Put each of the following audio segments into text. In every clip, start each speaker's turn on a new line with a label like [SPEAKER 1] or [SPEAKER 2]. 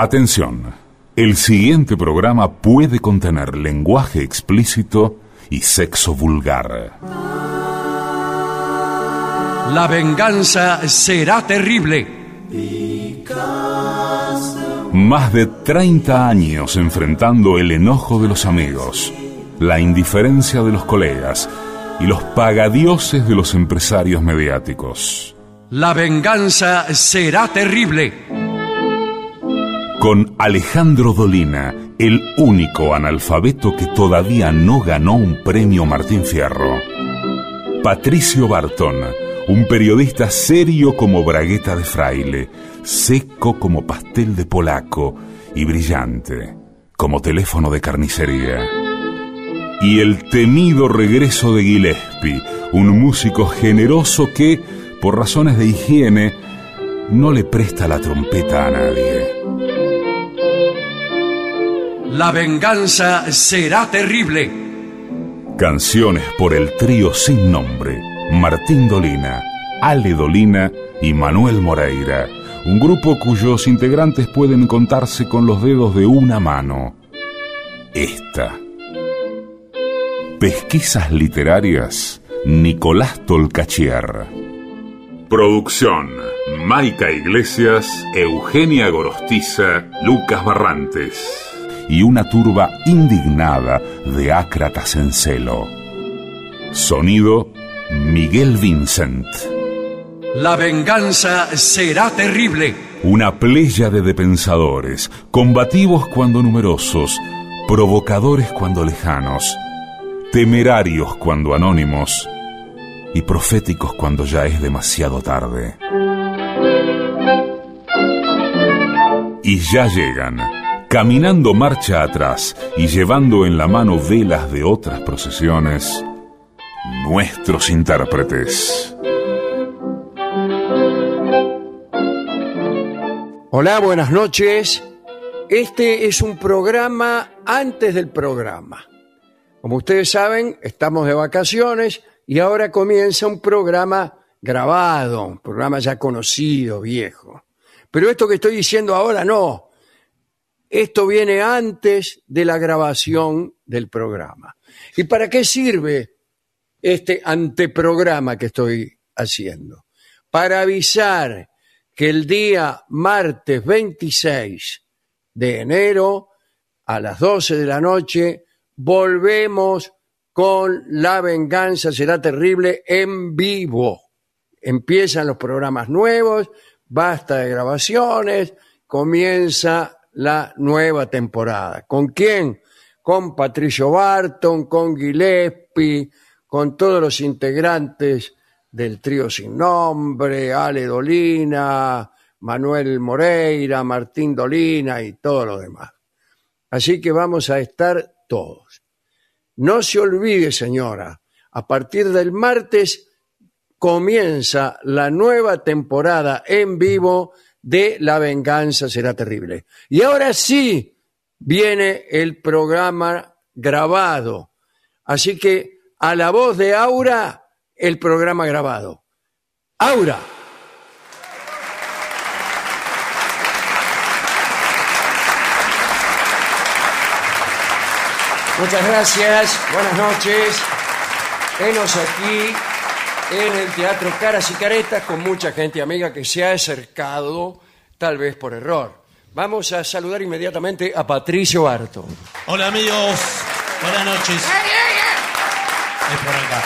[SPEAKER 1] Atención, el siguiente programa puede contener lenguaje explícito y sexo vulgar.
[SPEAKER 2] La venganza será terrible.
[SPEAKER 1] Más de 30 años enfrentando el enojo de los amigos, la indiferencia de los colegas y los pagadioses de los empresarios mediáticos.
[SPEAKER 2] La venganza será terrible.
[SPEAKER 1] Con Alejandro Dolina, el único analfabeto que todavía no ganó un premio Martín Fierro. Patricio Bartón, un periodista serio como bragueta de fraile, seco como pastel de polaco y brillante como teléfono de carnicería. Y el temido regreso de Gillespie, un músico generoso que, por razones de higiene, no le presta la trompeta a nadie.
[SPEAKER 2] La venganza será terrible.
[SPEAKER 1] Canciones por el trío sin nombre, Martín Dolina, Ale Dolina y Manuel Moreira, un grupo cuyos integrantes pueden contarse con los dedos de una mano. Esta. Pesquisas literarias, Nicolás Tolcachier. Producción, Maica Iglesias, Eugenia Gorostiza, Lucas Barrantes. Y una turba indignada de ácratas en celo. Sonido, Miguel Vincent.
[SPEAKER 2] La venganza será terrible.
[SPEAKER 1] Una pléyade de pensadores, combativos cuando numerosos, provocadores cuando lejanos, temerarios cuando anónimos y proféticos cuando ya es demasiado tarde. Y ya llegan, caminando marcha atrás y llevando en la mano velas de otras procesiones, nuestros intérpretes.
[SPEAKER 3] Hola, buenas noches. Este es un programa antes del programa. Como ustedes saben, estamos de vacaciones y ahora comienza un programa grabado, un programa ya conocido, viejo. Pero esto que estoy diciendo ahora no. Esto viene antes de la grabación del programa. ¿Y para qué sirve este anteprograma que estoy haciendo? Para avisar que el día martes 26 de enero a las 12 de la noche volvemos con La venganza será terrible en vivo. Empiezan los programas nuevos, basta de grabaciones, comienza la nueva temporada. ¿Con quién? Con Patricio Barton, con Gillespie, con todos los integrantes del trío sin nombre, Ale Dolina, Manuel Moreira, Martín Dolina y todo lo demás. Así que vamos a estar todos. No se olvide, señora, a partir del martes comienza la nueva temporada en vivo de La venganza será terrible. Y ahora sí viene el programa grabado. Así que a la voz de Aura, el programa grabado. Aura. Muchas gracias, buenas noches. Venos aquí en el Teatro Caras y Caretas con mucha gente amiga que se ha acercado, tal vez por error. Vamos a saludar inmediatamente a Patricio Barto.
[SPEAKER 4] Hola amigos, buenas noches. Es por acá.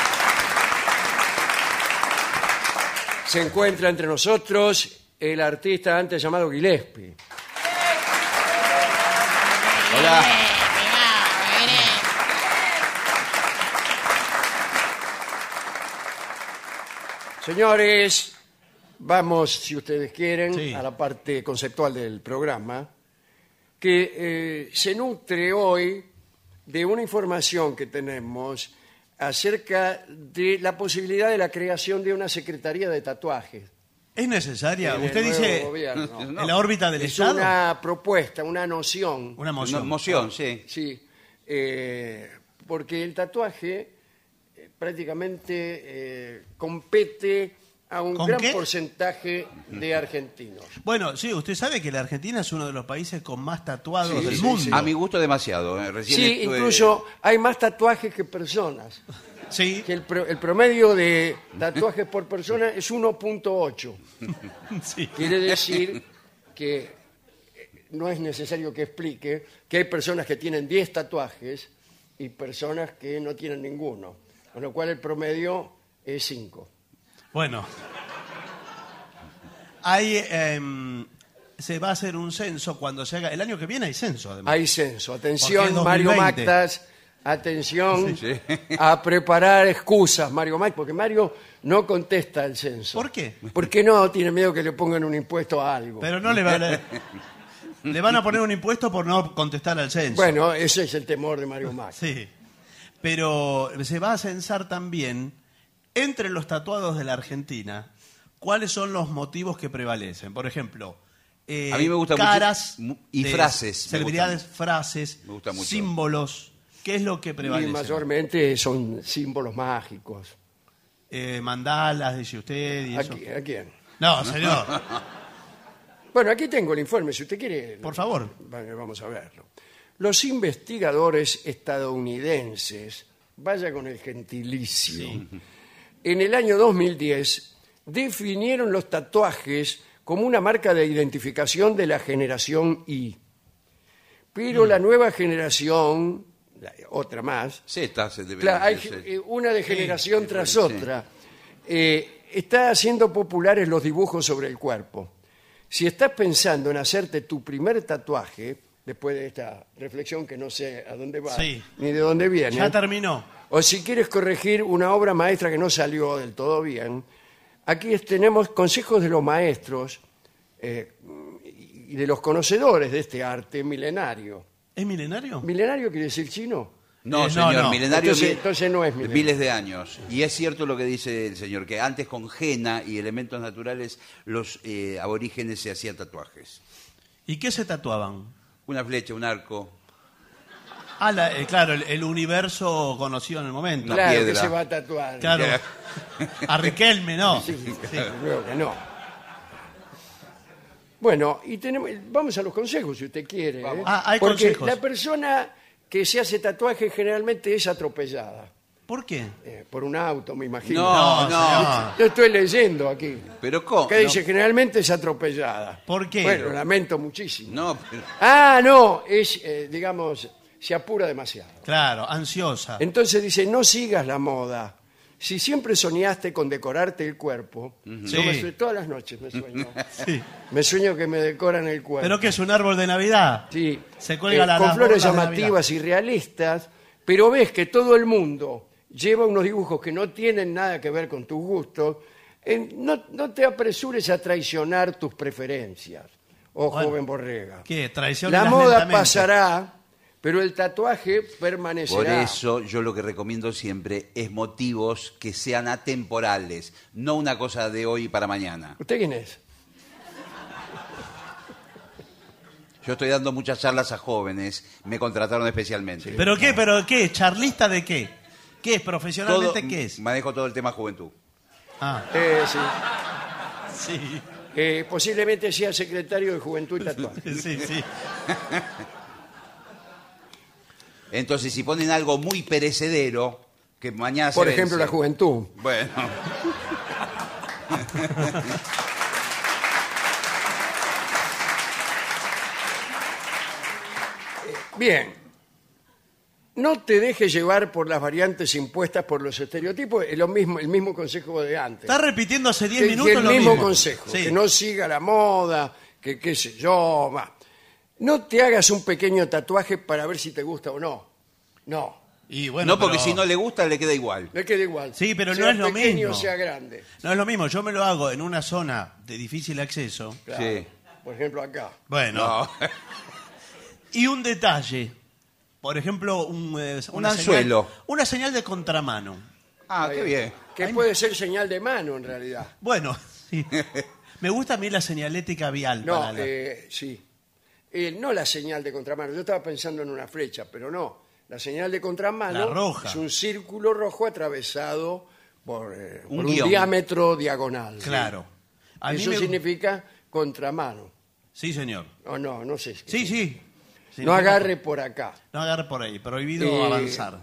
[SPEAKER 3] Se encuentra entre nosotros el artista antes llamado Gillespie. Hola. Señores, vamos, si ustedes quieren,
[SPEAKER 4] Sí.
[SPEAKER 3] a la parte conceptual del programa, que eh, se nutre hoy de una información que tenemos acerca de la posibilidad de la creación de una secretaría de tatuajes.
[SPEAKER 4] ¿Es necesaria?
[SPEAKER 3] en el
[SPEAKER 4] Usted
[SPEAKER 3] nuevo
[SPEAKER 4] dice
[SPEAKER 3] gobierno.
[SPEAKER 4] en la órbita del
[SPEAKER 3] Es
[SPEAKER 4] Estado.
[SPEAKER 3] una propuesta, una noción.
[SPEAKER 4] Una moción.
[SPEAKER 5] Una moción, sí.
[SPEAKER 3] Sí, eh, porque el tatuaje eh, prácticamente eh, compete a un
[SPEAKER 4] ¿Con
[SPEAKER 3] gran
[SPEAKER 4] qué?
[SPEAKER 3] porcentaje de argentinos.
[SPEAKER 4] Bueno, sí, usted sabe que la Argentina es uno de los países con más tatuados
[SPEAKER 3] Sí,
[SPEAKER 4] del
[SPEAKER 3] sí,
[SPEAKER 4] mundo.
[SPEAKER 3] sí.
[SPEAKER 5] A mi gusto demasiado. eh. Recién
[SPEAKER 3] Sí,
[SPEAKER 5] estuve-
[SPEAKER 3] incluso hay más tatuajes que personas.
[SPEAKER 4] Sí,
[SPEAKER 3] Que el, pro- el promedio de tatuajes por persona es 1.8.
[SPEAKER 4] sí.
[SPEAKER 3] Quiere decir que eh, no es necesario que explique que hay personas que tienen 10 tatuajes y personas que no tienen ninguno. Con lo cual el promedio es 5.
[SPEAKER 4] Bueno. Hay, em, se va a hacer un censo cuando se haga. El año que viene hay censo, además.
[SPEAKER 3] Hay censo.
[SPEAKER 4] Porque
[SPEAKER 3] Atención,
[SPEAKER 4] es
[SPEAKER 3] Mario
[SPEAKER 4] 2020.
[SPEAKER 3] Mactas. Atención
[SPEAKER 5] Sí, sí.
[SPEAKER 3] a preparar excusas, Mario Mactas, porque Mario no contesta el censo.
[SPEAKER 4] ¿Por qué?
[SPEAKER 3] Porque no tiene miedo que le pongan un impuesto a algo.
[SPEAKER 4] Pero no le van a. le van a poner un impuesto por no contestar al censo.
[SPEAKER 3] Bueno, ese es el temor de Mario Mactas.
[SPEAKER 4] Sí. Pero se va a censar también entre los tatuados de la Argentina cuáles son los motivos que prevalecen. Por ejemplo, eh,
[SPEAKER 5] A mí me gusta
[SPEAKER 4] caras
[SPEAKER 5] y frases,
[SPEAKER 4] celebridades, frases,
[SPEAKER 5] Me gusta mucho.
[SPEAKER 4] símbolos. ¿Qué es lo que
[SPEAKER 3] Y
[SPEAKER 4] prevalece?
[SPEAKER 3] mayormente son símbolos mágicos.
[SPEAKER 4] Eh, mandalas, dice usted. Y
[SPEAKER 3] ¿A,
[SPEAKER 4] eso.
[SPEAKER 3] a quién?
[SPEAKER 4] No, señor.
[SPEAKER 3] Bueno, aquí tengo el informe, si usted quiere.
[SPEAKER 4] Por favor.
[SPEAKER 3] va- Vamos a verlo. Los investigadores estadounidenses, vaya con el gentilicio, en el año 2010 definieron los tatuajes como una marca de identificación de la generación Y. Pero la nueva generación, la- otra más,
[SPEAKER 5] Z se
[SPEAKER 3] Claro, hay eh, una de generación
[SPEAKER 5] sí,
[SPEAKER 3] tras
[SPEAKER 5] sí.
[SPEAKER 3] otra. Eh, está haciendo populares los dibujos sobre el cuerpo. Si estás pensando en hacerte tu primer tatuaje, después de esta reflexión que no sé a dónde va
[SPEAKER 4] Sí.
[SPEAKER 3] ni de dónde viene,
[SPEAKER 4] Ya terminó.
[SPEAKER 3] o si quieres corregir una obra maestra que no salió del todo bien, aquí es- tenemos consejos de los maestros eh, y de los conocedores de este arte milenario.
[SPEAKER 4] ¿Es milenario?
[SPEAKER 3] ¿Milenario quiere decir chino?
[SPEAKER 5] No,
[SPEAKER 4] Eh, no,
[SPEAKER 5] señor,
[SPEAKER 4] no.
[SPEAKER 5] milenario
[SPEAKER 3] Entonces-
[SPEAKER 5] mi-
[SPEAKER 3] entonces no es milenario.
[SPEAKER 5] miles de años. Y es cierto lo que dice el señor, que antes con henna y elementos naturales los eh, aborígenes se hacían tatuajes.
[SPEAKER 4] ¿Y qué se tatuaban?
[SPEAKER 5] Una flecha, un arco.
[SPEAKER 4] Ah, la- eh, claro, el, el universo conocido en el momento.
[SPEAKER 3] Claro que
[SPEAKER 5] piedra.
[SPEAKER 3] se va a tatuar.
[SPEAKER 4] Claro. A Riquelme, no.
[SPEAKER 3] Sí, creo que no. Bueno, y tenemos, vamos a los consejos si usted quiere. ¿eh?
[SPEAKER 4] Ah, hay
[SPEAKER 3] Porque
[SPEAKER 4] consejos.
[SPEAKER 3] la persona que se hace tatuaje generalmente es atropellada
[SPEAKER 4] ¿Por qué?
[SPEAKER 3] eh, por un auto, me imagino.
[SPEAKER 5] No, no.
[SPEAKER 3] Yo estoy leyendo aquí.
[SPEAKER 5] Pero ¿cómo?
[SPEAKER 3] Que dice generalmente es atropellada.
[SPEAKER 4] ¿Por qué?
[SPEAKER 3] Bueno, lamento muchísimo.
[SPEAKER 5] No, pero-
[SPEAKER 3] Ah, no, es, eh, digamos, se apura demasiado.
[SPEAKER 4] Claro, ansiosa.
[SPEAKER 3] Entonces dice, no sigas la moda. Si siempre soñaste con decorarte el cuerpo, yo
[SPEAKER 4] Sí.
[SPEAKER 3] me sue- todas las noches me sueño.
[SPEAKER 4] Sí.
[SPEAKER 3] me sueño que me decoran el cuerpo.
[SPEAKER 4] ¿Pero qué es un árbol de Navidad?
[SPEAKER 3] Sí,
[SPEAKER 4] Se cuelga
[SPEAKER 3] eh,
[SPEAKER 4] la-
[SPEAKER 3] con
[SPEAKER 4] las
[SPEAKER 3] flores
[SPEAKER 4] borlas de
[SPEAKER 3] llamativas y realistas, pero ves que todo el mundo lleva unos dibujos que no tienen nada que ver con tus gustos, eh, no, no te apresures a traicionar tus preferencias, oh
[SPEAKER 4] Bueno,
[SPEAKER 3] joven borrega.
[SPEAKER 4] ¿Qué? Traición
[SPEAKER 3] La moda pasará, pero el tatuaje permanecerá.
[SPEAKER 5] por eso yo lo que recomiendo siempre es motivos que sean atemporales, no una cosa de hoy para mañana.
[SPEAKER 3] ¿Usted quién es?
[SPEAKER 5] Yo estoy dando muchas charlas a jóvenes, me contrataron especialmente.
[SPEAKER 4] ¿Pero qué? ¿Pero qué? ¿Charlista de qué? ¿Qué es? ¿Profesionalmente
[SPEAKER 5] Todo-
[SPEAKER 4] qué es?
[SPEAKER 5] Manejo todo el tema juventud.
[SPEAKER 4] Ah,
[SPEAKER 3] Eh, sí.
[SPEAKER 4] sí.
[SPEAKER 3] Eh, posiblemente sea secretario de Juventud y Tatuaje.
[SPEAKER 4] Sí, sí.
[SPEAKER 5] Entonces, si ponen algo muy perecedero, que mañana se
[SPEAKER 3] Por ejemplo,
[SPEAKER 5] vence.
[SPEAKER 3] la juventud.
[SPEAKER 5] Bueno,
[SPEAKER 3] Bien. No te dejes llevar por las variantes impuestas por los estereotipos. Es lo mismo, el mismo consejo de antes.
[SPEAKER 4] Está repitiendo hace 10
[SPEAKER 3] Que-
[SPEAKER 4] minutos
[SPEAKER 3] el
[SPEAKER 4] lo
[SPEAKER 3] mismo,
[SPEAKER 4] mismo.
[SPEAKER 3] consejo.
[SPEAKER 4] Sí.
[SPEAKER 3] Que no siga la moda, que qué sé yo. va. No te hagas un pequeño tatuaje para ver si te gusta o no. No.
[SPEAKER 4] Y bueno,
[SPEAKER 5] no porque
[SPEAKER 4] pero-
[SPEAKER 5] si no le gusta le queda igual.
[SPEAKER 3] Le queda igual.
[SPEAKER 4] Sí, pero no
[SPEAKER 3] Sea
[SPEAKER 4] es lo
[SPEAKER 3] pequeño,
[SPEAKER 4] mismo.
[SPEAKER 3] sea grande.
[SPEAKER 4] No es lo mismo, yo me lo hago en una zona de difícil acceso.
[SPEAKER 3] Claro.
[SPEAKER 5] Sí.
[SPEAKER 3] Por ejemplo, acá.
[SPEAKER 4] Bueno,
[SPEAKER 5] No.
[SPEAKER 4] y un detalle. Por ejemplo, un, eh, una,
[SPEAKER 5] anzuelo.
[SPEAKER 4] señal, una señal de contramano.
[SPEAKER 5] Ah, qué bien.
[SPEAKER 3] Que puede ser señal de mano, en realidad.
[SPEAKER 4] Bueno, sí. me gusta a mí la señalética vial.
[SPEAKER 3] No,
[SPEAKER 4] para la-
[SPEAKER 3] eh, sí. Eh, no la señal de contramano. Yo estaba pensando en una flecha, pero no. La señal de contramano
[SPEAKER 4] La roja.
[SPEAKER 3] es un círculo rojo atravesado por, eh,
[SPEAKER 5] Un
[SPEAKER 3] por un
[SPEAKER 5] guion.
[SPEAKER 3] diámetro diagonal.
[SPEAKER 4] Claro. A mí
[SPEAKER 3] Eso
[SPEAKER 4] me-
[SPEAKER 3] significa contramano.
[SPEAKER 4] Sí, señor.
[SPEAKER 3] O no, no sé.
[SPEAKER 4] Sí, sí. Sí,
[SPEAKER 3] No agarre por acá.
[SPEAKER 4] No agarre por ahí. Prohibido
[SPEAKER 3] Eh,
[SPEAKER 4] avanzar.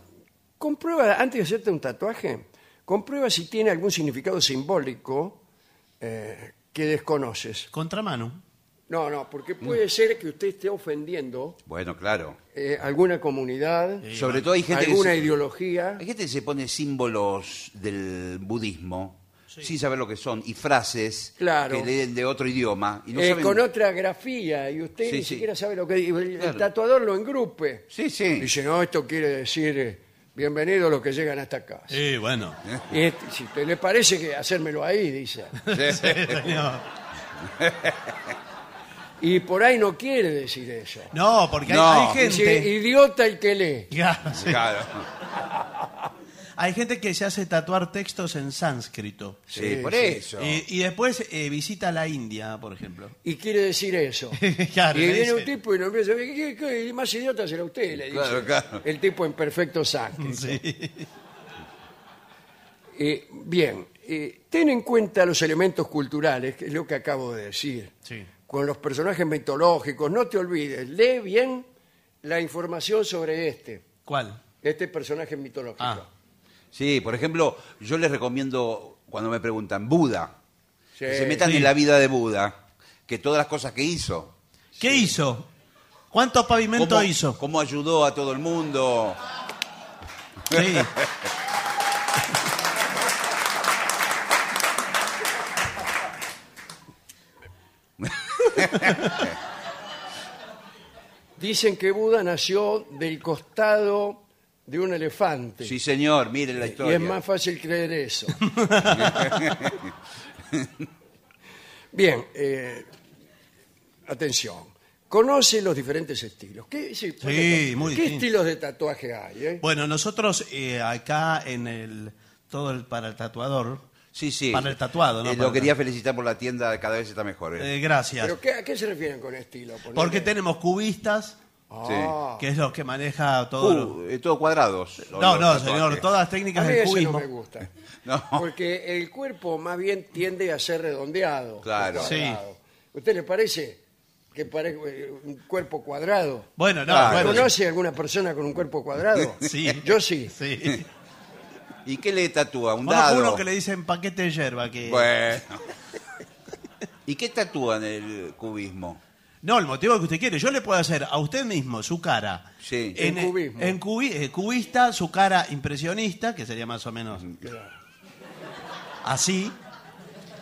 [SPEAKER 3] Comprueba, antes de hacerte un tatuaje, comprueba si tiene algún significado simbólico eh, que desconoces.
[SPEAKER 4] Contramano.
[SPEAKER 3] No, no, porque puede ser que usted esté ofendiendo
[SPEAKER 5] Bueno, claro.
[SPEAKER 3] eh, alguna comunidad,
[SPEAKER 5] Sobre todo hay gente, que
[SPEAKER 3] alguna
[SPEAKER 5] se,
[SPEAKER 3] ideología.
[SPEAKER 5] hay gente que se pone símbolos del budismo sin saber lo que son y frases
[SPEAKER 3] Claro.
[SPEAKER 5] que leen de otro idioma y no
[SPEAKER 3] eh,
[SPEAKER 5] saben-
[SPEAKER 3] con otra grafía y usted
[SPEAKER 5] Sí,
[SPEAKER 3] ni
[SPEAKER 5] sí.
[SPEAKER 3] siquiera sabe lo que dice. El, tatuador lo engrupe.
[SPEAKER 5] Sí, sí.
[SPEAKER 3] Dice, no, esto quiere decir eh, bienvenidos los que llegan a esta casa.
[SPEAKER 4] Sí, bueno.
[SPEAKER 3] Y este, si te le parece que hacérmelo ahí, dice.
[SPEAKER 4] Señor.
[SPEAKER 3] Y por ahí no quiere decir eso.
[SPEAKER 4] No, porque hay-
[SPEAKER 5] No.
[SPEAKER 4] hay,
[SPEAKER 3] Dice,
[SPEAKER 4] gente.
[SPEAKER 3] idiota el que lee.
[SPEAKER 4] Claro, sí.
[SPEAKER 5] Claro.
[SPEAKER 4] Hay gente que se hace tatuar textos en sánscrito.
[SPEAKER 5] Sí,
[SPEAKER 3] Sí,
[SPEAKER 5] por
[SPEAKER 3] sí.
[SPEAKER 5] eso.
[SPEAKER 4] Y, y después eh, visita la India, por ejemplo.
[SPEAKER 3] Y quiere decir eso.
[SPEAKER 4] Claro,
[SPEAKER 3] y
[SPEAKER 4] le
[SPEAKER 3] viene un tipo y nos empieza a decir, ¿qué, qué, más idiota será usted? Le dice
[SPEAKER 5] Claro, claro.
[SPEAKER 3] el tipo en perfecto sánscrito. Eh, bien, eh, ten en cuenta los elementos culturales, que es lo que acabo de decir.
[SPEAKER 4] Sí.
[SPEAKER 3] Con los personajes mitológicos, no te olvides, lee bien la información sobre este,
[SPEAKER 4] ¿Cuál?
[SPEAKER 3] este personaje mitológico.
[SPEAKER 4] Ah.
[SPEAKER 5] Sí, por ejemplo, yo les recomiendo cuando me preguntan Buda,
[SPEAKER 3] Sí.
[SPEAKER 5] que se metan
[SPEAKER 4] Sí.
[SPEAKER 5] en la vida de Buda, que todas las cosas que hizo,
[SPEAKER 4] ¿Qué hizo? ¿Cuánto pavimento
[SPEAKER 5] cómo,
[SPEAKER 4] hizo?
[SPEAKER 5] cómo ayudó a todo el mundo.
[SPEAKER 4] Sí.
[SPEAKER 3] Dicen que Buda nació del costado de un elefante.
[SPEAKER 5] Sí, señor, miren la
[SPEAKER 3] y
[SPEAKER 5] historia.
[SPEAKER 3] es más fácil creer eso. Bien, eh, atención. Conoce los diferentes estilos. ¿Qué, sí,
[SPEAKER 4] Sí, muy
[SPEAKER 3] ¿qué estilos de tatuaje hay? eh?
[SPEAKER 4] Bueno, nosotros eh, acá en el. Todo el, para el tatuador.
[SPEAKER 5] Sí, sí.
[SPEAKER 4] Para el tatuado, ¿no?
[SPEAKER 5] Eh,
[SPEAKER 4] Para
[SPEAKER 5] lo
[SPEAKER 4] el-
[SPEAKER 5] quería felicitar por la tienda, cada vez está mejor. eh.
[SPEAKER 4] Eh, gracias.
[SPEAKER 3] ¿Pero qué- ¿A qué se refieren con estilo? Ponele-
[SPEAKER 4] Porque tenemos cubistas,
[SPEAKER 3] Ah,
[SPEAKER 4] que es lo que maneja todo.
[SPEAKER 5] Uh, eh, todo cuadrados.
[SPEAKER 4] No,
[SPEAKER 5] los
[SPEAKER 4] no,
[SPEAKER 5] tatuajes.
[SPEAKER 4] señor, todas las
[SPEAKER 3] a
[SPEAKER 4] técnicas
[SPEAKER 3] mí
[SPEAKER 4] del
[SPEAKER 3] ese no
[SPEAKER 4] cubismo.
[SPEAKER 3] me gusta.
[SPEAKER 5] No.
[SPEAKER 3] Porque el cuerpo más bien tiende a ser redondeado.
[SPEAKER 5] Claro.
[SPEAKER 3] cuadrado. ¿Usted le parece que parece eh, un cuerpo cuadrado?
[SPEAKER 4] Bueno, no,
[SPEAKER 5] Claro.
[SPEAKER 4] bueno,
[SPEAKER 3] ¿Conoce alguna persona con un cuerpo cuadrado?
[SPEAKER 4] Sí.
[SPEAKER 3] Yo sí.
[SPEAKER 4] Sí.
[SPEAKER 5] ¿Y qué le tatúa? ¿Un
[SPEAKER 4] Conozco
[SPEAKER 5] dado?
[SPEAKER 4] uno que le dicen paquete de yerba. Que...
[SPEAKER 5] Bueno. ¿Y qué tatúa en el cubismo?
[SPEAKER 4] No, el motivo que usted quiere. Yo le puedo hacer a usted mismo su cara.
[SPEAKER 5] Sí.
[SPEAKER 3] En cubismo.
[SPEAKER 4] En cubi- eh, cubista, su cara impresionista, que sería más o menos así.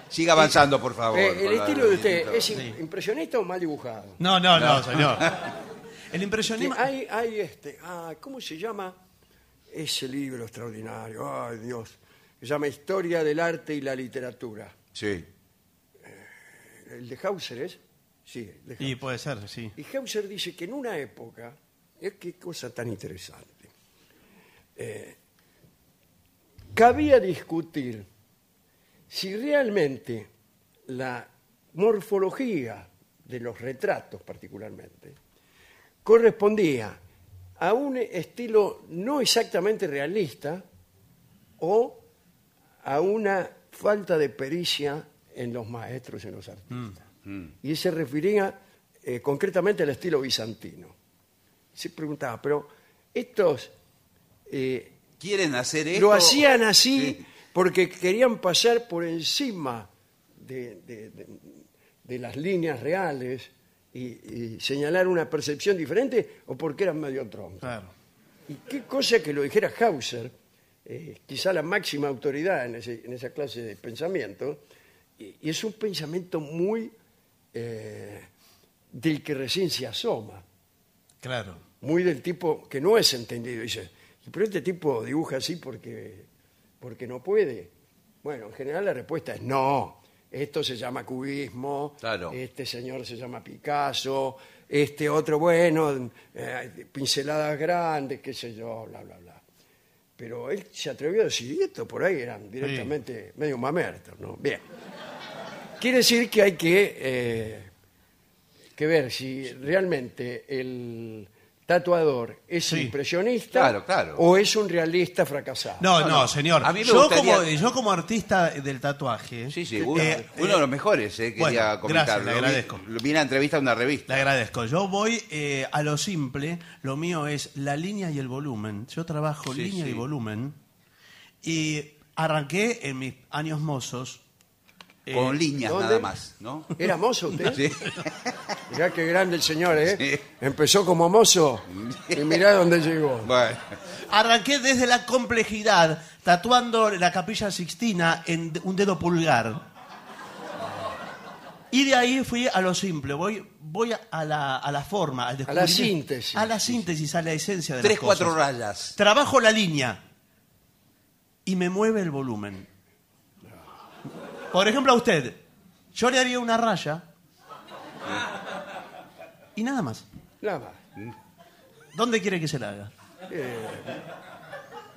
[SPEAKER 5] Siga avanzando, por favor.
[SPEAKER 3] Eh, el
[SPEAKER 5] con la-
[SPEAKER 3] estilo de usted es
[SPEAKER 4] Sí.
[SPEAKER 3] impresionista o mal dibujado.
[SPEAKER 4] No, no, no, señor. El
[SPEAKER 3] Sí,
[SPEAKER 4] impresionismo.
[SPEAKER 3] hay, hay este, ah, ¿cómo se llama ese libro extraordinario? Ay, Dios. Se llama Historia del Arte y la Literatura.
[SPEAKER 5] Sí.
[SPEAKER 3] ¿El de Hauser es? Sí,
[SPEAKER 4] Y puede ser, sí.
[SPEAKER 3] Y Hauser dice que en una época, es qué cosa tan interesante, eh, cabía discutir si realmente la morfología de los retratos particularmente correspondía a un estilo no exactamente realista o a una falta de pericia en los maestros, en los artistas. Y se refería eh, concretamente al estilo bizantino. Se preguntaba, pero estos eh,
[SPEAKER 5] ¿Quieren hacer esto?
[SPEAKER 3] lo hacían así
[SPEAKER 5] Sí.
[SPEAKER 3] porque querían pasar por encima de, de- de- de las líneas reales y, y señalar una percepción diferente o porque eran medio troncos.
[SPEAKER 4] Claro.
[SPEAKER 3] Y qué cosa que lo dijera Hauser, eh, quizá la máxima autoridad en, ese- en esa clase de pensamiento, y, y es un pensamiento muy eh, del que recién se asoma,
[SPEAKER 4] Claro.
[SPEAKER 3] muy del tipo que no es entendido. Dice, pero este tipo dibuja así porque, porque no puede. Bueno, en general la respuesta es no. Esto se llama cubismo,
[SPEAKER 5] Claro.
[SPEAKER 3] este señor se llama Picasso, este otro, bueno, eh, pinceladas grandes, qué sé yo, bla, bla, bla. Pero él se atrevió a decir, y esto por ahí eran directamente medio mamertos, ¿no? Bien. Quiere decir que hay que, eh, que ver si realmente el tatuador es
[SPEAKER 4] Sí.
[SPEAKER 3] impresionista
[SPEAKER 5] Claro, claro.
[SPEAKER 3] o es un realista fracasado.
[SPEAKER 4] No,
[SPEAKER 5] No,
[SPEAKER 4] señor.
[SPEAKER 5] A mí me
[SPEAKER 4] yo,
[SPEAKER 5] gustaría-
[SPEAKER 4] como, yo como artista del tatuaje,
[SPEAKER 5] Sí, sí, uno,
[SPEAKER 4] eh,
[SPEAKER 5] uno de los mejores, eh, quería
[SPEAKER 4] bueno,
[SPEAKER 5] comentar.
[SPEAKER 4] gracias, le
[SPEAKER 5] vi-
[SPEAKER 4] agradezco.
[SPEAKER 5] lo vi en la entrevista a una
[SPEAKER 4] le
[SPEAKER 5] revista.
[SPEAKER 4] agradezco. Yo voy eh, a lo simple, lo mío es la línea y el volumen. Yo trabajo
[SPEAKER 5] Sí,
[SPEAKER 4] línea
[SPEAKER 5] sí.
[SPEAKER 4] y volumen. Y arranqué en mis años mozos. Eh,
[SPEAKER 5] Con líneas
[SPEAKER 3] ¿dónde?
[SPEAKER 5] nada más, ¿no?
[SPEAKER 3] ¿Era mozo usted?
[SPEAKER 5] Sí.
[SPEAKER 3] Mirá qué grande el señor, ¿eh?
[SPEAKER 5] Sí.
[SPEAKER 3] Empezó como mozo y mirá dónde llegó.
[SPEAKER 5] Bueno,
[SPEAKER 4] Arranqué desde la complejidad, tatuando la capilla Sixtina en un dedo pulgar. Y de ahí fui a lo simple, voy, voy a, la, a la forma, al
[SPEAKER 3] la
[SPEAKER 4] descubrimiento-
[SPEAKER 3] síntesis.
[SPEAKER 4] A la síntesis, a la esencia de
[SPEAKER 5] tres,
[SPEAKER 4] las cosas.
[SPEAKER 5] cuatro rayas.
[SPEAKER 4] Trabajo la línea y me mueve el volumen. Por ejemplo, a usted, yo le haría una raya y nada más.
[SPEAKER 3] Nada más.
[SPEAKER 4] ¿Dónde quiere que se la haga?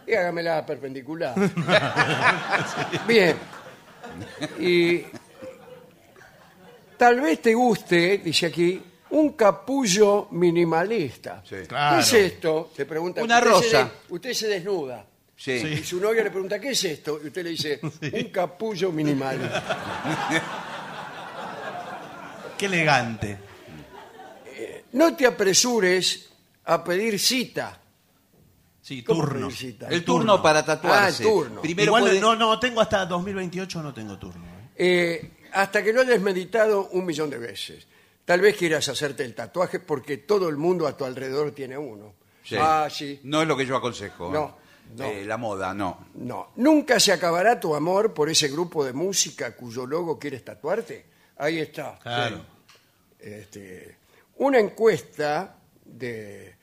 [SPEAKER 3] Y hágamela perpendicular. Bien. Y tal vez te guste, dice aquí, un capullo minimalista.
[SPEAKER 5] Sí.
[SPEAKER 4] Claro.
[SPEAKER 3] ¿Qué es esto? Te pregunta.
[SPEAKER 5] Una
[SPEAKER 3] usted se
[SPEAKER 5] rosa.
[SPEAKER 3] de- usted se desnuda.
[SPEAKER 5] Sí.
[SPEAKER 3] Y su novia le pregunta, ¿qué es esto? Y usted le dice, un capullo minimalista.
[SPEAKER 4] Qué elegante.
[SPEAKER 3] No te apresures a pedir cita.
[SPEAKER 4] Sí,
[SPEAKER 3] ¿Cómo
[SPEAKER 4] turno.
[SPEAKER 3] pedir cita?
[SPEAKER 5] El turno, para tatuarse.
[SPEAKER 3] Ah, el turno.
[SPEAKER 5] Primero
[SPEAKER 4] Igual
[SPEAKER 5] puede-
[SPEAKER 4] no, no, tengo hasta 2028, no tengo turno. ¿eh?
[SPEAKER 3] Eh, hasta que lo hayas meditado un millón de veces. Tal vez quieras hacerte el tatuaje porque todo el mundo a tu alrededor tiene uno.
[SPEAKER 5] Sí.
[SPEAKER 3] Ah, sí.
[SPEAKER 5] No es lo que yo aconsejo.
[SPEAKER 3] No, no.
[SPEAKER 5] Eh, la moda, no.
[SPEAKER 3] No. ¿Nunca se acabará tu amor por ese grupo de música cuyo logo quieres tatuarte? Ahí está.
[SPEAKER 4] Claro.
[SPEAKER 3] Este, una encuesta de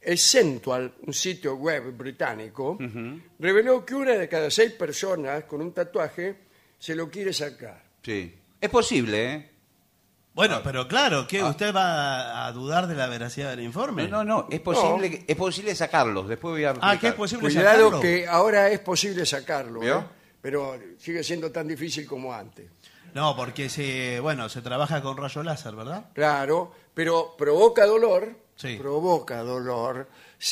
[SPEAKER 3] Essential, un sitio web británico, reveló que una de cada seis personas con un tatuaje se lo quiere sacar.
[SPEAKER 5] Sí. Es posible, ¿eh?
[SPEAKER 4] Bueno, pero claro, ¿qué? ¿Usted va a dudar de la veracidad del informe?
[SPEAKER 5] No, no, no. Es posible, que- es posible sacarlos. Después voy a.
[SPEAKER 4] Ah, ¿qué es
[SPEAKER 5] explicar.
[SPEAKER 4] posible
[SPEAKER 3] Cuidado
[SPEAKER 4] sacarlo?
[SPEAKER 3] que ahora es posible sacarlo,
[SPEAKER 5] ¿Vio?
[SPEAKER 3] ¿eh? pero sigue siendo tan difícil como antes.
[SPEAKER 4] No, porque se, bueno, se trabaja con rayo láser, ¿verdad?
[SPEAKER 3] Claro, pero provoca dolor,
[SPEAKER 4] Sí.
[SPEAKER 3] provoca dolor,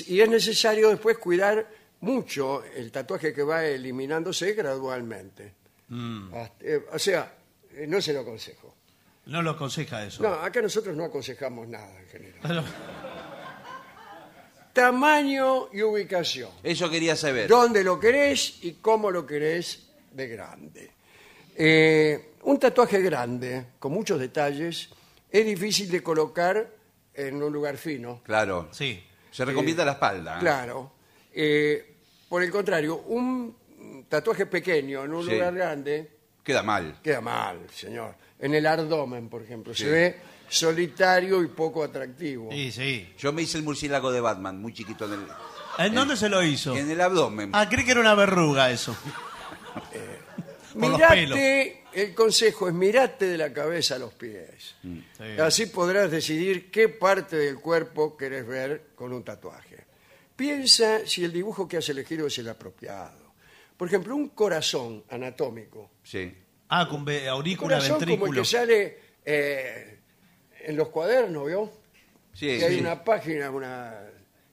[SPEAKER 3] y es necesario después cuidar mucho el tatuaje que va eliminándose gradualmente.
[SPEAKER 4] Mm.
[SPEAKER 3] Hasta- eh, o sea, eh, no se lo aconsejo.
[SPEAKER 4] No lo aconseja eso.
[SPEAKER 3] No, acá nosotros no aconsejamos nada en general.
[SPEAKER 4] Pero-
[SPEAKER 3] Tamaño y ubicación.
[SPEAKER 5] Eso quería saber.
[SPEAKER 3] dónde lo querés y cómo lo querés de grande. Eh, un tatuaje grande, con muchos detalles, es difícil de colocar en un lugar fino.
[SPEAKER 5] Claro.
[SPEAKER 4] Sí.
[SPEAKER 5] Se recomienda la espalda. ¿eh?
[SPEAKER 3] Claro. Eh, por el contrario, un tatuaje pequeño en un
[SPEAKER 5] Sí.
[SPEAKER 3] lugar grande
[SPEAKER 5] Queda mal.
[SPEAKER 3] queda mal, señor. En el abdomen, por ejemplo,
[SPEAKER 5] Sí.
[SPEAKER 3] se ve solitario y poco atractivo.
[SPEAKER 4] Sí, sí.
[SPEAKER 5] Yo me hice el murciélago de Batman, muy chiquito en el,
[SPEAKER 4] ¿En dónde se lo hizo?
[SPEAKER 5] en el abdomen.
[SPEAKER 4] Ah, creí que era una verruga eso. por los
[SPEAKER 3] Mirate, el consejo es mirate de la cabeza a los pies.
[SPEAKER 4] Sí.
[SPEAKER 3] Así podrás decidir qué parte del cuerpo querés ver con un tatuaje. Piensa si el dibujo que has elegido es el apropiado. Por ejemplo, un corazón anatómico.
[SPEAKER 5] Sí.
[SPEAKER 4] Ah, con ve- aurícula,
[SPEAKER 3] corazón como el
[SPEAKER 4] ventrículo.
[SPEAKER 3] que sale eh, en los cuadernos, ¿vio?
[SPEAKER 5] Sí,
[SPEAKER 3] que hay
[SPEAKER 5] sí.
[SPEAKER 3] una página una,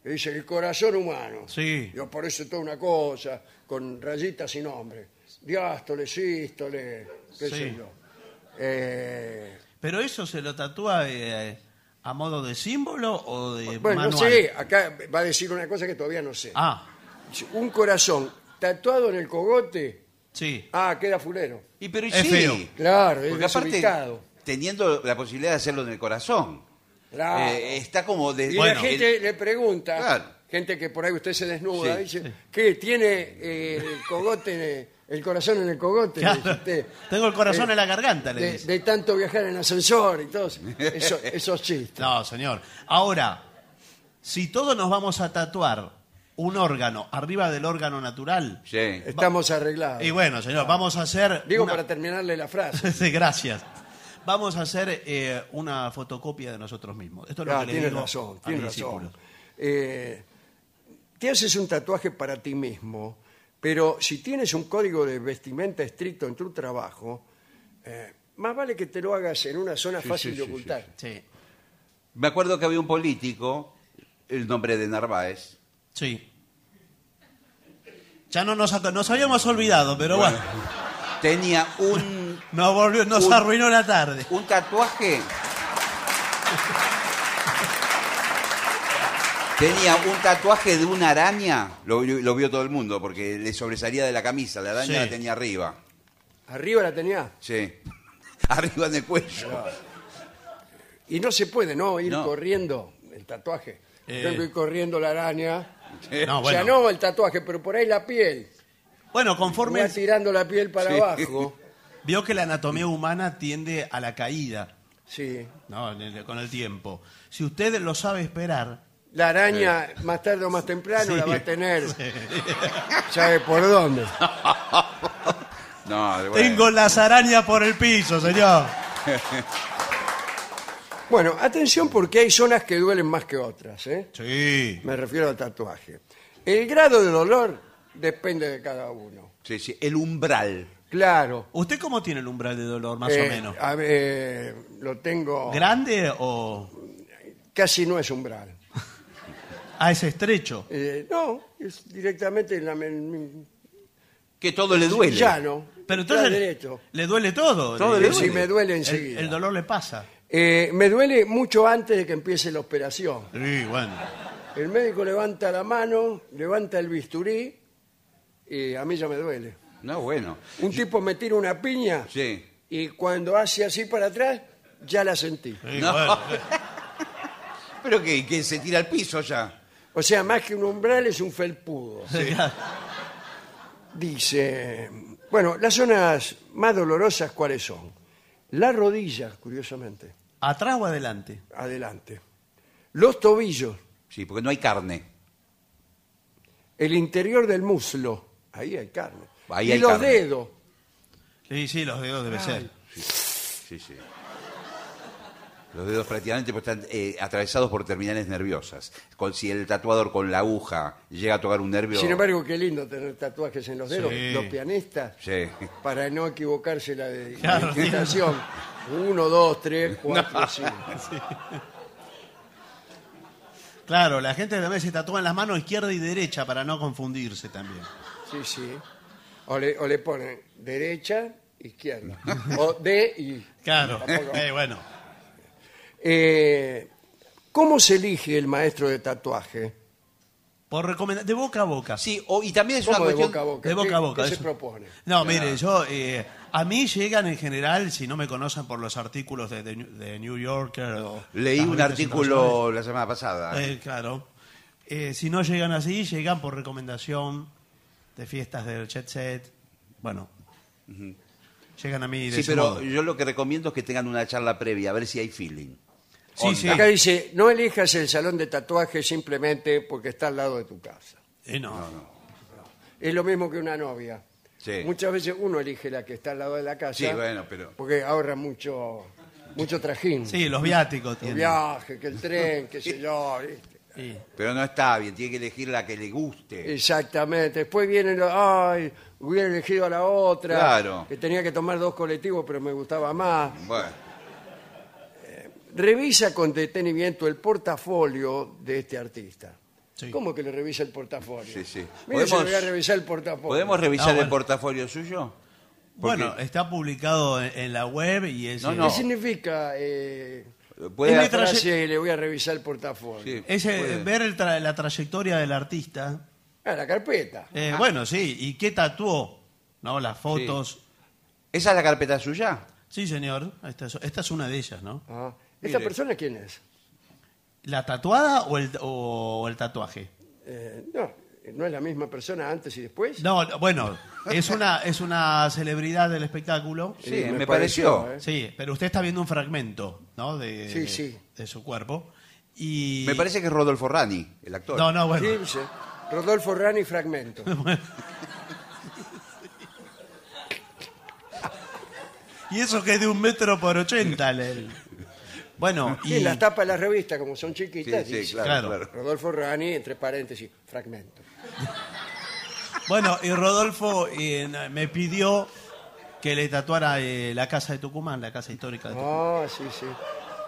[SPEAKER 3] que dice el corazón humano.
[SPEAKER 4] Sí.
[SPEAKER 3] Yo por eso toda una cosa, con rayitas y nombre. Diástole, sístole, qué
[SPEAKER 4] Sí.
[SPEAKER 3] sé yo. Eh,
[SPEAKER 4] Pero eso se lo tatúa eh, a modo de símbolo o de
[SPEAKER 3] bueno, no
[SPEAKER 4] manual.
[SPEAKER 3] sé, acá va a decir una cosa que todavía no sé.
[SPEAKER 4] Ah,
[SPEAKER 3] Un corazón tatuado en el cogote,
[SPEAKER 4] sí.
[SPEAKER 3] ah, queda fulero.
[SPEAKER 5] Y pero y
[SPEAKER 4] Es
[SPEAKER 5] sí.
[SPEAKER 4] feo.
[SPEAKER 3] Claro, es
[SPEAKER 5] Porque aparte,
[SPEAKER 3] desubicado.
[SPEAKER 5] teniendo la posibilidad de hacerlo en el corazón,
[SPEAKER 3] Claro.
[SPEAKER 5] eh, está como de.
[SPEAKER 3] Y
[SPEAKER 4] Bueno.
[SPEAKER 3] la gente le pregunta,
[SPEAKER 5] Claro.
[SPEAKER 3] gente que por ahí usted se desnuda,
[SPEAKER 5] Sí,
[SPEAKER 3] dice, ¿qué? ¿Tiene eh, el cogote, el corazón en el cogote?
[SPEAKER 4] Claro.
[SPEAKER 3] Dice usted.
[SPEAKER 4] Tengo el corazón
[SPEAKER 3] Eh,
[SPEAKER 4] en la garganta, le
[SPEAKER 3] de,
[SPEAKER 4] dice.
[SPEAKER 3] de tanto viajar en ascensor y todos eso- esos chistes.
[SPEAKER 4] No, señor. Ahora, si todos nos vamos a tatuar un órgano arriba del órgano natural,
[SPEAKER 5] Sí.
[SPEAKER 3] Estamos arreglados.
[SPEAKER 4] y bueno, señor, vamos a hacer.
[SPEAKER 3] Digo
[SPEAKER 4] una-
[SPEAKER 3] para terminarle la frase.
[SPEAKER 4] Sí, gracias. Vamos a hacer eh, una fotocopia de nosotros mismos. Esto es lo
[SPEAKER 3] Ah,
[SPEAKER 4] que le
[SPEAKER 3] tienes
[SPEAKER 4] digo
[SPEAKER 3] razón,
[SPEAKER 4] a
[SPEAKER 3] tienes
[SPEAKER 4] mis
[SPEAKER 3] razón.
[SPEAKER 4] discípulos.
[SPEAKER 3] Eh, te haces un tatuaje para ti mismo, pero si tienes un código de vestimenta estricto en tu trabajo, eh, más vale que te lo hagas en una zona fácil
[SPEAKER 5] sí,
[SPEAKER 3] de
[SPEAKER 5] sí,
[SPEAKER 3] ocultar.
[SPEAKER 4] Sí.
[SPEAKER 5] Me acuerdo que había un político El nombre de Narváez.
[SPEAKER 4] Sí. Ya no nos, nos habíamos olvidado, pero bueno,
[SPEAKER 5] Tenía un,
[SPEAKER 4] nos, volvió, nos
[SPEAKER 5] Un-
[SPEAKER 4] arruinó la tarde.
[SPEAKER 5] un tatuaje. Tenía un tatuaje de una araña. Lo, lo vio todo el mundo porque le sobresalía de la camisa. La araña
[SPEAKER 4] Sí.
[SPEAKER 5] la tenía arriba.
[SPEAKER 3] Arriba la tenía.
[SPEAKER 5] Sí. Arriba en el cuello.
[SPEAKER 3] Y no se puede, ¿no? Ir
[SPEAKER 5] No.
[SPEAKER 3] corriendo el tatuaje.
[SPEAKER 4] Eh.
[SPEAKER 3] Tengo que ir corriendo la araña.
[SPEAKER 4] No, bueno.
[SPEAKER 3] no el tatuaje, pero por ahí la piel.
[SPEAKER 4] Bueno, conforme
[SPEAKER 3] Va tirando la piel para
[SPEAKER 5] Sí.
[SPEAKER 3] abajo.
[SPEAKER 4] vio que la anatomía humana tiende a la caída,
[SPEAKER 3] Sí.
[SPEAKER 4] ¿no? En el- con el tiempo. Si usted lo sabe esperar,
[SPEAKER 3] La araña, más tarde o más temprano,
[SPEAKER 4] Sí.
[SPEAKER 3] la va a tener. ¿Sabe por dónde?
[SPEAKER 5] No, bueno.
[SPEAKER 4] tengo las arañas por el piso, señor.
[SPEAKER 3] Bueno, atención porque hay zonas que duelen más que otras, ¿eh?
[SPEAKER 4] Sí.
[SPEAKER 3] Me refiero al tatuaje. El grado de dolor depende de cada uno.
[SPEAKER 5] Sí, sí. El umbral.
[SPEAKER 3] Claro.
[SPEAKER 4] ¿Usted cómo tiene el umbral de dolor, más
[SPEAKER 3] eh,
[SPEAKER 4] o menos?
[SPEAKER 3] a ver, lo tengo.
[SPEAKER 4] ¿Grande o...?
[SPEAKER 3] Casi no es umbral.
[SPEAKER 4] Ah, es estrecho.
[SPEAKER 3] Eh, no, es directamente en la.
[SPEAKER 5] Que todo le duele.
[SPEAKER 3] Llano.
[SPEAKER 4] Pero entonces
[SPEAKER 3] derecho.
[SPEAKER 4] le duele todo.
[SPEAKER 5] Todo
[SPEAKER 4] Le-
[SPEAKER 5] le
[SPEAKER 3] Sí,
[SPEAKER 5] duele.
[SPEAKER 3] me duele
[SPEAKER 4] el,
[SPEAKER 3] enseguida.
[SPEAKER 4] el dolor le pasa.
[SPEAKER 3] Eh, me duele mucho antes de que empiece la operación.
[SPEAKER 4] Sí, bueno.
[SPEAKER 3] El médico levanta la mano, levanta el bisturí y a mí ya me duele.
[SPEAKER 5] No, bueno.
[SPEAKER 3] Un tipo me tira una piña
[SPEAKER 5] Sí.
[SPEAKER 3] y cuando hace así para atrás, ya la sentí.
[SPEAKER 4] Sí,
[SPEAKER 5] No.
[SPEAKER 4] bueno.
[SPEAKER 5] Pero que, que se tira al piso ya.
[SPEAKER 3] O sea, más que un umbral es un felpudo.
[SPEAKER 4] Sí.
[SPEAKER 3] Dice, bueno, las zonas más dolorosas, ¿cuáles son? La rodilla, curiosamente,
[SPEAKER 4] ¿Atrás o adelante?
[SPEAKER 3] adelante. Los tobillos,
[SPEAKER 5] Sí, porque no hay carne.
[SPEAKER 3] el interior del muslo, ahí hay carne.
[SPEAKER 5] Ahí
[SPEAKER 3] y
[SPEAKER 5] hay
[SPEAKER 3] los
[SPEAKER 5] carne.
[SPEAKER 3] dedos,
[SPEAKER 4] Sí, sí, los dedos debe ser.
[SPEAKER 5] Sí, sí. Los dedos prácticamente pues, están eh, atravesados por terminales nerviosas. Con, si el tatuador con la aguja llega a tocar un nervio...
[SPEAKER 3] Sin embargo, qué lindo tener tatuajes en los dedos.
[SPEAKER 4] Sí.
[SPEAKER 3] Los pianistas,
[SPEAKER 5] Sí.
[SPEAKER 3] para no equivocarse la de
[SPEAKER 4] Claro.
[SPEAKER 3] Uno, dos, tres, cuatro, cinco.
[SPEAKER 4] Claro, la gente también se tatúa en las manos izquierda y derecha para no confundirse también.
[SPEAKER 3] Sí, sí. O le, o le ponen derecha, izquierda. O de y.
[SPEAKER 4] Claro.
[SPEAKER 3] Tampoco.
[SPEAKER 4] Eh, bueno.
[SPEAKER 3] Eh, ¿Cómo se elige el maestro de tatuaje?
[SPEAKER 4] Por recomenda- de boca a boca.
[SPEAKER 5] Sí, o- y también es una
[SPEAKER 3] ¿Cómo de
[SPEAKER 5] cuestión...
[SPEAKER 3] boca a boca?
[SPEAKER 4] de boca
[SPEAKER 3] ¿Qué-
[SPEAKER 4] a boca,
[SPEAKER 3] ¿Qué se
[SPEAKER 4] eso.
[SPEAKER 3] propone?
[SPEAKER 4] No, mire, yo eh, a mí llegan en general, si no me conocen por los artículos de, de, de New Yorker o
[SPEAKER 5] Leí un artículo la semana pasada.
[SPEAKER 4] eh, claro. Eh, si no llegan así, llegan por recomendación de fiestas del Jet Set. Bueno, llegan a mí de
[SPEAKER 5] sí,
[SPEAKER 4] ese
[SPEAKER 5] pero
[SPEAKER 4] modo.
[SPEAKER 5] yo lo que recomiendo es que tengan una charla previa, a ver si hay feeling.
[SPEAKER 4] Sí, sí.
[SPEAKER 3] Acá dice, no elijas el salón de tatuaje simplemente porque está al lado de tu casa.
[SPEAKER 4] Eh, no.
[SPEAKER 3] Es lo mismo que una novia.
[SPEAKER 5] Sí.
[SPEAKER 3] Muchas veces uno elige la que está al lado de la casa.
[SPEAKER 5] Sí, bueno, pero-
[SPEAKER 3] Porque ahorra mucho, mucho trajín.
[SPEAKER 4] Sí, los viáticos
[SPEAKER 3] El
[SPEAKER 4] tienen.
[SPEAKER 3] viaje, que el tren, qué sé yo. ¿viste?
[SPEAKER 4] Sí.
[SPEAKER 5] Pero no está bien, tiene que elegir la que le guste.
[SPEAKER 3] Exactamente. Después vienen los, ay, hubiera elegido a la otra.
[SPEAKER 5] Claro.
[SPEAKER 3] Que tenía que tomar dos colectivos, pero me gustaba más.
[SPEAKER 5] Bueno,
[SPEAKER 3] Revisa con detenimiento el portafolio de este artista.
[SPEAKER 4] Sí.
[SPEAKER 3] ¿Cómo que le revisa el portafolio?
[SPEAKER 5] Sí, sí.
[SPEAKER 3] Mire, si
[SPEAKER 5] Podemos-
[SPEAKER 3] le voy a revisar el portafolio.
[SPEAKER 5] ¿podemos revisar
[SPEAKER 4] Ah,
[SPEAKER 5] el
[SPEAKER 4] bueno.
[SPEAKER 5] portafolio suyo?
[SPEAKER 4] Bueno, está publicado en, en la web y es,
[SPEAKER 5] No,
[SPEAKER 3] ¿Qué
[SPEAKER 5] no.
[SPEAKER 3] significa eh,
[SPEAKER 5] Puede
[SPEAKER 3] la frase le voy a revisar el portafolio?
[SPEAKER 5] Sí.
[SPEAKER 4] es, eh,
[SPEAKER 5] puede.
[SPEAKER 4] ver el tra- la trayectoria del artista.
[SPEAKER 3] Ah, la carpeta.
[SPEAKER 4] Eh, Bueno, sí, y qué tatuó, ¿no? Las fotos.
[SPEAKER 5] ¿Esa es la carpeta suya?
[SPEAKER 4] Sí, señor, esta es, esta es una de ellas, ¿no?
[SPEAKER 3] Ah, ¿Esta
[SPEAKER 5] Mire.
[SPEAKER 3] persona quién es?
[SPEAKER 4] ¿La tatuada o el, o el tatuaje?
[SPEAKER 3] Eh, no, no es la misma persona antes y después.
[SPEAKER 4] No, bueno, es una, es una celebridad del espectáculo.
[SPEAKER 5] Sí,
[SPEAKER 3] Eh,
[SPEAKER 5] me pareció.
[SPEAKER 3] ¿eh?
[SPEAKER 4] Sí, pero usted está viendo un fragmento, ¿no? De,
[SPEAKER 3] Sí, sí.
[SPEAKER 4] de su cuerpo. Y...
[SPEAKER 5] Me parece que es Rodolfo Rani, el actor.
[SPEAKER 4] No, no, bueno.
[SPEAKER 3] Sí, Rodolfo Rani Fragmento.
[SPEAKER 4] Y eso que es de un metro por ochenta. el- Bueno, y...
[SPEAKER 3] Sí, las tapas de la revista, como son chiquitas,
[SPEAKER 5] sí,
[SPEAKER 3] dice,
[SPEAKER 5] claro,
[SPEAKER 4] Claro.
[SPEAKER 5] claro.
[SPEAKER 3] Rodolfo Rani, entre paréntesis, Fragmento.
[SPEAKER 4] Bueno, y Rodolfo eh, me pidió que le tatuara eh, la casa de Tucumán, la casa histórica de Tucumán.
[SPEAKER 3] Ah, sí, sí.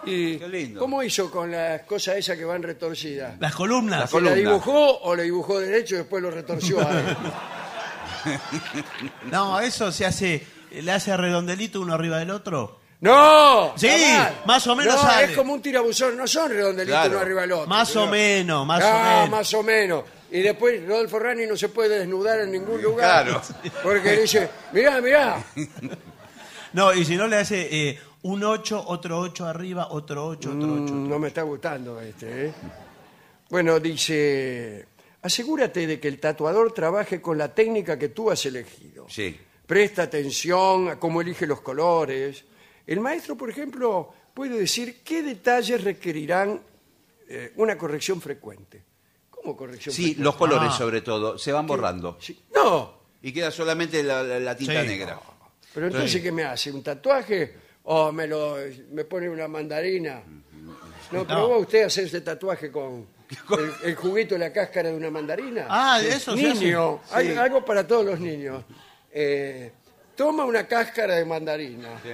[SPEAKER 3] ¿Y
[SPEAKER 5] Qué lindo.
[SPEAKER 3] cómo hizo con las cosas esas que van retorcidas?
[SPEAKER 4] Las columnas.
[SPEAKER 5] Las
[SPEAKER 3] ¿Se la dibujó o le dibujó derecho y después lo retorció a él?
[SPEAKER 4] No, eso se hace, le hace redondelito uno arriba del otro.
[SPEAKER 3] ¡No!
[SPEAKER 4] Sí,
[SPEAKER 3] jamás.
[SPEAKER 4] más o menos
[SPEAKER 3] No,
[SPEAKER 4] sale.
[SPEAKER 3] es como un tirabuzón, no son redondelitos
[SPEAKER 5] Claro.
[SPEAKER 3] uno arriba del otro.
[SPEAKER 4] Más o
[SPEAKER 3] No.
[SPEAKER 4] menos, más
[SPEAKER 3] No,
[SPEAKER 4] o menos.
[SPEAKER 3] más o menos. Y después Rodolfo Rani no se puede desnudar en ningún lugar.
[SPEAKER 5] Claro.
[SPEAKER 3] Porque dice, mirá, mirá.
[SPEAKER 4] No, y si no le hace eh, un 8, otro 8 arriba, otro 8, otro 8.
[SPEAKER 3] Mm, no me está gustando este, ¿eh? Bueno, dice, asegúrate de que el tatuador trabaje con la técnica que tú has elegido.
[SPEAKER 5] Sí.
[SPEAKER 3] Presta atención a cómo elige los colores. El maestro, por ejemplo, puede decir qué detalles requerirán eh, una corrección frecuente. ¿Cómo corrección
[SPEAKER 5] Sí,
[SPEAKER 3] frecuente?
[SPEAKER 5] los colores
[SPEAKER 4] Ah.
[SPEAKER 5] sobre todo se van borrando.
[SPEAKER 3] Sí. No,
[SPEAKER 5] Y queda solamente la, la- la tinta
[SPEAKER 4] Sí.
[SPEAKER 5] negra.
[SPEAKER 3] pero entonces, ¿qué me hace? ¿Un tatuaje? ¿O me, lo, me pone una mandarina? ¿No probó usted hacer ese tatuaje con el, el juguito de la cáscara de una mandarina?
[SPEAKER 4] Ah, eso hace.
[SPEAKER 3] Niño, hay
[SPEAKER 5] Sí.
[SPEAKER 3] algo para todos los niños. Eh, toma una cáscara de mandarina,
[SPEAKER 5] Sí.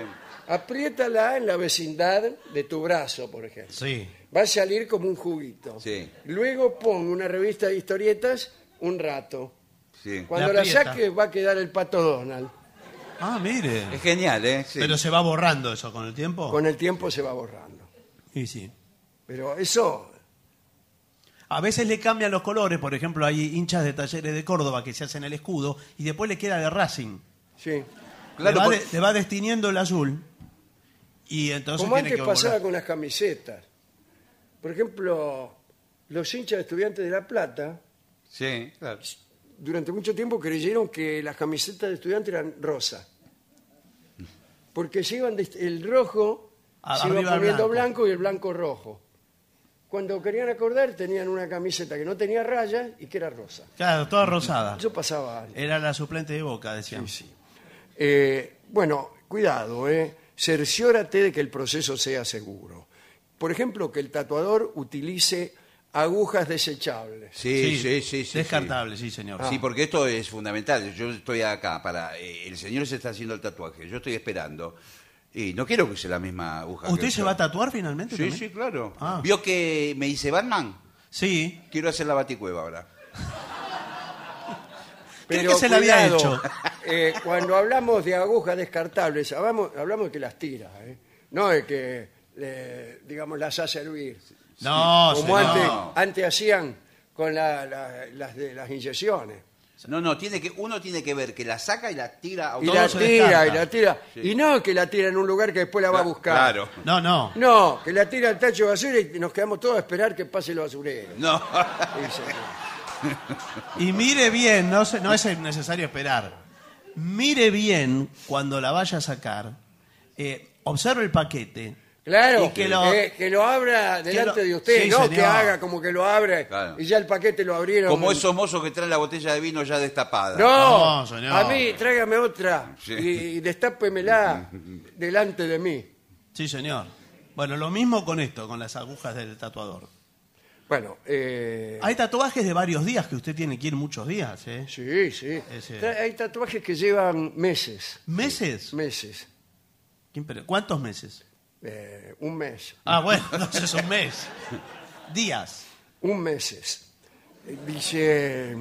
[SPEAKER 3] Apriétala en la vecindad de tu brazo, por ejemplo.
[SPEAKER 4] Sí.
[SPEAKER 3] Va a salir como un juguito.
[SPEAKER 5] Sí.
[SPEAKER 3] Luego pon una revista de historietas un rato.
[SPEAKER 5] Sí.
[SPEAKER 3] Cuando
[SPEAKER 4] La
[SPEAKER 3] la,
[SPEAKER 4] aprieta.
[SPEAKER 3] saques va a quedar el pato Donald.
[SPEAKER 4] Ah, mire.
[SPEAKER 5] Es genial, ¿eh? Sí.
[SPEAKER 4] Pero se va borrando eso con el tiempo.
[SPEAKER 3] Con el tiempo se va borrando.
[SPEAKER 4] Y sí.
[SPEAKER 3] Pero eso,
[SPEAKER 4] A veces le cambian los colores, por ejemplo, hay hinchas de talleres de Córdoba que se hacen el escudo y después le queda de Racing.
[SPEAKER 3] sí.
[SPEAKER 5] Claro,
[SPEAKER 4] le, va
[SPEAKER 5] por-
[SPEAKER 4] de- le va destiniendo el azul y entonces
[SPEAKER 3] Como
[SPEAKER 4] tiene
[SPEAKER 3] antes
[SPEAKER 4] que
[SPEAKER 3] pasaba con las camisetas. Por ejemplo, los hinchas de estudiantes de La Plata,
[SPEAKER 5] Sí, claro.
[SPEAKER 3] durante mucho tiempo creyeron que las camisetas de estudiantes eran rosas. Porque se iban de- el rojo
[SPEAKER 4] A-
[SPEAKER 3] se iba
[SPEAKER 4] arriba
[SPEAKER 3] poniendo
[SPEAKER 4] blanco.
[SPEAKER 3] blanco. y el blanco rojo. Cuando querían acordar tenían una camiseta que no tenía rayas y que era rosa.
[SPEAKER 4] Claro, toda rosada.
[SPEAKER 3] Eso pasaba antes.
[SPEAKER 4] Era la suplente de Boca, decían.
[SPEAKER 3] Eh, bueno, cuidado, eh. Cerciórate de que el proceso sea seguro. Por ejemplo, que el tatuador utilice agujas desechables.
[SPEAKER 5] Sí, sí, sí, sí.
[SPEAKER 4] Descartable, sí, señor.
[SPEAKER 5] Sí, porque esto es fundamental. Yo estoy acá para. eh, el señor se está haciendo el tatuaje. Yo estoy esperando. Y no quiero que use la misma aguja.
[SPEAKER 4] ¿Usted
[SPEAKER 5] que
[SPEAKER 4] se
[SPEAKER 5] yo.
[SPEAKER 4] va a tatuar finalmente?
[SPEAKER 5] Sí,
[SPEAKER 4] también?
[SPEAKER 5] sí, claro.
[SPEAKER 4] Ah.
[SPEAKER 5] ¿Vio que me hice Batman?
[SPEAKER 4] Sí.
[SPEAKER 5] Quiero hacer la baticueva ahora.
[SPEAKER 4] Creo que se la había hecho.
[SPEAKER 3] eh, cuando hablamos de agujas descartables, hablamos, hablamos de que las tira, eh, no de que, le- digamos, las hace hervir.
[SPEAKER 4] No,
[SPEAKER 3] Como
[SPEAKER 4] señor.
[SPEAKER 3] antes,
[SPEAKER 5] No.
[SPEAKER 3] antes hacían con la- la- las, de, las inyecciones.
[SPEAKER 5] No, no, tiene que, uno tiene que ver que la saca y la tira a
[SPEAKER 3] Y la tira, y la tira.
[SPEAKER 5] Sí.
[SPEAKER 3] Y no que la tira en un lugar que después la va a buscar.
[SPEAKER 5] Claro.
[SPEAKER 4] No, no.
[SPEAKER 3] No, que la tira al tacho de basura y nos quedamos todos a esperar que pase el basurero.
[SPEAKER 5] No.
[SPEAKER 3] Dice.
[SPEAKER 4] Y mire bien, no, se- no es necesario esperar. Mire bien cuando la vaya a sacar. eh, observe el paquete.
[SPEAKER 3] Claro,
[SPEAKER 4] Y que lo-
[SPEAKER 3] eh, que lo abra delante
[SPEAKER 4] lo-
[SPEAKER 3] de usted,
[SPEAKER 4] Sí,
[SPEAKER 3] no
[SPEAKER 4] señor.
[SPEAKER 3] que haga como que lo abre
[SPEAKER 5] Claro.
[SPEAKER 3] y ya el paquete lo abrieron.
[SPEAKER 5] Como esos mozos que traen la botella de vino ya destapada.
[SPEAKER 3] No,
[SPEAKER 4] No, señor.
[SPEAKER 3] a mí tráigame otra
[SPEAKER 5] Sí.
[SPEAKER 3] y, y destápemela delante de mí.
[SPEAKER 4] Sí, señor. Bueno, lo mismo con esto, con las agujas del tatuador.
[SPEAKER 3] Bueno, eh,
[SPEAKER 4] Hay tatuajes de varios días que usted tiene que ir muchos días, ¿eh?
[SPEAKER 3] sí, sí.
[SPEAKER 4] Ese-
[SPEAKER 3] Hay tatuajes que llevan meses,
[SPEAKER 4] ¿Meses?
[SPEAKER 3] meses,
[SPEAKER 4] ¿Qué imper- ¿Cuántos meses?
[SPEAKER 3] eh, un mes,
[SPEAKER 4] Ah, bueno, entonces un mes. Días.
[SPEAKER 3] un meses. Dice,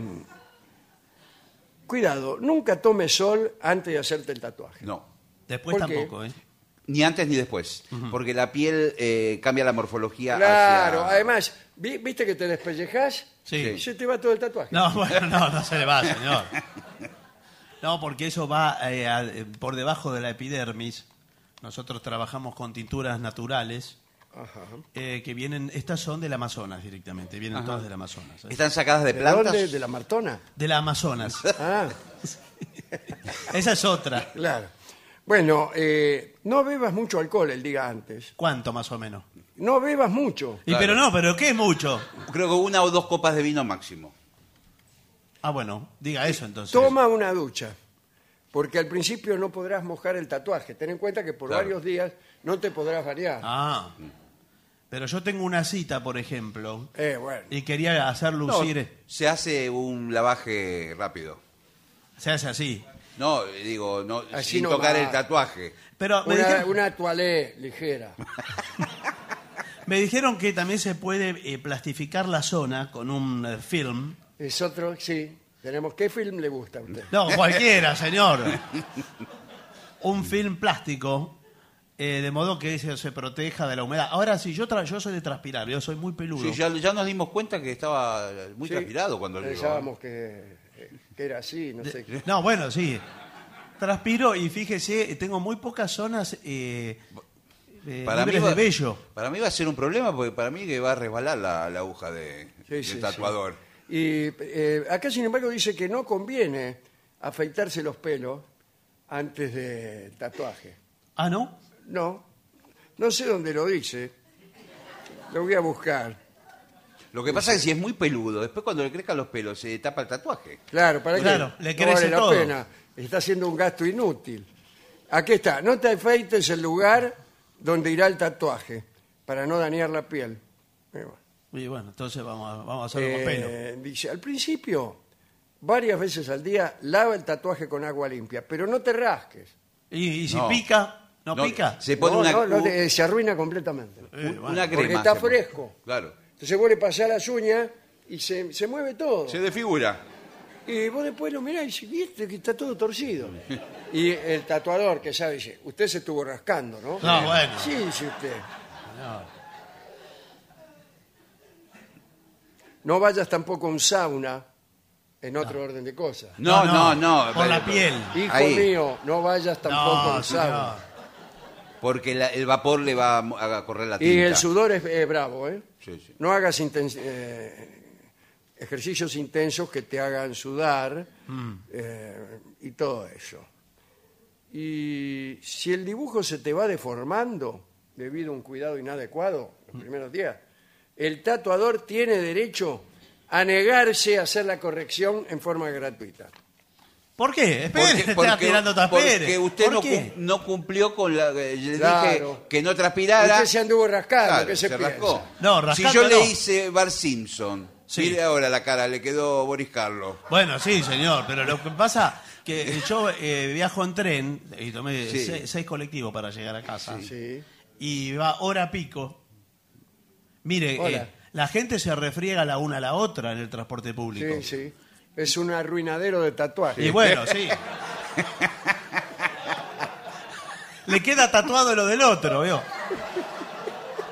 [SPEAKER 3] cuidado, nunca tome sol antes de hacerte el tatuaje.
[SPEAKER 5] No.
[SPEAKER 4] Después tampoco, ¿eh?
[SPEAKER 5] Ni antes ni después. Porque la piel eh, cambia la morfología
[SPEAKER 3] Claro,
[SPEAKER 5] hacia-
[SPEAKER 3] además, vi- ¿viste que te despellejás?
[SPEAKER 4] Sí.
[SPEAKER 3] Y se te va todo el tatuaje.
[SPEAKER 4] No, bueno, no, no se le va, señor. No, porque eso va eh, a- eh, por debajo de la epidermis. Nosotros trabajamos con tinturas naturales
[SPEAKER 3] Ajá.
[SPEAKER 4] eh, que vienen, estas son del Amazonas directamente, vienen todas del Amazonas. ¿eh?
[SPEAKER 5] ¿Están sacadas de
[SPEAKER 3] ¿De
[SPEAKER 5] plantas?
[SPEAKER 3] dónde? ¿De la Martona?
[SPEAKER 4] De la Amazonas.
[SPEAKER 3] Ah,
[SPEAKER 4] Esa es otra.
[SPEAKER 3] claro. Bueno, eh, no bebas mucho alcohol el día antes.
[SPEAKER 4] ¿Cuánto más o menos?
[SPEAKER 3] No bebas mucho.
[SPEAKER 4] Y
[SPEAKER 5] Claro.
[SPEAKER 4] pero no, pero ¿qué es mucho?
[SPEAKER 5] Creo que una o dos copas de vino máximo.
[SPEAKER 4] Ah, bueno, diga eso entonces.
[SPEAKER 3] Toma una ducha. Porque al principio no podrás mojar el tatuaje. Ten en cuenta que por
[SPEAKER 5] Claro.
[SPEAKER 3] varios días no te podrás variar.
[SPEAKER 4] Ah. Pero yo tengo una cita, por ejemplo,
[SPEAKER 3] Eh, bueno.
[SPEAKER 4] y quería hacer
[SPEAKER 5] No,
[SPEAKER 4] lucir.
[SPEAKER 5] se hace un lavaje rápido.
[SPEAKER 4] Se hace así.
[SPEAKER 5] No, digo, no,
[SPEAKER 3] Así
[SPEAKER 5] sin
[SPEAKER 3] no
[SPEAKER 5] tocar
[SPEAKER 3] va.
[SPEAKER 5] el tatuaje.
[SPEAKER 4] Pero me
[SPEAKER 3] Una,
[SPEAKER 4] dijeron-
[SPEAKER 3] una toalé ligera.
[SPEAKER 4] Me dijeron que también se puede eh, plastificar la zona con un eh, film.
[SPEAKER 3] Es otro, sí. Tenemos, ¿qué film le gusta a usted?
[SPEAKER 4] No, cualquiera, señor. Un film plástico, eh, de modo que se, se proteja de la humedad. Ahora, sí, yo, tra- yo soy de transpirar, yo soy muy peludo.
[SPEAKER 5] Sí, ya, ya nos dimos cuenta que estaba muy
[SPEAKER 3] Sí,
[SPEAKER 5] transpirado cuando llegó.
[SPEAKER 3] Pensábamos que, que era así, no sé. qué.
[SPEAKER 4] No, bueno, sí. Transpiro y fíjese, tengo muy pocas zonas eh, eh,
[SPEAKER 5] Para mí, va,
[SPEAKER 4] de vello.
[SPEAKER 5] para mí va a ser un problema porque para mí que va a resbalar la, la aguja de,
[SPEAKER 3] Sí,
[SPEAKER 5] del
[SPEAKER 3] sí,
[SPEAKER 5] tatuador.
[SPEAKER 3] Y eh, acá, sin embargo, dice que no conviene afeitarse los pelos antes del tatuaje.
[SPEAKER 4] Ah, ¿no?
[SPEAKER 3] No, no sé dónde lo dice. Lo voy a buscar.
[SPEAKER 5] Lo que pasa es que si es muy peludo, después cuando le crezcan los pelos se tapa el tatuaje.
[SPEAKER 3] Claro, para
[SPEAKER 4] Claro,
[SPEAKER 3] que
[SPEAKER 4] le
[SPEAKER 3] no
[SPEAKER 4] crece
[SPEAKER 3] vale la
[SPEAKER 4] todo.
[SPEAKER 3] pena. Está haciendo un gasto inútil. Aquí está. No te afeites el lugar donde irá el tatuaje para no dañar la piel. Eh, bueno.
[SPEAKER 4] Y bueno, entonces vamos a, vamos a hacerlo con pelo.
[SPEAKER 3] Eh, dice, al principio, varias veces al día, lava el tatuaje con agua limpia, pero no te rasques.
[SPEAKER 4] Y, y si
[SPEAKER 5] No.
[SPEAKER 4] pica, ¿no,
[SPEAKER 5] No,
[SPEAKER 4] pica?
[SPEAKER 5] Se pone
[SPEAKER 3] No,
[SPEAKER 5] una,
[SPEAKER 3] no, te- se arruina completamente.
[SPEAKER 4] Eh, bueno.
[SPEAKER 5] una crema.
[SPEAKER 3] Porque está
[SPEAKER 5] se pone.
[SPEAKER 3] fresco.
[SPEAKER 5] Claro.
[SPEAKER 3] Entonces vos le pasás las uñas y se, se mueve todo.
[SPEAKER 5] Se desfigura.
[SPEAKER 3] Y vos después lo mirás y dices, ¿viste que está todo torcido? Y el tatuador que sabe dice, usted se estuvo rascando, ¿no?
[SPEAKER 4] No, bueno.
[SPEAKER 3] Sí, dice usted. No vayas tampoco a un sauna en otro orden de cosas.
[SPEAKER 5] No, no, no.
[SPEAKER 4] Por la piel.
[SPEAKER 3] Hijo
[SPEAKER 5] Ahí.
[SPEAKER 3] mío, no vayas tampoco a
[SPEAKER 4] No,
[SPEAKER 3] un sauna.
[SPEAKER 4] señor.
[SPEAKER 5] Porque la- el vapor le va a, a correr la tinta.
[SPEAKER 3] Y el sudor es eh, bravo, ¿eh?
[SPEAKER 5] Sí, sí.
[SPEAKER 3] No hagas inten- eh, ejercicios intensos que te hagan sudar
[SPEAKER 5] Mm.
[SPEAKER 3] eh, y todo eso. Y si el dibujo se te va deformando debido a un cuidado inadecuado
[SPEAKER 5] Mm.
[SPEAKER 3] los primeros días, el tatuador tiene derecho a negarse a hacer la corrección en forma gratuita.
[SPEAKER 4] ¿Por qué? Espere,
[SPEAKER 5] Porque,
[SPEAKER 4] está tirando
[SPEAKER 5] porque usted
[SPEAKER 4] ¿Por
[SPEAKER 5] no,
[SPEAKER 4] qué?
[SPEAKER 5] no cumplió con la... eh, Le
[SPEAKER 3] Claro.
[SPEAKER 5] dije que no transpirara.
[SPEAKER 3] Usted se anduvo rascando,
[SPEAKER 5] Claro,
[SPEAKER 3] ¿qué se,
[SPEAKER 5] rascó.
[SPEAKER 4] No,
[SPEAKER 5] Si
[SPEAKER 4] rascando
[SPEAKER 5] yo
[SPEAKER 4] no.
[SPEAKER 5] le hice Bar Simpson,
[SPEAKER 4] Sí.
[SPEAKER 5] mire ahora la cara, le quedó Boris Carlos.
[SPEAKER 4] Bueno, sí, señor, pero lo que pasa que yo eh, viajo en tren y tomé
[SPEAKER 5] Sí.
[SPEAKER 4] seis colectivos para llegar a casa
[SPEAKER 3] Sí.
[SPEAKER 4] y va hora pico. Mire, eh, la gente se refriega la una a la otra en el transporte público.
[SPEAKER 3] Sí, sí. Es un arruinadero de tatuajes.
[SPEAKER 4] Y bueno, sí. Le queda tatuado lo del otro, ¿veo?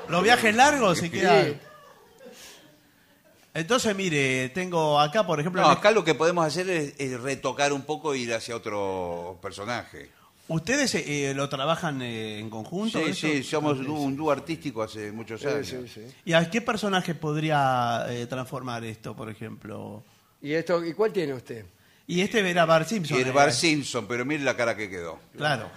[SPEAKER 4] Los viajes largos se quedan. Entonces, mire, tengo acá, por ejemplo,
[SPEAKER 5] No, acá lo que podemos hacer es, es retocar un poco e ir hacia otro personaje.
[SPEAKER 4] ¿ustedes eh, lo trabajan eh, en conjunto?
[SPEAKER 5] Sí,
[SPEAKER 4] eso?
[SPEAKER 5] sí, somos un, un dúo artístico hace muchos años.
[SPEAKER 3] sí, sí.
[SPEAKER 4] ¿Y a qué personaje podría eh, transformar esto, por ejemplo?
[SPEAKER 3] ¿Y, esto, ¿Y cuál tiene usted?
[SPEAKER 4] Y este verá Bart Simpson.
[SPEAKER 5] Y el
[SPEAKER 4] eh,
[SPEAKER 5] Bar Simpson, pero mire la cara que quedó.
[SPEAKER 4] Claro.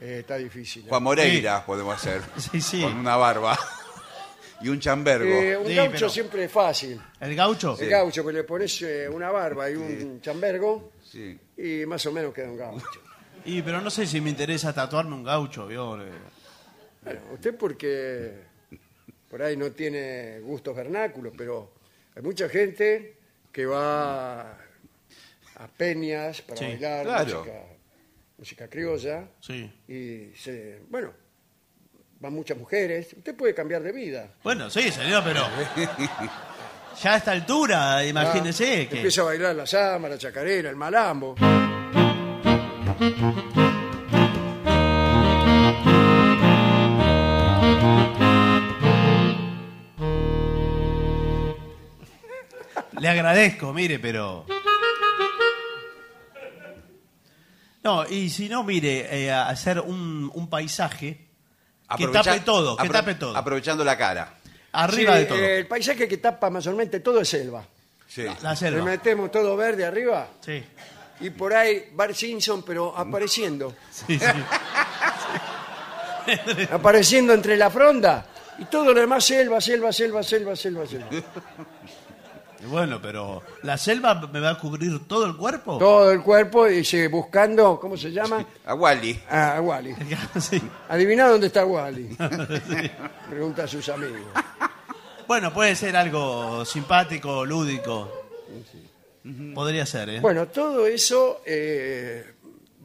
[SPEAKER 3] Eh, está difícil. ¿eh?
[SPEAKER 5] Juan Moreira podemos hacer.
[SPEAKER 4] Sí, sí.
[SPEAKER 5] Con una barba. Y un chambergo.
[SPEAKER 3] Eh, un
[SPEAKER 4] Sí,
[SPEAKER 3] gaucho
[SPEAKER 4] pero-
[SPEAKER 3] siempre es fácil.
[SPEAKER 4] ¿El gaucho?
[SPEAKER 3] El gaucho, que le pones eh, una barba y un chambergo
[SPEAKER 5] Sí.
[SPEAKER 3] y más o menos queda un gaucho.
[SPEAKER 4] Y pero no sé si me interesa tatuarme un gaucho, ¿vio? Eh,
[SPEAKER 3] Bueno, usted porque por ahí no tiene gustos vernáculos, pero hay mucha gente que va a peñas para
[SPEAKER 4] Sí,
[SPEAKER 3] bailar
[SPEAKER 5] claro.
[SPEAKER 3] música, música criolla
[SPEAKER 4] Sí.
[SPEAKER 3] y se, bueno, van muchas mujeres. Usted puede cambiar de vida.
[SPEAKER 4] Bueno, sí, señor, pero... Ya a esta altura, imagínese
[SPEAKER 3] Ah,
[SPEAKER 4] que...
[SPEAKER 3] Empieza a bailar la samba, la chacarera, el malambo.
[SPEAKER 4] Le agradezco, mire, pero... No, y si no, mire, eh, hacer un, un paisaje que tape todo, que tape todo.
[SPEAKER 5] Aprovechando la cara.
[SPEAKER 4] Arriba
[SPEAKER 3] Sí,
[SPEAKER 4] de todo.
[SPEAKER 3] el paisaje que tapa mayormente todo es selva.
[SPEAKER 5] Sí.
[SPEAKER 4] La
[SPEAKER 3] Le
[SPEAKER 4] selva.
[SPEAKER 3] metemos todo verde arriba
[SPEAKER 4] Sí,
[SPEAKER 3] y por ahí Bart Simpson, pero apareciendo.
[SPEAKER 4] sí, sí.
[SPEAKER 3] apareciendo entre la fronda y todo lo demás selva, selva, selva, selva, selva, selva.
[SPEAKER 4] Bueno, pero ¿la selva me va a cubrir todo el cuerpo?
[SPEAKER 3] Todo el cuerpo y sigue buscando, ¿cómo se llama?
[SPEAKER 5] A Wally.
[SPEAKER 3] A Wally.
[SPEAKER 4] Sí.
[SPEAKER 3] Adivina dónde está Wally. Pregunta a sus amigos.
[SPEAKER 4] Bueno, puede ser algo simpático, lúdico. Podría ser, ¿eh?
[SPEAKER 3] Bueno, todo eso eh,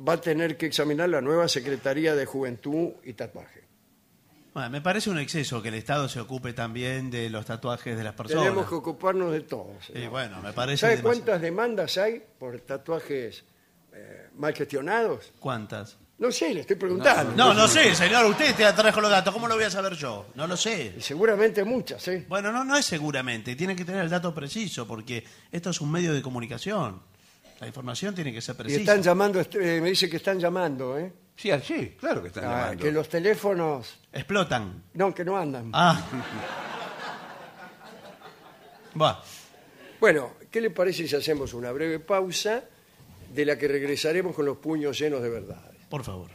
[SPEAKER 3] va a tener que examinar la nueva Secretaría de Juventud y Tatuaje.
[SPEAKER 4] Bueno, me parece un exceso que el Estado se ocupe también de los tatuajes de las personas.
[SPEAKER 3] Tenemos que ocuparnos de todo.
[SPEAKER 4] Y
[SPEAKER 3] señor.
[SPEAKER 4] bueno, me parece
[SPEAKER 3] ¿Sabe
[SPEAKER 4] demasiado.
[SPEAKER 3] cuántas demandas hay por tatuajes eh, mal gestionados?
[SPEAKER 4] ¿Cuántas?
[SPEAKER 3] No sé, le estoy preguntando.
[SPEAKER 4] No, no sé, señor, usted te trajo los datos, ¿cómo lo voy a saber yo? No lo sé.
[SPEAKER 3] Y Seguramente muchas, ¿eh?
[SPEAKER 4] Bueno, no, no es seguramente, tiene que tener el dato preciso, porque esto es un medio de comunicación. La información tiene que ser
[SPEAKER 3] Y
[SPEAKER 4] precisa.
[SPEAKER 3] están llamando, eh, me dice que están llamando, ¿eh?
[SPEAKER 5] Sí, sí, claro que están
[SPEAKER 3] Ah,
[SPEAKER 5] llamando.
[SPEAKER 3] que los teléfonos,
[SPEAKER 4] Explotan.
[SPEAKER 3] no, que no andan.
[SPEAKER 4] Ah. Buah.
[SPEAKER 3] Bueno, ¿qué le parece si hacemos una breve pausa de la que regresaremos con los puños llenos de verdades?
[SPEAKER 4] Por favor.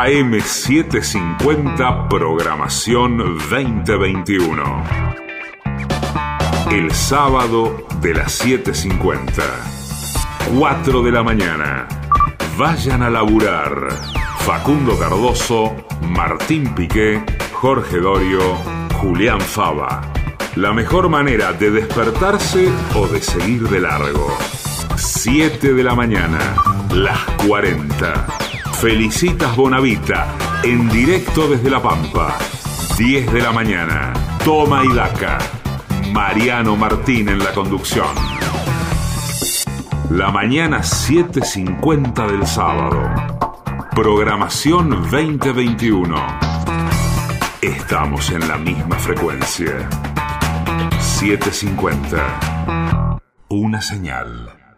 [SPEAKER 1] AM750 Programación 2021. El sábado de las 7.50. 4 de la mañana. Vayan a laburar. Facundo Cardoso, Martín Piqué, Jorge Dorio, Julián Fava. La mejor manera de despertarse o de seguir de largo. 7 de la mañana, las 40. Felicitas Bonavita, en directo desde La Pampa. 10 de la mañana, Toma y Daca. Mariano Martín en la conducción. La mañana 7.50 del sábado. Programación 2021. Estamos en la misma frecuencia. 750. Una señal.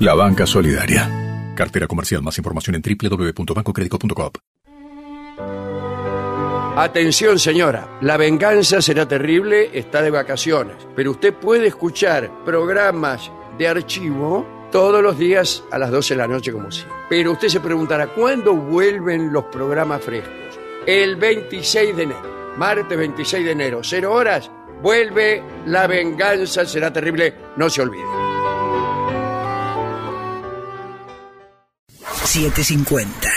[SPEAKER 6] la banca solidaria. Cartera comercial. Más información en www.bancocredico.com.
[SPEAKER 3] Atención señora, la venganza será terrible, está de vacaciones, pero usted puede escuchar programas de archivo todos los días a las 12 de la noche como siempre. Pero usted se preguntará, ¿cuándo vuelven los programas frescos? El 26 de enero, martes 26 de enero, 0 horas, vuelve La venganza será terrible, no se olvide.
[SPEAKER 7] 750.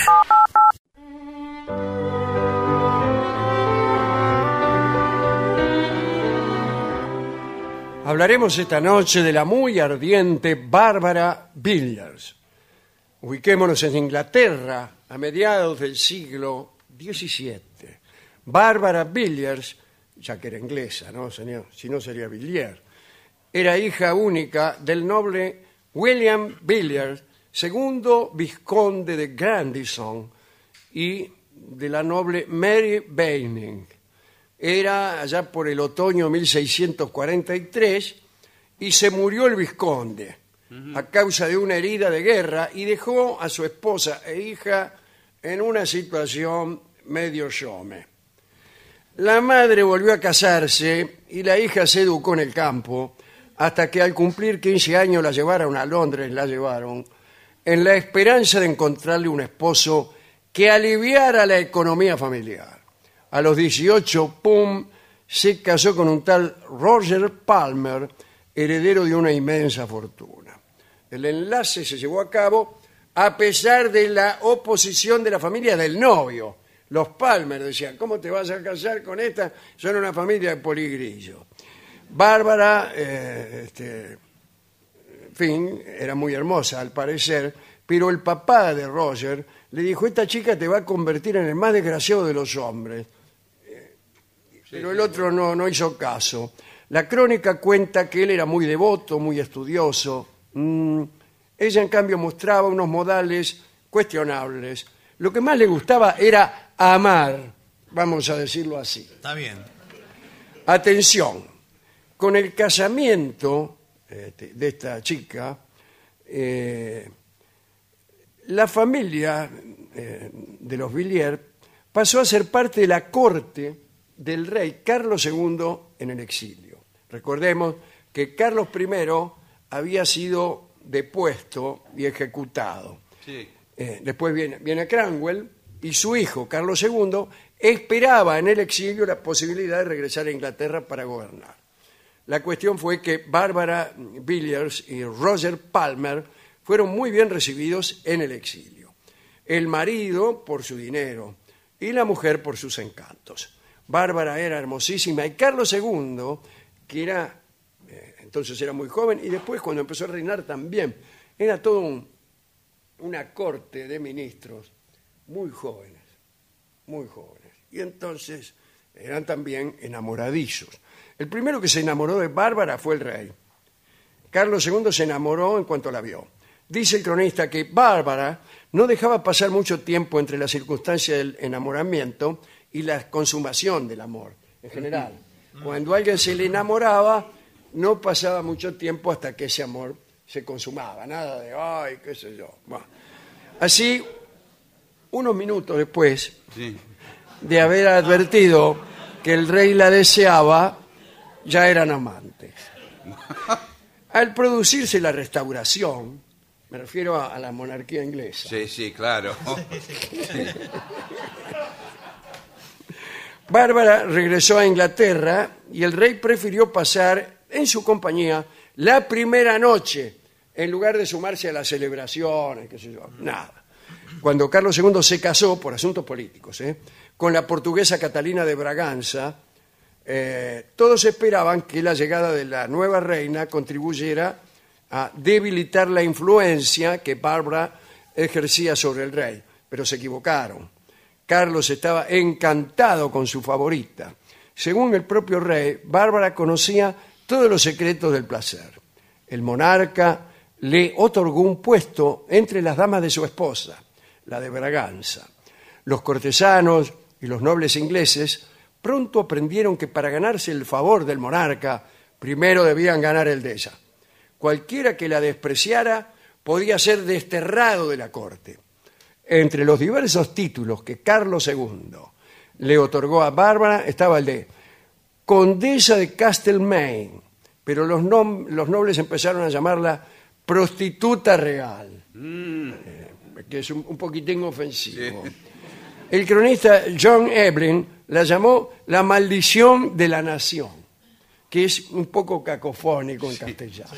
[SPEAKER 3] Hablaremos esta noche de la muy ardiente Bárbara Villiers. Ubiquémonos en Inglaterra a mediados del siglo XVII. Bárbara Villiers, ya que era inglesa, ¿no, señor? Si no sería Villiers, era hija única del noble William Villiers, segundo vizconde de Grandison y de la noble Mary Beining era allá por el otoño 1643 y se murió el vizconde a causa de una herida de guerra y dejó a su esposa e hija en una situación medio shome. La madre volvió a casarse y la hija se educó en el campo hasta que al cumplir 15 años la llevaron a Londres, la llevaron, en la esperanza de encontrarle un esposo que aliviara la economía familiar. A los 18, pum, se casó con un tal Roger Palmer, heredero de una inmensa fortuna. El enlace se llevó a cabo a pesar de la oposición de la familia del novio. Los Palmer decían, ¿cómo te vas a casar con esta? Son una familia de poligrillo. Bárbara, eh, este, fin, era muy hermosa al parecer, pero el papá de Roger le dijo, esta chica te va a convertir en el más desgraciado de los hombres. Eh, Pero el otro no, no hizo caso. La crónica cuenta que él era muy devoto, muy estudioso. Mm, ella, en cambio, mostraba unos modales cuestionables. Lo que más le gustaba era amar, vamos a decirlo así.
[SPEAKER 4] Está bien.
[SPEAKER 3] Atención, con el casamiento este, de esta chica, eh, la familia eh, de los Villiers, pasó a ser parte de la corte del rey Carlos II en el exilio. Recordemos que Carlos I había sido depuesto y ejecutado.
[SPEAKER 5] Sí.
[SPEAKER 3] Eh, después viene, viene Cranwell y su hijo, Carlos II, esperaba en el exilio la posibilidad de regresar a Inglaterra para gobernar. La cuestión fue que Bárbara Villiers y Roger Palmer fueron muy bien recibidos en el exilio. El marido por su dinero y la mujer por sus encantos. Bárbara era hermosísima y Carlos II, que era, eh, entonces era muy joven, y después cuando empezó a reinar también, era todo un- una corte de ministros muy jóvenes, muy jóvenes. Y entonces eran también enamoradizos. El primero que se enamoró de Bárbara fue el rey. Carlos II se enamoró en cuanto la vio. Dice el cronista que Bárbara no dejaba pasar mucho tiempo entre la circunstancia del enamoramiento y la consumación del amor, en general. Cuando alguien se le enamoraba, no pasaba mucho tiempo hasta que ese amor se consumaba. Nada de, ay, qué sé yo. Bueno. Así, unos minutos después
[SPEAKER 5] Sí.
[SPEAKER 3] de haber advertido que el rey la deseaba, ya eran amantes. Al producirse la restauración, me refiero a, a la monarquía inglesa,
[SPEAKER 5] Sí, sí, claro.
[SPEAKER 3] Bárbara regresó a Inglaterra y el rey prefirió pasar en su compañía la primera noche en lugar de sumarse a las celebraciones, qué sé yo, nada. Cuando Carlos II se casó por asuntos políticos ¿eh? con la portuguesa Catalina de Braganza, eh, todos esperaban que la llegada de la nueva reina contribuyera a debilitar la influencia que Bárbara ejercía sobre el rey, pero se equivocaron. Carlos estaba encantado con su favorita. Según el propio rey, Bárbara conocía todos los secretos del placer. El monarca le otorgó un puesto entre las damas de su esposa, la de Braganza. Los cortesanos y los nobles ingleses pronto aprendieron que para ganarse el favor del monarca, primero debían ganar el de ella. Cualquiera que la despreciara podía ser desterrado de la corte. Entre los diversos títulos que Carlos II le otorgó a Bárbara estaba el de Condesa de Castlemaine, pero los, nobles empezaron a llamarla prostituta real, Eh, que es un, un poquitín ofensivo. El cronista John Evelyn la llamó la maldición de la nación, que es un poco cacofónico en castellano.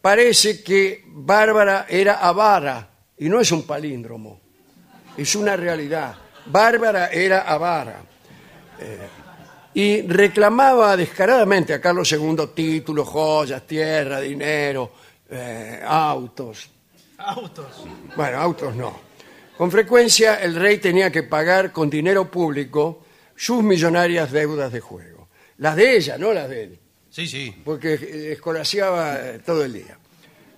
[SPEAKER 3] Parece que Bárbara era avara y no es un palíndromo, es una realidad. Bárbara era avara eh, y reclamaba descaradamente a Carlos II títulos, joyas, tierra, dinero, eh, autos.
[SPEAKER 4] Autos.
[SPEAKER 3] Bueno, autos no. Con frecuencia el rey tenía que pagar con dinero público sus millonarias deudas de juego. Las de ella, no las de él
[SPEAKER 4] Sí, sí.
[SPEAKER 3] porque eh, escolaseaba eh, todo el día.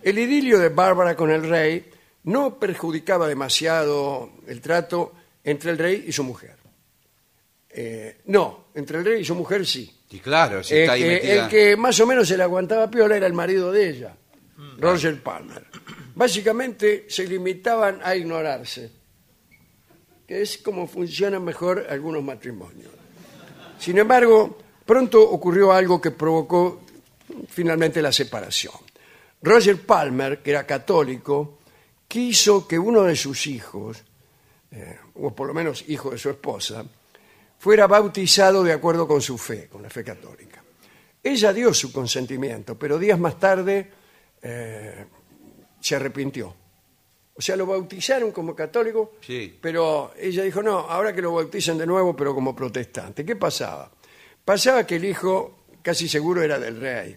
[SPEAKER 3] El idilio de Bárbara con el rey no perjudicaba demasiado el trato entre el rey y su mujer. Eh, no, entre el rey y su mujer sí.
[SPEAKER 5] Y claro, si
[SPEAKER 3] Eh,
[SPEAKER 5] está ahí
[SPEAKER 3] que-
[SPEAKER 5] metida.
[SPEAKER 3] el que más o menos se le aguantaba piola era el marido de ella, Roger Palmer. Básicamente se limitaban a ignorarse, que es como funcionan mejor algunos matrimonios. Sin embargo, pronto ocurrió algo que provocó finalmente la separación. Roger Palmer, que era católico, quiso que uno de sus hijos, eh, o por lo menos hijo de su esposa, fuera bautizado de acuerdo con su fe, con la fe católica. Ella dio su consentimiento, pero días más tarde eh, se arrepintió. O sea, lo bautizaron como católico,
[SPEAKER 5] Sí.
[SPEAKER 3] pero ella dijo, no, ahora que lo bauticen de nuevo, pero como protestante. ¿Qué pasaba? Pasaba que el hijo casi seguro era del rey.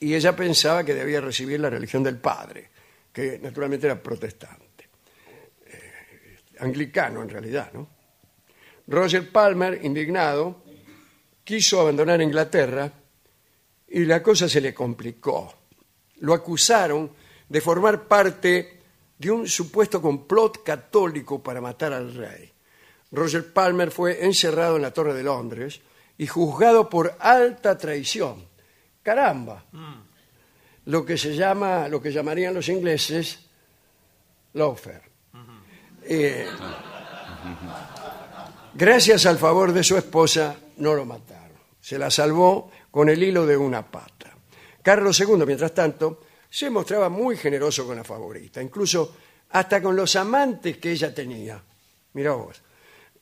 [SPEAKER 3] Y ella pensaba que debía recibir la religión del padre, que naturalmente era protestante. Eh, anglicano en realidad, ¿no? Roger Palmer, indignado, quiso abandonar Inglaterra y la cosa se le complicó. Lo acusaron de formar parte de un supuesto complot católico para matar al rey. Roger Palmer fue encerrado en la Torre de Londres y juzgado por alta traición. Caramba. Lo que se llama, lo que llamarían los ingleses Lawfare. Eh, gracias al favor de su esposa, no lo mataron. Se la salvó con el hilo de una pata. Carlos II, mientras tanto, se mostraba muy generoso con la favorita, incluso hasta con los amantes que ella tenía. Mirá vos.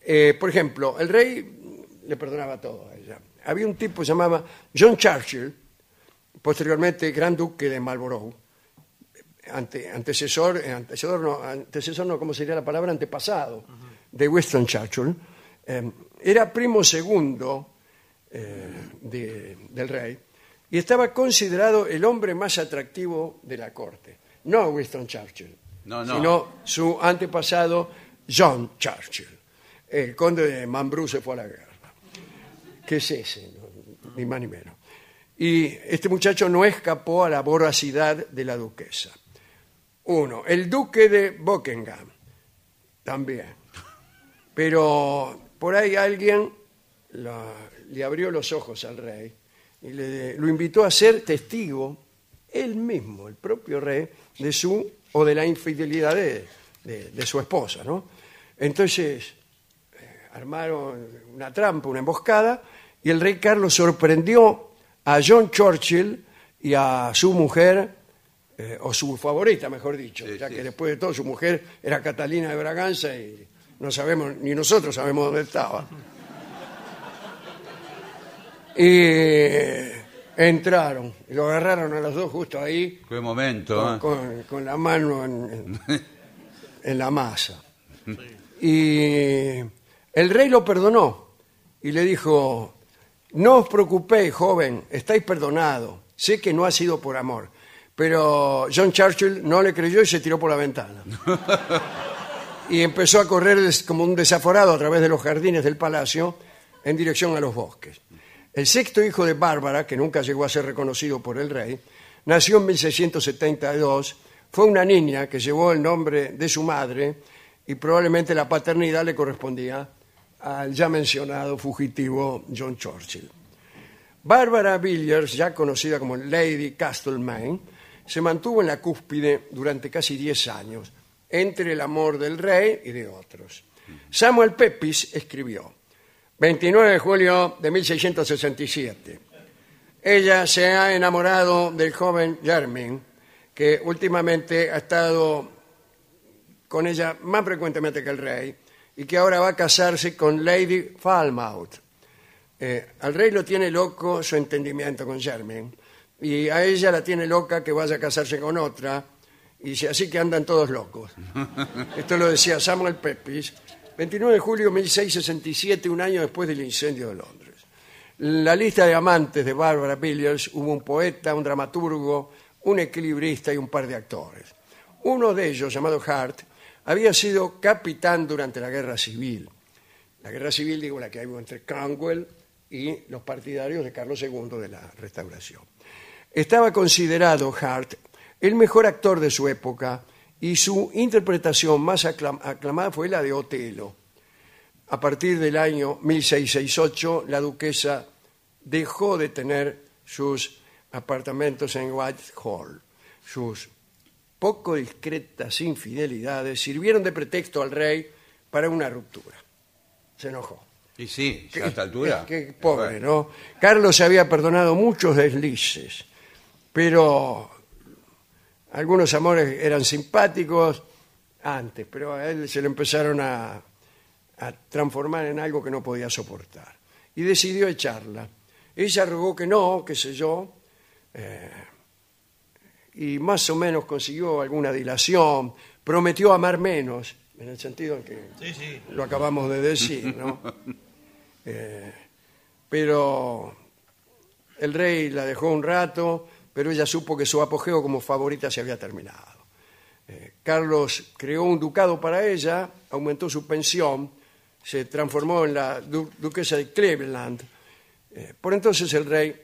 [SPEAKER 3] Eh, por ejemplo, el rey le perdonaba todo a ella. Había un tipo que se llamaba John Churchill, posteriormente gran duque de Marlborough, ante- antecesor, eh, antecesor no, antecesor no, ¿cómo sería la palabra? Antepasado de Winston Churchill. Eh, era primo segundo de- del rey y estaba considerado el hombre más atractivo de la corte. No Winston Churchill,
[SPEAKER 5] No, no.
[SPEAKER 3] sino su antepasado John Churchill. El conde de Mambrú se fue a la guerra. ¿Qué es ese? No, Ni más ni menos. Y este muchacho no escapó a la voracidad de la duquesa. Uno, el duque de Buckingham, también. Pero por ahí alguien la- le abrió los ojos al rey y le, lo invitó a ser testigo, él mismo, el propio rey, de su o de la infidelidad de, de- de su esposa. ¿no? Entonces eh, armaron una trampa, una emboscada, y el rey Carlos sorprendió a John Churchill y a su mujer, eh, o su favorita, mejor dicho,
[SPEAKER 5] Sí,
[SPEAKER 3] ya
[SPEAKER 5] sí.
[SPEAKER 3] que después de todo su mujer era Catalina de Braganza y no sabemos, ni nosotros sabemos dónde estaba. Y eh, entraron, y lo agarraron a los dos justo ahí,
[SPEAKER 5] Qué momento,
[SPEAKER 3] con,
[SPEAKER 5] ¿eh?
[SPEAKER 3] con- con la mano en, en- la masa. Y el rey lo perdonó y le dijo, no os preocupéis, joven, estáis perdonado. Sé que no ha sido por amor. Pero John Churchill no le creyó y se tiró por la ventana. y empezó a correr como un desaforado a través de los jardines del palacio en dirección a los bosques. El sexto hijo de Bárbara, que nunca llegó a ser reconocido por el rey, nació en 1672, fue una niña que llevó el nombre de su madre y probablemente la paternidad le correspondía al ya mencionado fugitivo John Churchill. Bárbara Villiers, ya conocida como Lady Castlemaine, se mantuvo en la cúspide durante casi 10 años, entre el amor del rey y de otros. Samuel Pepys escribió, 29 de julio de 1667, ella se ha enamorado del joven Jermyn, que últimamente ha estado con ella más frecuentemente que el rey, y que ahora va a casarse con Lady Falmouth. Eh, al rey lo tiene loco su entendimiento con Jermyn y a ella la tiene loca que vaya a casarse con otra y así que andan todos locos. Esto lo decía Samuel Pepys, 29 de julio de 1667, un año después del incendio de Londres. La lista de amantes de Barbara Villiers hubo un poeta, un dramaturgo, un equilibrista y un par de actores. Uno de ellos, llamado Hart, había sido capitán durante la guerra civil. La guerra civil, digo, la que hubo entre Cromwell y los partidarios de Carlos II de la restauración. Estaba considerado Hart el mejor actor de su época y su interpretación más aclam- aclamada fue la de Otelo. A partir del año 1668, la duquesa dejó de tener sus apartamentos en Whitehall. Sus poco discretas infidelidades sirvieron de pretexto al rey para una ruptura. Se enojó.
[SPEAKER 5] Y sí, a esta altura.
[SPEAKER 3] Qué, qué pobre, ¿no? Carlos había perdonado muchos deslices, pero algunos amores eran simpáticos antes, pero a él se le empezaron a, a transformar en algo que no podía soportar. Y decidió echarla. Ella rogó que no, qué sé yo, eh, y más o menos consiguió alguna dilación, prometió amar menos, en el sentido en que
[SPEAKER 4] Sí, sí.
[SPEAKER 3] lo acabamos de decir, ¿no? Eh, pero el rey la dejó un rato, pero ella supo que su apogeo como favorita se había terminado. Eh, Carlos creó un ducado para ella, aumentó su pensión, se transformó en la du- duquesa de Cleveland. Eh, por entonces el rey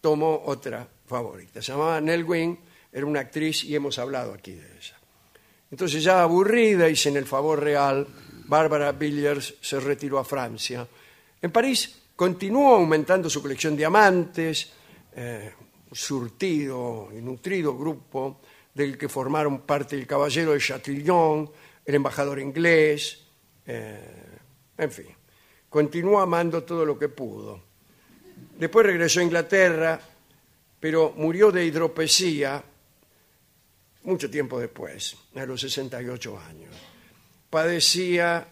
[SPEAKER 3] tomó otra favorita, se llamaba Nell Gwyn, era una actriz y hemos hablado aquí de ella. Entonces ya aburrida y sin el favor real, Bárbara Villiers se retiró a Francia. En París continuó aumentando su colección de amantes, eh, surtido y nutrido grupo del que formaron parte el caballero de Chatillon, el embajador inglés, eh, en fin. Continuó amando todo lo que pudo. Después regresó a Inglaterra, pero murió de hidropesía mucho tiempo después, a los 68 años. Padecía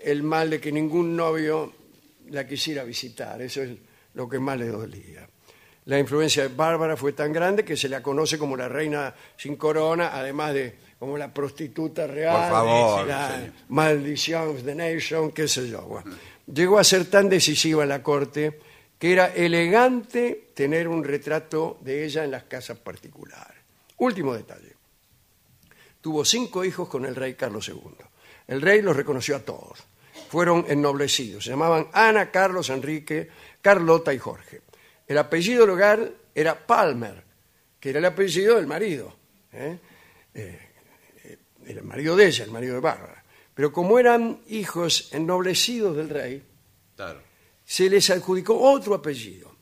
[SPEAKER 3] el mal de que ningún novio la quisiera visitar, eso es lo que más le dolía. La influencia de Bárbara fue tan grande que se la conoce como la reina sin corona, además de como la prostituta real,
[SPEAKER 5] Por favor,
[SPEAKER 3] la maldición of the nation, qué sé yo. Bueno, llegó a ser tan decisiva en la corte que era elegante tener un retrato de ella en las casas particulares. Último detalle. Tuvo cinco hijos con el rey Carlos II. El rey los reconoció a todos. Fueron ennoblecidos. Se llamaban Ana, Carlos, Enrique, Carlota y Jorge. El apellido legal era Palmer, que era el apellido del marido. ¿eh? Eh, eh, el marido de ella, el marido de Bárbara. Pero como eran hijos ennoblecidos del rey,
[SPEAKER 5] Claro.
[SPEAKER 3] se les adjudicó otro apellido.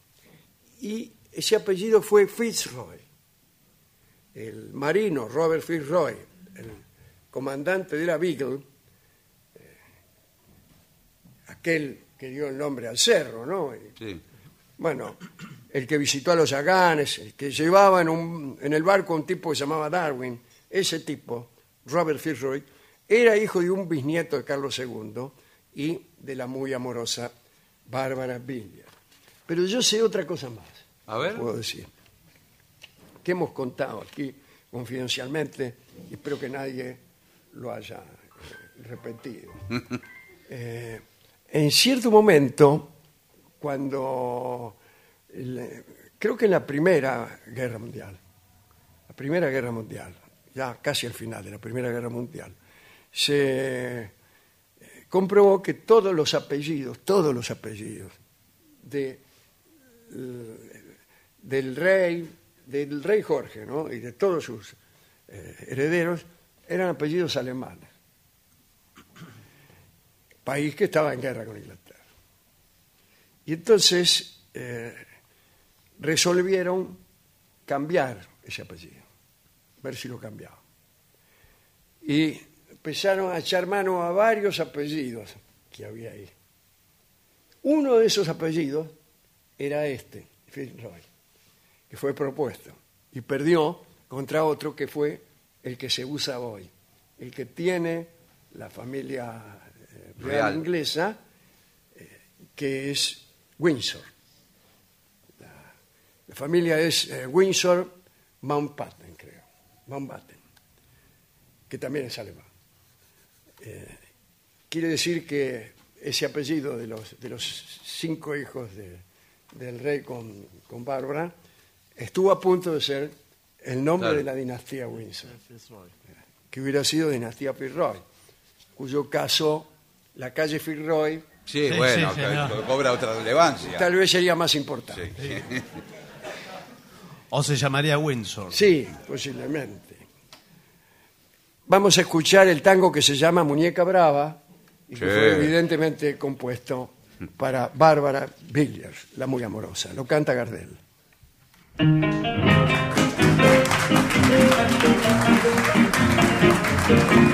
[SPEAKER 3] Y ese apellido fue Fitzroy. El marino Robert Fitzroy, el comandante de la Beagle, eh, aquel que dio el nombre al cerro, ¿no?
[SPEAKER 5] Sí.
[SPEAKER 3] Bueno, el que visitó a los Aganes, el que llevaba en, un- en el barco a un tipo que se llamaba Darwin, ese tipo, Robert Fitzroy, era hijo de un bisnieto de Carlos II y de la muy amorosa Bárbara Villiers. Pero yo sé otra cosa más,
[SPEAKER 5] A ver.
[SPEAKER 3] puedo decir, que hemos contado aquí confidencialmente y espero que nadie lo haya eh, repetido. Eh, en cierto momento, cuando creo que en la Primera Guerra Mundial, la Primera Guerra Mundial, ya casi al final de la Primera Guerra Mundial, se eh, comprobó que todos los apellidos, todos los apellidos eh, del rey, del rey Jorge, ¿no? y de todos sus eh, herederos eran apellidos alemanes. País que estaba en guerra con Inglaterra. Y entonces eh, resolvieron cambiar ese apellido, ver si lo cambiaban. Y empezaron a echar mano a varios apellidos que había ahí. Uno de esos apellidos era este, Fitzroy, que fue propuesto y perdió contra otro que fue el que se usa hoy, el que tiene la familia eh, real,
[SPEAKER 5] Real.
[SPEAKER 3] inglesa, eh, que es Windsor. La, la familia es eh, Windsor Mountbatten, creo, Mountbatten, que también es alemán. Eh, quiere decir que ese apellido de los, de los cinco hijos de- del rey con, con Bárbara estuvo a punto de ser el nombre
[SPEAKER 5] Claro.
[SPEAKER 3] de la dinastía Windsor, que hubiera sido dinastía Fitzroy, cuyo caso la calle Fitzroy
[SPEAKER 5] Sí,
[SPEAKER 4] Sí,
[SPEAKER 5] bueno,
[SPEAKER 4] sí, señor.
[SPEAKER 5] cobra otra relevancia.
[SPEAKER 3] tal vez sería más importante.
[SPEAKER 5] Sí.
[SPEAKER 4] O se llamaría Windsor.
[SPEAKER 3] Sí, posiblemente. Vamos a escuchar el tango que se llama Muñeca Brava y que
[SPEAKER 5] Sí.
[SPEAKER 3] fue evidentemente compuesto para Bárbara Villiers, la muy amorosa. Lo canta Gardel.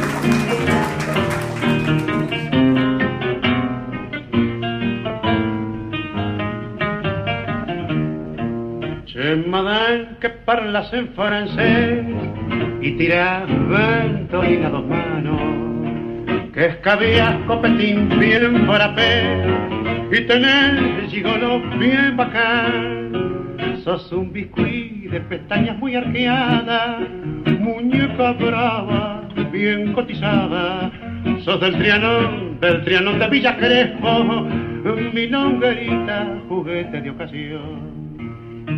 [SPEAKER 8] madame che parla en francés y tira ventolina a dos manos, que escabías copetín bien frappé y tenés gigolo bien bacán. Sos un biscuit de pestañas muy arqueadas, muñeca brava, bien cotizada. Sos del Trianón, del Trianón de Villa Crespo, mi longuerita, juguete de ocasión.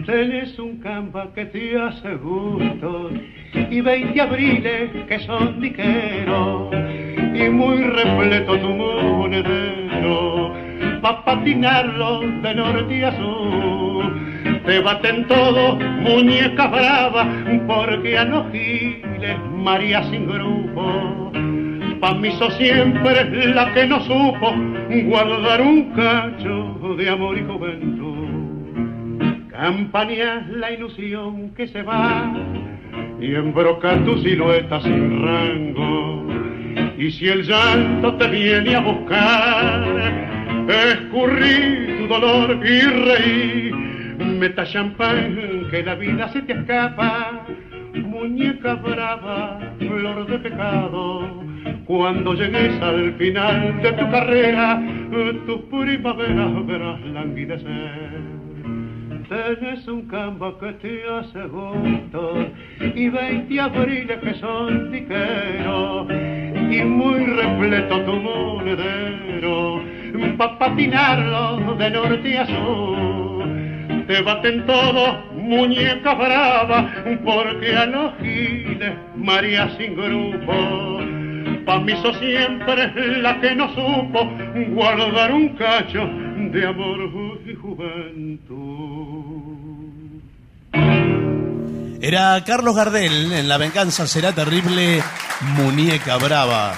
[SPEAKER 8] Tenés un campa que te hace gusto y 20 abriles que son diqueros y muy repleto tu monedero pa' patinarlo de norte a sur. Te baten todos, muñeca brava, porque a los María sin grupo. Pa' mí sos siempre la que no supo guardar un cacho de amor y juventud. Campañas la ilusión que se va y embroca tu silueta sin rango. Y si el llanto te viene a buscar, escurrí tu dolor y reí. Meta champán que la vida se te escapa, muñeca brava, flor de pecado. Cuando llegues al final de tu carrera, tus primaveras verás languidecer. Tenés un campo que te hace gusto y 20 abriles que son tiqueros y muy repleto tu monedero pa' patinarlo de norte a sur. Te baten todos, muñeca brava, porque a los giles María sin grupo. Pa' mí sos siempre la que no supo guardar un cacho de amor y juventud.
[SPEAKER 4] Era Carlos Gardel en La venganza será terrible, muñeca brava.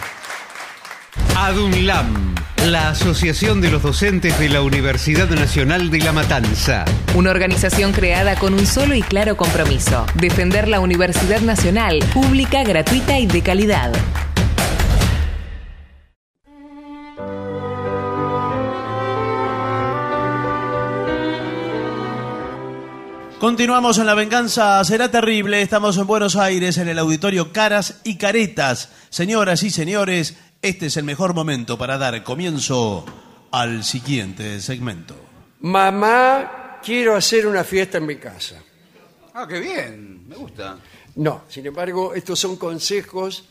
[SPEAKER 9] ADUNLAM, la Asociación de los Docentes de la Universidad Nacional de La Matanza.
[SPEAKER 10] Una organización creada con un solo y claro compromiso, defender la Universidad Nacional, pública, gratuita y de calidad.
[SPEAKER 4] Continuamos en La Venganza Será Terrible. Estamos en Buenos Aires, en el auditorio Caras y Caretas. Señoras y señores, este es el mejor momento para dar comienzo al siguiente segmento.
[SPEAKER 3] Mamá, quiero hacer una fiesta en mi casa.
[SPEAKER 5] Ah, qué bien, me gusta.
[SPEAKER 3] No, sin embargo, estos son consejos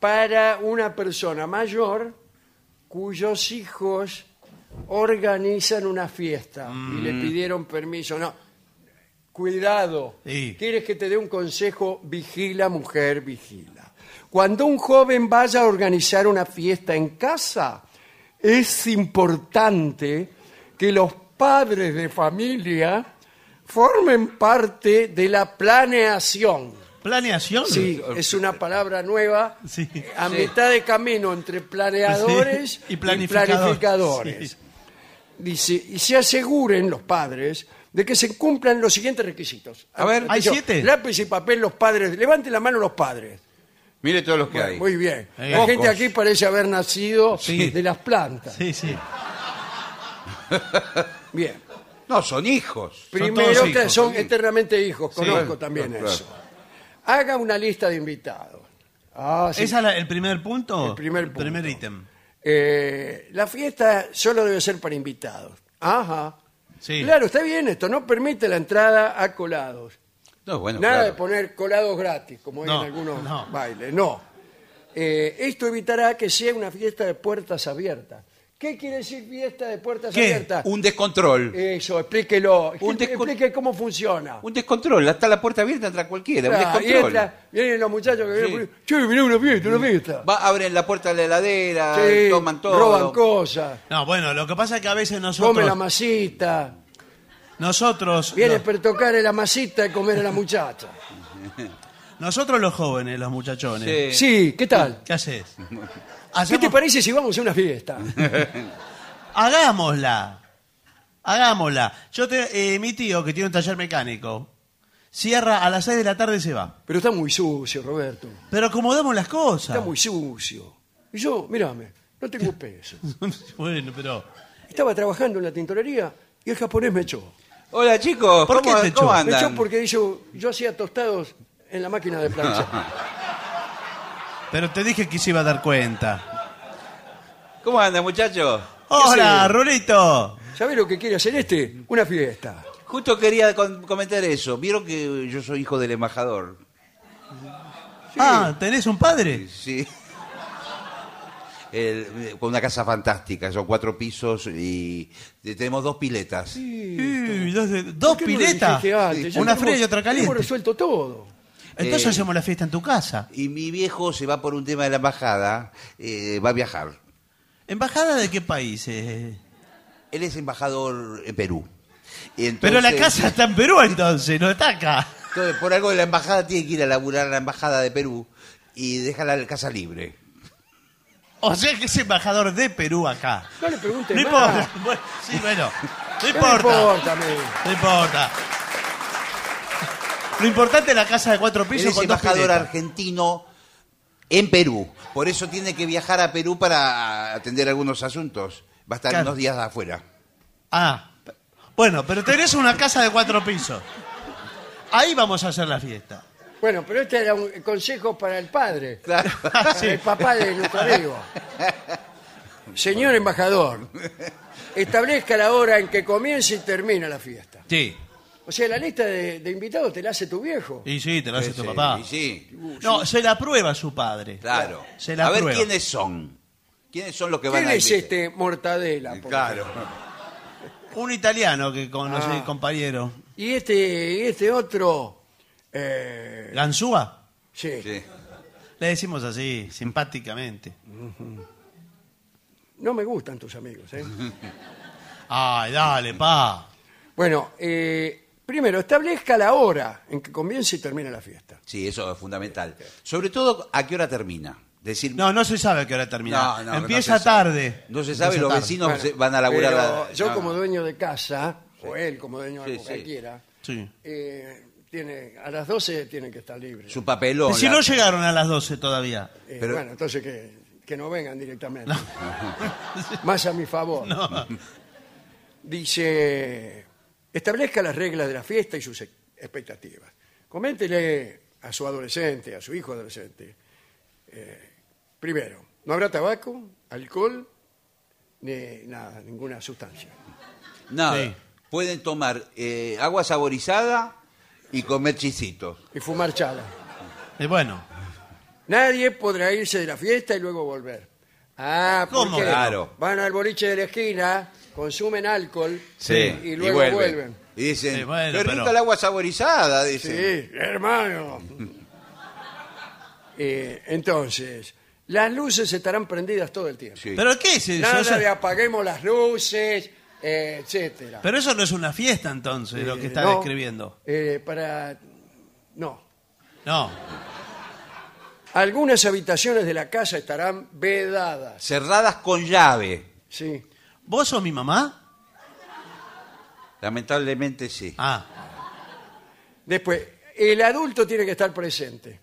[SPEAKER 3] para una persona mayor cuyos hijos organizan una fiesta y le pidieron permiso. No, cuidado.
[SPEAKER 4] Sí.
[SPEAKER 3] ¿Quieres que te dé un consejo? Vigila, mujer, vigila. Cuando un joven vaya a organizar una fiesta en casa, es importante que los padres de familia formen parte de la planeación.
[SPEAKER 4] ¿Planeación?
[SPEAKER 3] Sí, es una palabra nueva
[SPEAKER 4] Sí.
[SPEAKER 3] a mitad de camino entre planeadores
[SPEAKER 4] Sí, y
[SPEAKER 3] y
[SPEAKER 4] planificadores.
[SPEAKER 3] Dice, y se aseguren los padres de que se cumplan los siguientes requisitos.
[SPEAKER 5] A ver,
[SPEAKER 4] ¿hay
[SPEAKER 3] Atención,
[SPEAKER 4] siete?
[SPEAKER 3] Lápiz y papel los padres. Levanten la mano los padres.
[SPEAKER 5] Mire todos los que hay.
[SPEAKER 3] Muy bien. La gente
[SPEAKER 5] pocos.
[SPEAKER 3] aquí parece haber nacido
[SPEAKER 4] Sí.
[SPEAKER 3] de las plantas.
[SPEAKER 4] Sí, sí.
[SPEAKER 3] Bien.
[SPEAKER 5] No, son hijos.
[SPEAKER 3] Primero
[SPEAKER 4] todos
[SPEAKER 3] que
[SPEAKER 4] hijos,
[SPEAKER 3] son
[SPEAKER 5] sí.
[SPEAKER 3] eternamente hijos. Conozco
[SPEAKER 5] Claro,
[SPEAKER 3] también
[SPEAKER 5] claro.
[SPEAKER 3] eso. Haga una lista de invitados. Ah, sí.
[SPEAKER 4] ¿Ese es la- el primer punto?
[SPEAKER 3] El primer punto.
[SPEAKER 4] primer ítem.
[SPEAKER 3] Eh, la fiesta solo debe ser para invitados. Ajá.
[SPEAKER 4] Sí.
[SPEAKER 3] Claro, está bien esto. No permite la entrada a colados.
[SPEAKER 5] No, bueno,
[SPEAKER 3] Nada
[SPEAKER 5] claro.
[SPEAKER 3] de poner colados gratis, como hay
[SPEAKER 4] No,
[SPEAKER 3] en algunos
[SPEAKER 4] no.
[SPEAKER 3] bailes. No. Eh, esto evitará que sea una fiesta de puertas abiertas. ¿Qué quiere decir fiesta de puertas
[SPEAKER 4] ¿Qué?
[SPEAKER 3] abiertas?
[SPEAKER 5] Un descontrol.
[SPEAKER 3] Eso, explíquelo.
[SPEAKER 5] Un descon-
[SPEAKER 3] Explique cómo funciona.
[SPEAKER 5] Un descontrol. Está la puerta abierta, entra cualquiera.
[SPEAKER 3] Claro,
[SPEAKER 5] un
[SPEAKER 3] y
[SPEAKER 5] descontrol.
[SPEAKER 3] entra- vienen los muchachos que vienen
[SPEAKER 5] Sí.
[SPEAKER 3] por ahí, Che, mirá una fiesta, una fiesta.
[SPEAKER 5] Va, abren la puerta de la heladera,
[SPEAKER 3] Sí,
[SPEAKER 5] toman todo.
[SPEAKER 3] roban cosas,
[SPEAKER 4] No, bueno, lo que pasa es que a veces
[SPEAKER 3] comen la
[SPEAKER 4] nosotros...
[SPEAKER 3] masita.
[SPEAKER 4] Nosotros,
[SPEAKER 3] Viene
[SPEAKER 4] los,
[SPEAKER 3] per tocar la masita y comer a la muchacha.
[SPEAKER 4] nosotros los jóvenes, los muchachones.
[SPEAKER 5] Sí.
[SPEAKER 3] Sí, ¿qué tal?
[SPEAKER 4] ¿Qué haces?
[SPEAKER 3] ¿Qué te parece si vamos a una fiesta?
[SPEAKER 4] Hagámosla. Hagámosla. Yo te, eh, mi tío, que tiene un taller mecánico, cierra a las 6 de la tarde y se va.
[SPEAKER 3] Pero está muy sucio, Roberto.
[SPEAKER 4] Pero acomodamos las cosas.
[SPEAKER 3] Está muy sucio. Y yo, mírame, no tengo peso.
[SPEAKER 4] bueno, pero...
[SPEAKER 3] Estaba trabajando en la tintorería y el japonés me echó.
[SPEAKER 5] Hola chicos,
[SPEAKER 4] ¿Por
[SPEAKER 5] ¿cómo,
[SPEAKER 4] qué te echó?
[SPEAKER 5] cómo
[SPEAKER 3] Me
[SPEAKER 5] andan?
[SPEAKER 3] echó porque yo, yo hacía tostados en la máquina de planchar.
[SPEAKER 4] Pero te dije que se iba a dar cuenta.
[SPEAKER 5] ¿Cómo andan muchachos?
[SPEAKER 4] Hola? Rulito.
[SPEAKER 3] ¿Sabés lo que quiere hacer este? Una fiesta.
[SPEAKER 5] Justo quería con- comentar eso. Vieron que yo soy hijo del embajador.
[SPEAKER 4] Ah, ¿tenés un padre?
[SPEAKER 5] Sí. El- con una casa fantástica, son cuatro pisos y tenemos dos piletas.
[SPEAKER 4] Uy, dos, de- dos
[SPEAKER 3] ¿Por qué no lo
[SPEAKER 4] piletas.
[SPEAKER 3] dijiste antes? Ya
[SPEAKER 4] Una
[SPEAKER 3] tenemos-
[SPEAKER 4] fría y otra
[SPEAKER 3] Hemos
[SPEAKER 4] caliente.
[SPEAKER 3] resuelto todo.
[SPEAKER 4] Entonces
[SPEAKER 5] Eh,
[SPEAKER 4] hacemos la fiesta en tu casa.
[SPEAKER 5] Y mi viejo se va por un tema de la embajada, eh, va a viajar.
[SPEAKER 4] ¿Embajada de qué país? eh?
[SPEAKER 5] Él es embajador en Perú. Entonces-
[SPEAKER 4] Pero la casa está en Perú entonces, no está acá.
[SPEAKER 5] entonces, por algo la embajada tiene que ir a laburar a la embajada de Perú y deja la casa libre.
[SPEAKER 4] O sea que es embajador de Perú acá.
[SPEAKER 3] No le preguntes
[SPEAKER 4] No
[SPEAKER 3] más.
[SPEAKER 4] importa. Bueno, sí, bueno. No
[SPEAKER 3] ¿Qué me
[SPEAKER 4] importa.
[SPEAKER 3] importa a mí?
[SPEAKER 4] No importa. Lo importante es la casa de cuatro
[SPEAKER 5] Él
[SPEAKER 4] pisos
[SPEAKER 5] es
[SPEAKER 4] con dos
[SPEAKER 5] embajador
[SPEAKER 4] piletas.
[SPEAKER 5] argentino en Perú. Por eso tiene que viajar a Perú para atender algunos asuntos. Va a estar
[SPEAKER 4] Claro.
[SPEAKER 5] unos días afuera.
[SPEAKER 4] Ah, bueno, pero tenés una casa de cuatro pisos. Ahí vamos a hacer la fiesta.
[SPEAKER 3] Bueno, pero este era un consejo para el padre,
[SPEAKER 5] Claro.
[SPEAKER 3] para el papá de nuestro amigo. Señor embajador, establezca la hora en que comienza y termina la fiesta.
[SPEAKER 4] Sí.
[SPEAKER 3] O sea, la lista de, de invitados te la hace tu viejo.
[SPEAKER 4] Y sí, te lo hace
[SPEAKER 5] Sí,
[SPEAKER 4] tu
[SPEAKER 5] sí,
[SPEAKER 4] papá.
[SPEAKER 5] y sí,
[SPEAKER 4] No, se la prueba su padre.
[SPEAKER 5] claro.
[SPEAKER 4] Se la
[SPEAKER 5] a ver
[SPEAKER 4] prueba.
[SPEAKER 5] quiénes son. ¿Quiénes son los que van
[SPEAKER 3] ¿Quién
[SPEAKER 5] a
[SPEAKER 3] es este Mortadela? por
[SPEAKER 5] Claro.
[SPEAKER 4] Un italiano que conocí,
[SPEAKER 3] Ah.
[SPEAKER 4] compañero.
[SPEAKER 3] Y este, y este otro, eh,
[SPEAKER 4] ¿Ganzúa?
[SPEAKER 3] sí,
[SPEAKER 5] Sí.
[SPEAKER 4] Le decimos así, simpáticamente.
[SPEAKER 3] no me gustan tus amigos. ¿eh?
[SPEAKER 4] Ay, dale, pa.
[SPEAKER 3] Bueno, eh, primero, establezca la hora en que comienza y termina la fiesta.
[SPEAKER 5] Sí, eso es fundamental. Sobre todo, ¿a qué hora termina? Decir,
[SPEAKER 4] No, no se sabe a qué hora termina.
[SPEAKER 5] No, no,
[SPEAKER 4] Empieza
[SPEAKER 5] no se sabe.
[SPEAKER 4] tarde.
[SPEAKER 5] no se sabe,
[SPEAKER 4] Empieza
[SPEAKER 5] los
[SPEAKER 4] tarde.
[SPEAKER 5] vecinos
[SPEAKER 3] Bueno,
[SPEAKER 5] se- van a laburar.
[SPEAKER 3] pero
[SPEAKER 5] la-
[SPEAKER 3] yo
[SPEAKER 5] no.
[SPEAKER 3] como dueño de casa, o él como dueño de
[SPEAKER 5] Sí,
[SPEAKER 3] cualquiera,
[SPEAKER 4] Sí.
[SPEAKER 3] eh, tiene, a las 12 tienen que estar libres.
[SPEAKER 5] Su papelón.
[SPEAKER 4] Y si
[SPEAKER 5] la-
[SPEAKER 4] no llegaron a las 12 todavía.
[SPEAKER 3] Eh,
[SPEAKER 5] pero-
[SPEAKER 3] Bueno, entonces que, que no vengan directamente. Más a mi favor. Dice, establezca las reglas de la fiesta y sus ex- expectativas. Coméntele a su adolescente, a su hijo adolescente. eh, primero, no habrá tabaco, alcohol, ni nada, ninguna sustancia.
[SPEAKER 5] Nada.
[SPEAKER 4] Sí.
[SPEAKER 5] Pueden tomar eh, agua saborizada y comer chisitos.
[SPEAKER 3] Y fumar chala.
[SPEAKER 4] Y bueno,
[SPEAKER 3] Nadie podrá irse de la fiesta y luego volver. Ah, ¿por
[SPEAKER 4] ¿Cómo?
[SPEAKER 3] qué?
[SPEAKER 5] Claro.
[SPEAKER 3] Van al boliche de la esquina, consumen alcohol
[SPEAKER 5] Sí,
[SPEAKER 3] y luego
[SPEAKER 5] vuelven.
[SPEAKER 3] vuelven.
[SPEAKER 5] Y dicen,
[SPEAKER 4] Sí, bueno,
[SPEAKER 5] qué rica
[SPEAKER 4] pero-
[SPEAKER 5] el agua saborizada, dicen.
[SPEAKER 3] Sí, hermano. Eh, entonces, las luces estarán prendidas todo el tiempo.
[SPEAKER 5] Sí.
[SPEAKER 4] ¿pero qué es eso?
[SPEAKER 3] Nada
[SPEAKER 4] Eso-
[SPEAKER 3] de apaguemos las luces, eh, etcétera.
[SPEAKER 4] Pero eso no es una fiesta entonces, lo que
[SPEAKER 3] Eh,
[SPEAKER 4] está
[SPEAKER 3] no,
[SPEAKER 4] describiendo.
[SPEAKER 3] eh, para... No.
[SPEAKER 4] No.
[SPEAKER 3] Algunas habitaciones de la casa estarán vedadas.
[SPEAKER 5] Cerradas con llave.
[SPEAKER 3] Sí.
[SPEAKER 4] ¿Vos sos mi mamá?
[SPEAKER 5] Lamentablemente sí.
[SPEAKER 4] Ah.
[SPEAKER 3] Después, el adulto tiene que estar presente.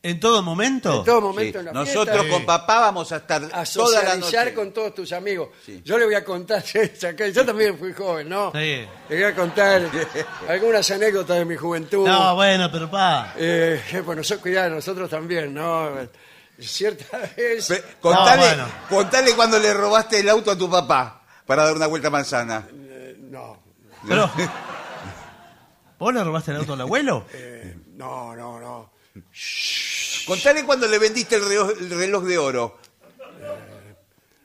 [SPEAKER 4] ¿En todo momento?
[SPEAKER 3] En todo
[SPEAKER 5] Sí.
[SPEAKER 3] momento en la
[SPEAKER 5] Nosotros
[SPEAKER 3] fiesta.
[SPEAKER 5] con papá vamos a estar
[SPEAKER 3] a
[SPEAKER 5] toda la
[SPEAKER 3] socializar
[SPEAKER 5] noche.
[SPEAKER 3] con todos tus amigos.
[SPEAKER 5] Sí.
[SPEAKER 3] Yo le voy a contar, yo también fui joven, ¿no?
[SPEAKER 4] Sí.
[SPEAKER 3] Le voy a contar algunas anécdotas de mi juventud.
[SPEAKER 4] No, bueno, pero pa.
[SPEAKER 3] Eh, bueno, so- cuidado, nosotros también, ¿no? Cierta vez...
[SPEAKER 5] Pe- Contale,
[SPEAKER 4] bueno.
[SPEAKER 5] contale cuando le robaste el auto a tu papá para dar una vuelta a manzana.
[SPEAKER 3] eh, no,
[SPEAKER 4] Pero, ¿Vos le robaste el auto al abuelo?
[SPEAKER 3] eh, no, no, no.
[SPEAKER 5] Contale cuando le vendiste el reloj, el reloj de oro.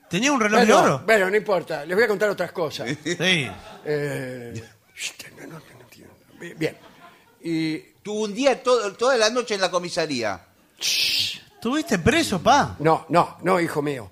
[SPEAKER 4] ¿Tenía un reloj de oro?
[SPEAKER 3] bueno, no importa, les voy a contar otras cosas.
[SPEAKER 4] Sí.
[SPEAKER 3] Eh, no, no, no entiendo. Bien. Y
[SPEAKER 5] Tuvo un día todo- toda la noche en la comisaría.
[SPEAKER 4] ¿Tuviste preso, pa?
[SPEAKER 3] No, no, no, hijo mío.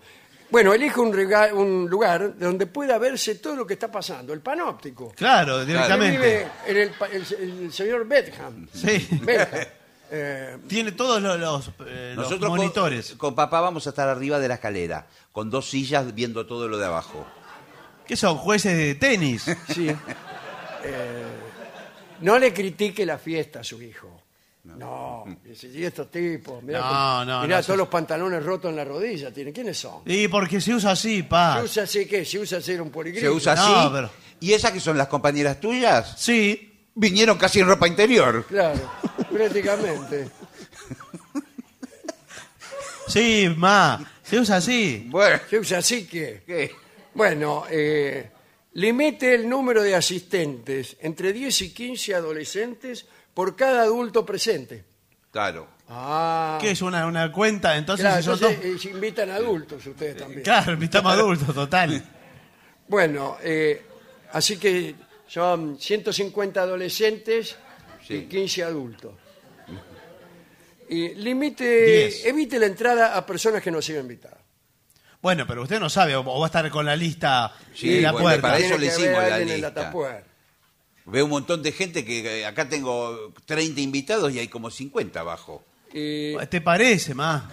[SPEAKER 3] Bueno, elijo un, rega- un lugar donde pueda verse todo lo que está pasando, el panóptico.
[SPEAKER 4] Claro, directamente.
[SPEAKER 3] vive en el, pa- el- el señor Bedham.
[SPEAKER 4] Sí.
[SPEAKER 3] Bedham. Eh,
[SPEAKER 4] Tiene todos los, los, eh, los
[SPEAKER 5] Nosotros con-
[SPEAKER 4] monitores.
[SPEAKER 5] Con, papá vamos a estar arriba de la escalera, con dos sillas viendo todo lo de abajo.
[SPEAKER 4] ¿Qué son? ¿Jueces de tenis?
[SPEAKER 3] sí. Eh, no le critique la fiesta a su hijo. No, y estos tipos, mirá,
[SPEAKER 4] No,
[SPEAKER 3] cómo-
[SPEAKER 4] no,
[SPEAKER 3] mirá
[SPEAKER 4] no,
[SPEAKER 3] todos
[SPEAKER 4] eso-
[SPEAKER 3] los pantalones rotos en la rodilla, tiene. ¿quiénes son?
[SPEAKER 4] Y porque se usa así, pa.
[SPEAKER 3] ¿Se usa así qué? ¿Se usa así un poligrifo?
[SPEAKER 5] Se usa
[SPEAKER 4] No,
[SPEAKER 5] así.
[SPEAKER 4] pero-
[SPEAKER 5] ¿Y esas que son las compañeras tuyas?
[SPEAKER 4] Sí.
[SPEAKER 5] Vinieron casi en ropa interior.
[SPEAKER 3] Claro, prácticamente.
[SPEAKER 4] Sí, ma. Se usa así.
[SPEAKER 5] Bueno,
[SPEAKER 3] Se usa así que...
[SPEAKER 5] ¿qué?
[SPEAKER 3] Bueno, eh, limite el número de asistentes entre 10 y 15 adolescentes por cada adulto presente.
[SPEAKER 5] Claro.
[SPEAKER 3] Ah,
[SPEAKER 4] ¿Qué es una, una cuenta? Entonces,
[SPEAKER 3] claro,
[SPEAKER 4] si son
[SPEAKER 3] entonces,
[SPEAKER 4] dos-
[SPEAKER 3] eh, se invitan adultos ustedes también.
[SPEAKER 4] Claro, invitamos adultos, total.
[SPEAKER 3] Bueno, eh, así que son 150 adolescentes y
[SPEAKER 5] Sí.
[SPEAKER 3] 15 adultos. Y limite,
[SPEAKER 4] Diez.
[SPEAKER 3] evite la entrada a personas que no sigan invitadas.
[SPEAKER 4] Bueno, pero usted no sabe, o o va a estar con la lista
[SPEAKER 5] Sí,
[SPEAKER 4] en la
[SPEAKER 5] bueno,
[SPEAKER 4] puerta.
[SPEAKER 5] para eso le hicimos la lista. Veo un montón de gente que eh, acá tengo 30 invitados y hay como 50 abajo.
[SPEAKER 3] Y
[SPEAKER 4] ¿Te parece, ma?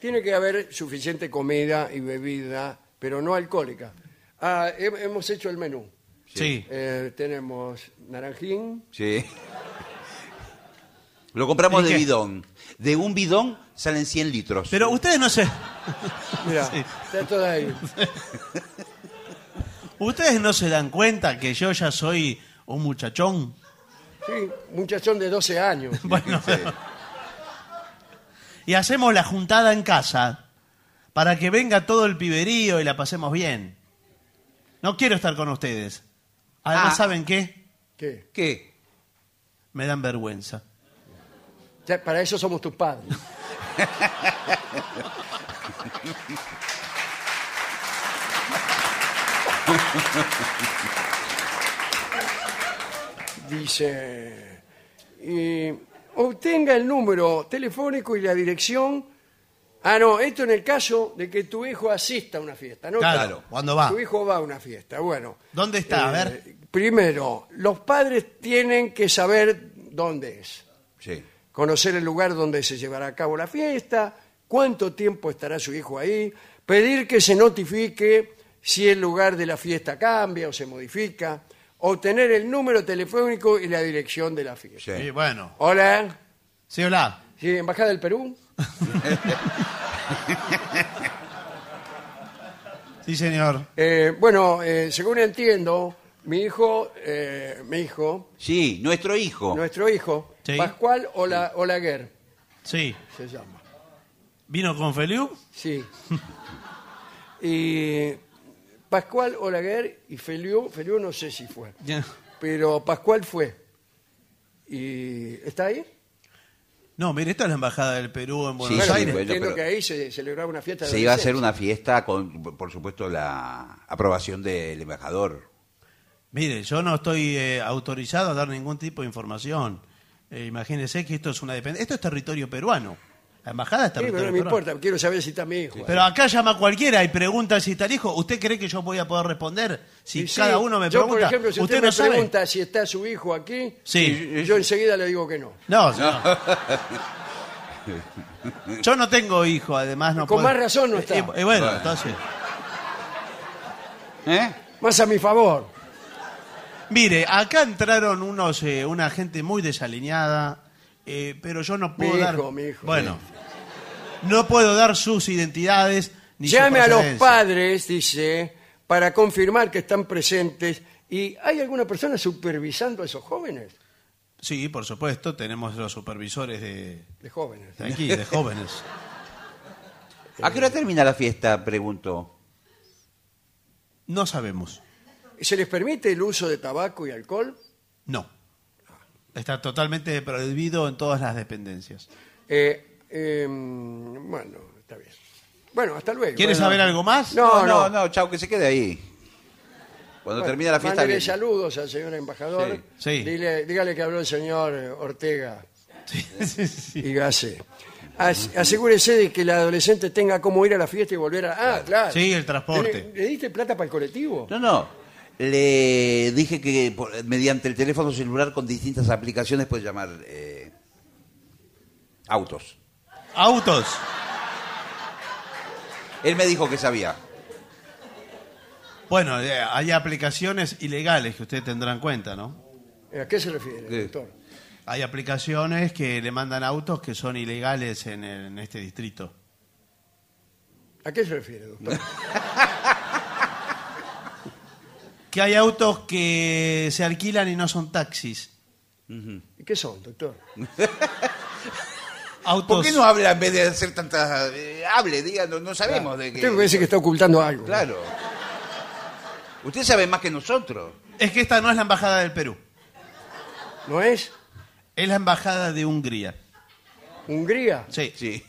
[SPEAKER 3] tiene que haber suficiente comida y bebida, pero no alcohólica. Ah, he- hemos hecho el menú.
[SPEAKER 4] Sí.
[SPEAKER 3] Eh, tenemos naranjín,
[SPEAKER 5] Sí. Lo compramos
[SPEAKER 4] ¿Y
[SPEAKER 5] de
[SPEAKER 4] qué?
[SPEAKER 5] bidón. De un bidón salen 100 litros.
[SPEAKER 4] Pero ustedes no se,
[SPEAKER 3] Mira,
[SPEAKER 4] Sí.
[SPEAKER 3] está todo ahí.
[SPEAKER 4] ustedes no se dan cuenta que yo ya soy un muchachón.
[SPEAKER 3] Sí, muchachón de 12 años.
[SPEAKER 4] Bueno, y hacemos la juntada en casa para que venga todo el piberío y la pasemos bien. No quiero estar con ustedes. Además,
[SPEAKER 5] Ah.
[SPEAKER 4] ¿saben qué?
[SPEAKER 3] ¿Qué?
[SPEAKER 5] ¿Qué?
[SPEAKER 4] Me dan vergüenza.
[SPEAKER 3] Ya, para eso somos tus padres. Dice, y obtenga el número telefónico y la dirección. Ah, no, esto en el caso de que tu hijo asista a una fiesta, ¿no?
[SPEAKER 4] Claro, ¿cuándo va?
[SPEAKER 3] Tu hijo va a una fiesta, bueno.
[SPEAKER 4] ¿Dónde está? A
[SPEAKER 3] Eh,
[SPEAKER 4] ver.
[SPEAKER 3] Primero, los padres tienen que saber dónde es
[SPEAKER 5] Sí.
[SPEAKER 3] conocer el lugar donde se llevará a cabo la fiesta, cuánto tiempo estará su hijo ahí, pedir que se notifique si el lugar de la fiesta cambia o se modifica, obtener el número telefónico y la dirección de la fiesta.
[SPEAKER 5] Sí,
[SPEAKER 4] bueno.
[SPEAKER 3] Hola,
[SPEAKER 4] Sí, hola.
[SPEAKER 3] ¿sí, Embajada del Perú?
[SPEAKER 4] Sí, señor.
[SPEAKER 3] Eh, bueno, eh, según entiendo, mi hijo, eh, mi hijo,
[SPEAKER 5] Sí, nuestro hijo.
[SPEAKER 3] nuestro hijo,
[SPEAKER 4] Sí.
[SPEAKER 3] Pascual Ola, Olaguer,
[SPEAKER 4] Sí.
[SPEAKER 3] se llama.
[SPEAKER 4] ¿Vino con Feliu?
[SPEAKER 3] Sí. y Pascual Olaguer y Feliu, Feliu no sé si fue, pero Pascual fue. ¿Y está ahí?
[SPEAKER 4] No, mire, esta es la embajada del Perú en Buenos
[SPEAKER 5] Sí, sí,
[SPEAKER 4] Aires.
[SPEAKER 5] bueno,
[SPEAKER 3] entiendo
[SPEAKER 5] pero-
[SPEAKER 3] que ahí se celebraba una fiesta de
[SPEAKER 5] Se iba a hacer una fiesta con, por supuesto, la aprobación del embajador.
[SPEAKER 4] Mire, yo no estoy eh, autorizado a dar ningún tipo de información. Eh, imagínese que esto es una dependencia. Esto es territorio peruano. La embajada es
[SPEAKER 3] Sí, pero no me importa, quiero saber si está mi hijo.
[SPEAKER 4] Pero acá llama cualquiera y pregunta si está el hijo. ¿Usted cree que yo voy a poder responder? Si
[SPEAKER 3] Y sí,
[SPEAKER 4] cada uno me
[SPEAKER 3] yo,
[SPEAKER 4] pregunta.
[SPEAKER 3] por ejemplo, si usted,
[SPEAKER 4] ¿Usted
[SPEAKER 3] me
[SPEAKER 4] no sabe?
[SPEAKER 3] pregunta si está su hijo aquí,
[SPEAKER 4] Sí.
[SPEAKER 3] yo enseguida le digo que no.
[SPEAKER 4] No, señor. Yo no tengo hijo, además no
[SPEAKER 3] Con
[SPEAKER 4] puedo-
[SPEAKER 3] más razón no está.
[SPEAKER 4] Eh, eh, bueno, entonces.
[SPEAKER 5] ¿Eh?
[SPEAKER 3] Más a mi favor.
[SPEAKER 4] Mire, acá entraron unos, eh, una gente muy desalineada, eh, pero yo no puedo
[SPEAKER 3] Mi
[SPEAKER 4] dar.
[SPEAKER 3] hijo, mi hijo.
[SPEAKER 4] Bueno, no puedo dar sus identidades ni su
[SPEAKER 3] Llame a los
[SPEAKER 4] procedencia.
[SPEAKER 3] padres, dice, para confirmar que están presentes. ¿Y hay alguna persona supervisando a esos jóvenes?
[SPEAKER 4] Sí, por supuesto, tenemos los supervisores de,
[SPEAKER 3] De jóvenes.
[SPEAKER 4] de aquí, de jóvenes.
[SPEAKER 5] ¿A qué hora termina la fiesta? Pregunto.
[SPEAKER 4] No sabemos.
[SPEAKER 3] ¿Se les permite el uso de tabaco y alcohol?
[SPEAKER 4] No. Está totalmente prohibido en todas las dependencias.
[SPEAKER 3] Eh, eh, bueno, está bien. Bueno, hasta luego.
[SPEAKER 4] ¿Quieres
[SPEAKER 3] Bueno.
[SPEAKER 4] saber algo más?
[SPEAKER 3] No,
[SPEAKER 5] no,
[SPEAKER 3] no.
[SPEAKER 5] no, chau, que se quede ahí. Cuando
[SPEAKER 3] Bueno,
[SPEAKER 5] termina la fiesta.
[SPEAKER 3] mándele
[SPEAKER 5] viene.
[SPEAKER 3] saludos al señor embajador.
[SPEAKER 4] Sí. Sí.
[SPEAKER 3] Dile- dígale que habló el señor eh, Ortega
[SPEAKER 4] Sí, sí, sí.
[SPEAKER 3] y Gase. As- asegúrese de que el adolescente tenga cómo ir a la fiesta y volver a... Ah, claro.
[SPEAKER 4] Sí, el transporte.
[SPEAKER 3] ¿Le, le diste plata para el colectivo?
[SPEAKER 5] No, no. Le dije que por- mediante el teléfono celular con distintas aplicaciones puede llamar eh, autos.
[SPEAKER 4] Autos.
[SPEAKER 5] Él me dijo que sabía.
[SPEAKER 4] Bueno, eh, hay aplicaciones ilegales que usted tendrá en cuenta, ¿no?
[SPEAKER 3] ¿A qué se refiere,
[SPEAKER 5] ¿Qué?
[SPEAKER 3] doctor?
[SPEAKER 4] Hay aplicaciones que le mandan autos que son ilegales en, el- en este distrito.
[SPEAKER 3] ¿A qué se refiere, doctor?
[SPEAKER 4] Que hay autos que se alquilan y no son taxis.
[SPEAKER 3] ¿Y qué son, doctor?
[SPEAKER 4] Autos.
[SPEAKER 5] ¿Por qué no habla en vez de hacer tantas... eh, hable, diga, no, no sabemos de qué...
[SPEAKER 3] Usted me parece que está ocultando algo.
[SPEAKER 5] Claro. Usted sabe más que nosotros.
[SPEAKER 4] Es que esta no es la embajada del Perú,
[SPEAKER 3] ¿No es?
[SPEAKER 4] es la embajada de Hungría.
[SPEAKER 3] ¿Hungría?
[SPEAKER 4] Sí.
[SPEAKER 5] Sí.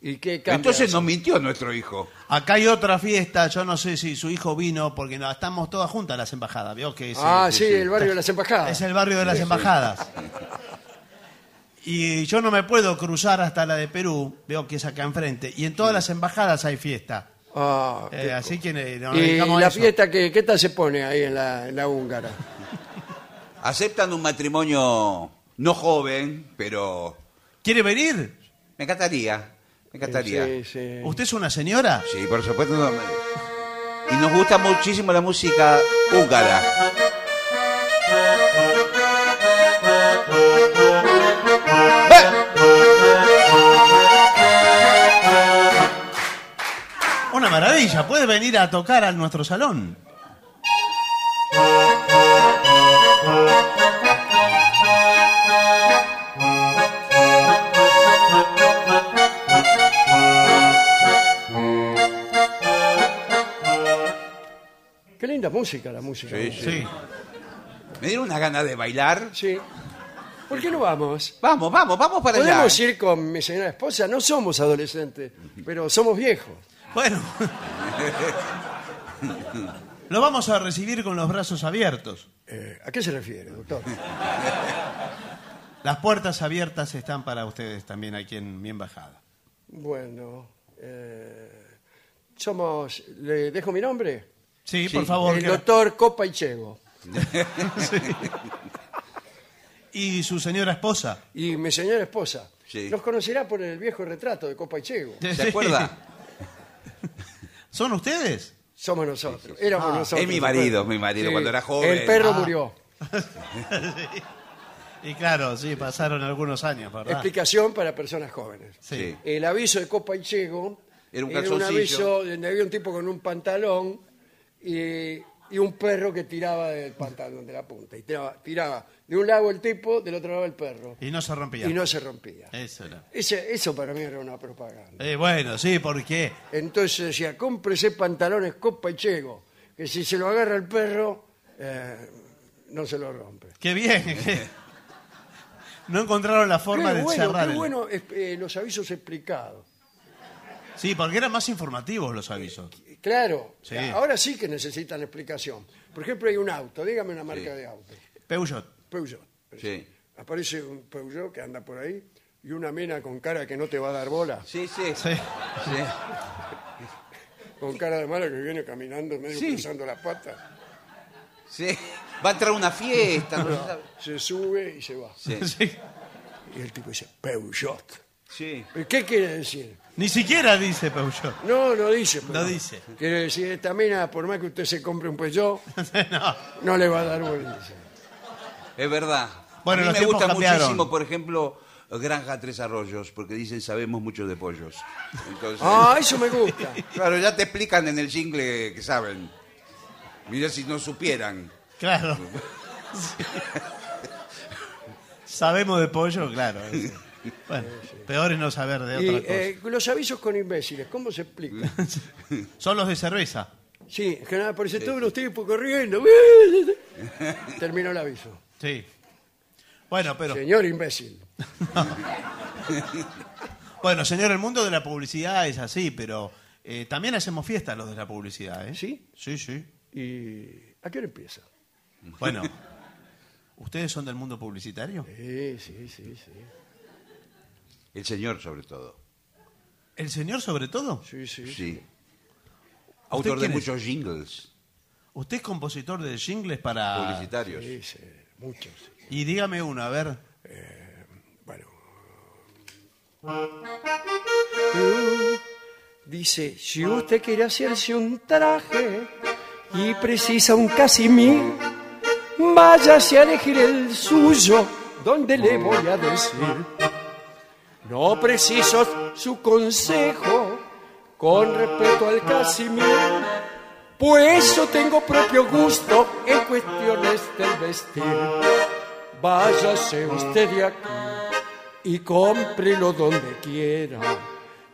[SPEAKER 3] ¿Y qué cambia?
[SPEAKER 5] Entonces nos mintió nuestro hijo.
[SPEAKER 4] Acá hay otra fiesta, yo no sé si su hijo vino, porque no, estamos todas juntas las embajadas, ¿vio? Que es,
[SPEAKER 3] Ah, sí, el barrio de las embajadas.
[SPEAKER 4] es el barrio de las embajadas. Y yo no me puedo cruzar hasta la de Perú, veo que es acá enfrente, y en todas las embajadas hay fiesta.
[SPEAKER 3] Ah,
[SPEAKER 4] Eh,
[SPEAKER 3] qué-
[SPEAKER 4] así que eh, nos
[SPEAKER 3] ¿Y
[SPEAKER 4] dedicamos a
[SPEAKER 3] la
[SPEAKER 4] eso.
[SPEAKER 3] fiesta qué, qué tal se pone ahí en la, en la húngara?
[SPEAKER 5] Aceptan un matrimonio no joven, pero
[SPEAKER 4] ¿Quiere venir?
[SPEAKER 5] me encantaría. Me encantaría.
[SPEAKER 3] Sí, sí.
[SPEAKER 4] ¿Usted es una señora?
[SPEAKER 5] Sí, por supuesto. no, Y nos gusta muchísimo la música húngara.
[SPEAKER 4] Maravilla. Puede venir a tocar a nuestro salón.
[SPEAKER 3] Qué linda música la música.
[SPEAKER 5] Sí, sí.
[SPEAKER 4] Sí.
[SPEAKER 5] Me dieron una gana de bailar.
[SPEAKER 3] Sí. ¿Por qué no vamos?
[SPEAKER 5] Vamos, vamos, vamos para allá.
[SPEAKER 3] Podemos ir con mi señora esposa, no somos adolescentes, pero somos viejos.
[SPEAKER 4] Bueno. Lo vamos a recibir con los brazos abiertos.
[SPEAKER 3] Eh, ¿A qué se refiere, doctor?
[SPEAKER 4] Las puertas abiertas están para ustedes también aquí en mi embajada.
[SPEAKER 3] Bueno, eh, somos. ¿Le dejo mi nombre?
[SPEAKER 4] Sí, por favor.
[SPEAKER 3] El
[SPEAKER 4] que-
[SPEAKER 3] doctor Copa y Chego.
[SPEAKER 4] ¿Y su señora esposa?
[SPEAKER 3] Y mi señora esposa.
[SPEAKER 5] Sí.
[SPEAKER 3] Nos conocerá por el viejo retrato de Copa y Chego.
[SPEAKER 5] ¿Se acuerda?
[SPEAKER 4] ¿Son ustedes?
[SPEAKER 3] Somos nosotros. Éramos
[SPEAKER 4] Ah,
[SPEAKER 3] nosotros.
[SPEAKER 5] es mi
[SPEAKER 3] ¿se
[SPEAKER 5] marido, mi marido, cuando era joven.
[SPEAKER 3] El perro
[SPEAKER 4] Ah.
[SPEAKER 3] murió.
[SPEAKER 4] Y claro, sí, pasaron algunos años, ¿verdad?
[SPEAKER 3] Explicación para personas jóvenes.
[SPEAKER 4] Sí.
[SPEAKER 3] El aviso de Copa y Chego
[SPEAKER 5] Era un
[SPEAKER 3] un
[SPEAKER 5] calzoncillo.
[SPEAKER 3] aviso donde había un tipo con un pantalón y, y un perro que tiraba del pantalón, de la punta. Y tiraba, tiraba de un lado el tipo, del otro lado el perro.
[SPEAKER 4] Y no se rompía.
[SPEAKER 3] Y no se rompía.
[SPEAKER 4] Eso era.
[SPEAKER 3] Ese- eso para mí era una propaganda.
[SPEAKER 4] Eh, bueno, sí, porque
[SPEAKER 3] Entonces decía, cómprese pantalones Copa y Chego, que si se lo agarra el perro, eh, no se lo rompe.
[SPEAKER 4] qué bien. que no encontraron la forma
[SPEAKER 3] Qué
[SPEAKER 4] de
[SPEAKER 3] bueno,
[SPEAKER 4] cerrar.
[SPEAKER 3] qué
[SPEAKER 4] el-
[SPEAKER 3] bueno es- eh, los avisos explicados.
[SPEAKER 4] Sí, porque eran más informativos los avisos.
[SPEAKER 3] Claro,
[SPEAKER 4] Sí.
[SPEAKER 3] ahora sí que necesitan explicación. Por ejemplo, hay un auto, dígame una marca de auto.
[SPEAKER 4] Peugeot.
[SPEAKER 3] Peugeot.
[SPEAKER 5] Sí.
[SPEAKER 3] Aparece un Peugeot que anda por ahí y una mina con cara que no te va a dar bola,
[SPEAKER 5] Sí, sí.
[SPEAKER 4] Sí.
[SPEAKER 5] sí.
[SPEAKER 3] con cara de mala que viene caminando medio
[SPEAKER 5] Sí.
[SPEAKER 3] cruzando las patas.
[SPEAKER 5] sí. Va a entrar a una fiesta. no se sabe.
[SPEAKER 3] Se sube y se va.
[SPEAKER 5] Sí.
[SPEAKER 4] Sí.
[SPEAKER 3] Y el tipo dice, Peugeot.
[SPEAKER 5] sí.
[SPEAKER 3] ¿Y ¿Qué quiere decir?
[SPEAKER 4] Ni siquiera dice Peugeot.
[SPEAKER 3] No, no dice. pero-
[SPEAKER 4] No dice.
[SPEAKER 3] Quiere decir, esta mina, por más que usted se compre un Peugeot,
[SPEAKER 4] no.
[SPEAKER 3] no le va a dar dice.
[SPEAKER 5] Es verdad.
[SPEAKER 4] Bueno,
[SPEAKER 5] a mí
[SPEAKER 4] los
[SPEAKER 5] me
[SPEAKER 4] tiempos
[SPEAKER 5] gusta
[SPEAKER 4] cambiaron.
[SPEAKER 5] muchísimo, por ejemplo, Granja Tres Arroyos, porque dicen sabemos mucho de pollos. Entonces,
[SPEAKER 3] Ah, eso me gusta.
[SPEAKER 5] claro, ya te explican en el jingle que saben. Mira si no supieran.
[SPEAKER 4] Claro. Sí. Sabemos de pollo, claro. Bueno, peor es no saber de
[SPEAKER 3] Y
[SPEAKER 4] otra cosa.
[SPEAKER 3] eh, los avisos con imbéciles, ¿cómo se explica?
[SPEAKER 4] Son los de cerveza.
[SPEAKER 3] Sí, en general aparecen todos los tipos corriendo. Terminó el aviso.
[SPEAKER 4] Sí. Bueno, pero.
[SPEAKER 3] Señor imbécil.
[SPEAKER 4] Bueno, señor, el mundo de la publicidad es así, pero eh, también hacemos fiestas los de la publicidad, ¿eh?
[SPEAKER 3] ¿Sí?
[SPEAKER 4] Sí, sí.
[SPEAKER 3] ¿Y a qué hora empieza?
[SPEAKER 4] Bueno, ¿ustedes son del mundo publicitario?
[SPEAKER 3] Sí, sí, sí, sí.
[SPEAKER 5] El señor, sobre todo.
[SPEAKER 4] ¿El señor sobre todo?
[SPEAKER 3] Sí, sí.
[SPEAKER 5] Sí. Autor de muchos jingles
[SPEAKER 4] ¿Usted es compositor de jingles para...?
[SPEAKER 5] publicitarios.
[SPEAKER 3] Sí, sí, muchos.
[SPEAKER 4] Y dígame uno, a ver.
[SPEAKER 3] Bueno. Uh, Dice, si usted quiere hacerse un traje y precisa un casimir, váyase a elegir el suyo, donde le voy a decir. No preciso su consejo con respecto al casimir, pues yo tengo propio gusto en cuestiones del vestir. Váyase usted de aquí y cómprelo donde quiera.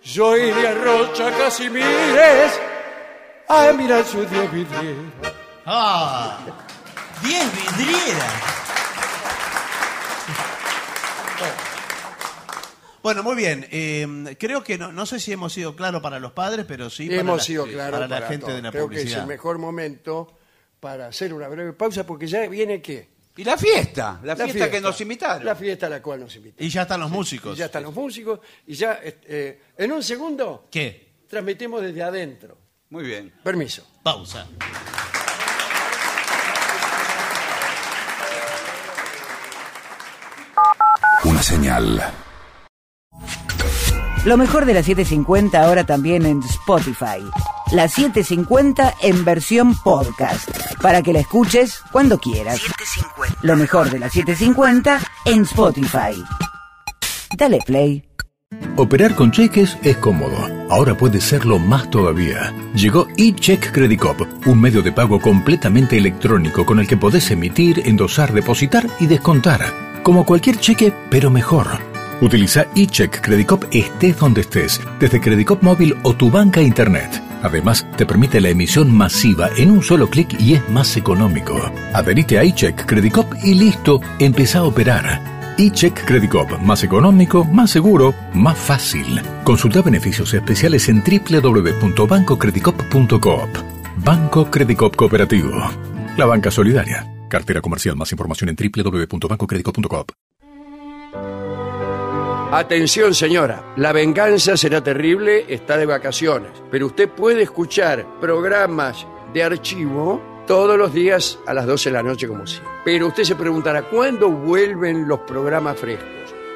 [SPEAKER 3] Yo iré a Rocha Casimires a mirar su diez vidriera.
[SPEAKER 4] ¡Ah! ¡Diez vidrieras! Bueno, muy bien. Eh, creo que no, no sé si hemos sido claros para los padres, pero sí para
[SPEAKER 3] Hemos
[SPEAKER 4] la,
[SPEAKER 3] sido claros
[SPEAKER 4] para la gente de la
[SPEAKER 3] Creo que es el mejor momento para hacer una breve pausa porque ya viene qué?
[SPEAKER 5] Y la fiesta, la, fiesta, que nos invitaron.
[SPEAKER 3] La fiesta a la cual nos invitaron.
[SPEAKER 4] Y ya están los músicos.
[SPEAKER 3] Y ya están los músicos y ya eh, en un segundo
[SPEAKER 4] ¿Qué?
[SPEAKER 3] transmitimos desde adentro.
[SPEAKER 5] Muy bien.
[SPEAKER 3] Permiso.
[SPEAKER 4] Pausa.
[SPEAKER 1] Una señal.
[SPEAKER 7] Lo mejor de la 750 ahora también en Spotify. La 750 en versión podcast. Para que la escuches cuando quieras. Lo mejor de la 750 en Spotify. Dale play.
[SPEAKER 6] Operar con cheques es cómodo. Ahora puede serlo más todavía. Llegó eCheck Credit Cop, un medio de pago completamente electrónico con el que podés emitir, endosar, depositar y descontar. Como cualquier cheque, pero mejor. Utiliza eCheck Credit Cop estés donde estés, desde Credit Cop móvil o tu banca internet. Además, te permite la emisión masiva en un solo clic y es más económico. Adherite a iCheck Credit Cop y listo, empieza a operar. iCheck Credit Cop, más económico, más seguro, más fácil. Consulta beneficios especiales en www.bancocreditcop.coop. Banco Credit Cop Cooperativo. La banca solidaria. Cartera comercial. Más información en www.bancocreditcop.coop.
[SPEAKER 3] Atención señora, la venganza será terrible, está de vacaciones, pero usted puede escuchar programas de archivo todos los días a las 12 de la noche como siempre. Pero usted se preguntará, ¿cuándo vuelven los programas frescos?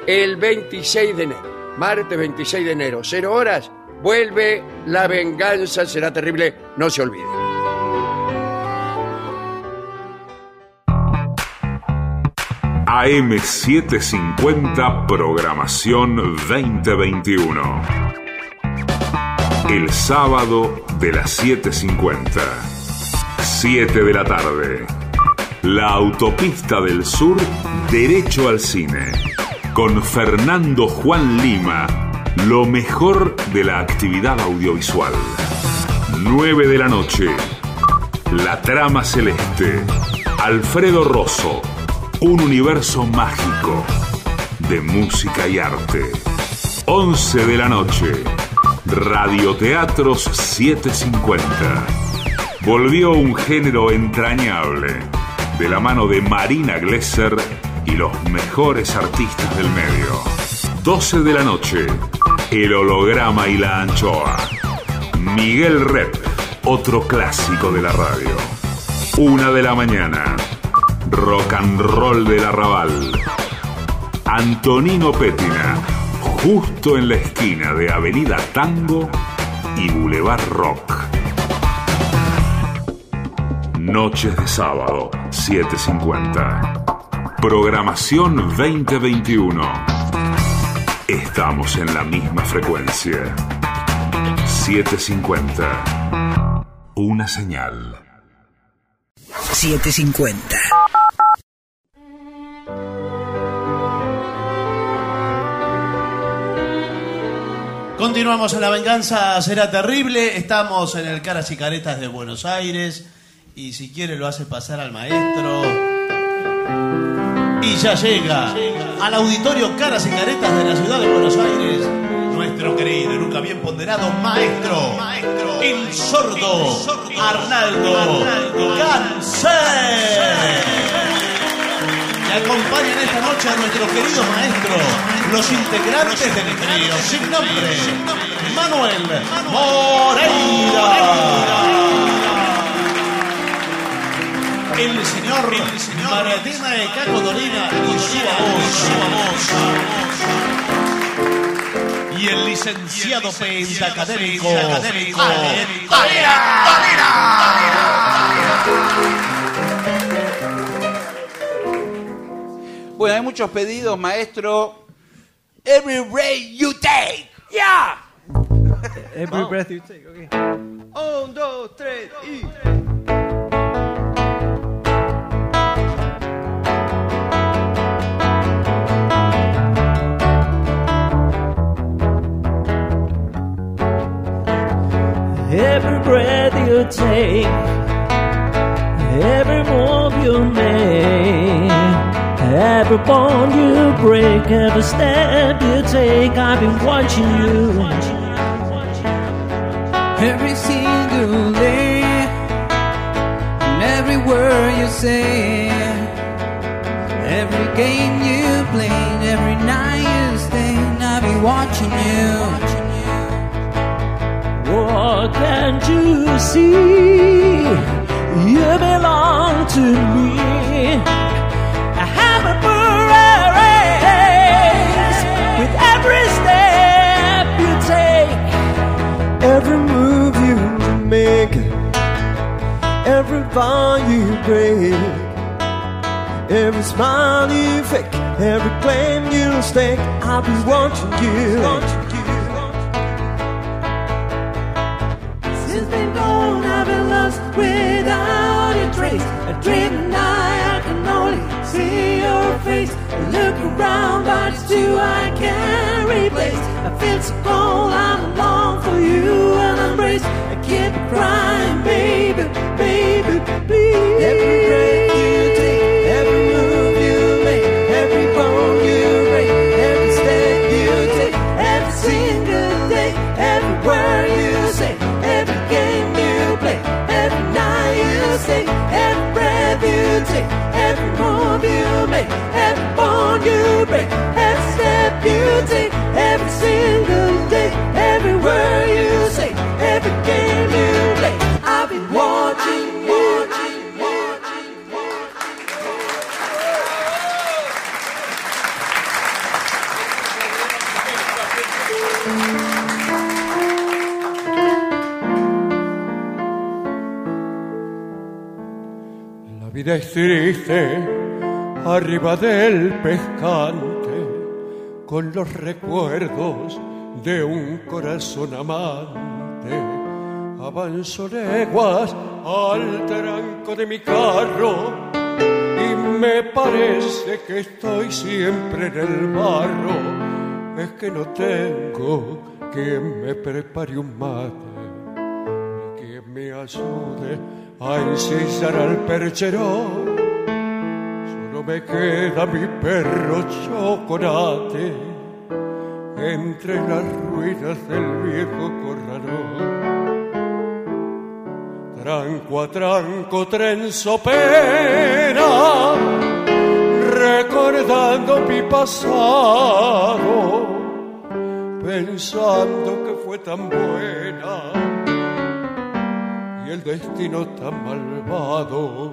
[SPEAKER 3] El 26 de enero, martes 26 de enero, 0 horas, vuelve La venganza será terrible, no se olvide.
[SPEAKER 1] AM750 Programación 2021. El sábado de las 7.50. 7 de la tarde. La autopista del sur, derecho al cine. Con Fernando Juan Lima, lo mejor de la actividad audiovisual. 9 de la noche. La trama celeste. Alfredo Rosso. Un universo mágico de música y arte. 11 de la noche. Radioteatros 750. Volvió un género entrañable de la mano de Marina Glesser y los mejores artistas del medio. 12 de la noche. El holograma y la anchoa. Miguel Rep, otro clásico de la radio. Una de la mañana. Rock and roll del arrabal. Antonino Pétina, justo en la esquina de Avenida Tango y Boulevard Rock. Noches de sábado, 7.50. Programación 2021. Estamos en la misma frecuencia. 7.50. Una señal.
[SPEAKER 7] 750.
[SPEAKER 4] Continuamos en La Venganza Será Terrible. Estamos en el Caras y Caretas de Buenos Aires. Y si quiere lo hace pasar al maestro. Y ya llega al auditorio Caras y Caretas de la ciudad de Buenos Aires. Nuestro querido y nunca bien ponderado maestro, el sordo Arnaldo Cáncer. Acompañan esta noche a nuestro querido maestro, los integrantes del trío sin nombre, Manuel Moreira. El señor, Martina de Caco Dolina y su voz. Y el licenciado pentacadémico, Ale
[SPEAKER 5] Bueno, hay muchos pedidos, maestro. Every breath you take. Yeah.
[SPEAKER 11] Every breath you take, okay. Un, dos, tres y.
[SPEAKER 12] Every breath you take, every move you make, every bond you break, every step you take, I've been watching you.
[SPEAKER 13] Every single day, and every word you say, every game you play, every night you stay, I've been watching you.
[SPEAKER 12] What can't you see? You belong to me every bond you
[SPEAKER 14] break, every smile you fake, every claim you stake. I'll be watching you.
[SPEAKER 15] Since been gone, I've been lost without a trace, a dream night see your face. I look around, but it's you I can't replace. I feel so cold, I'm alone for you and embrace. I keep crying, baby, baby, please. Every move you make, every bone you break, every step you take, every single day, every word you say, every game you play. I've been watching, watching, watching.
[SPEAKER 14] La vida es triste arriba del pescante con los recuerdos de un corazón amante. Avanzo leguas al tranco de mi carro y me parece que estoy siempre en el barro. Es que no tengo quien me prepare un mate que me ayude a ensillar al perchero. Me queda mi perro chocolate entre las ruinas del viejo corralón. Tranco a tranco trenzo pena, recordando mi pasado, pensando que fue tan buena y el destino tan malvado.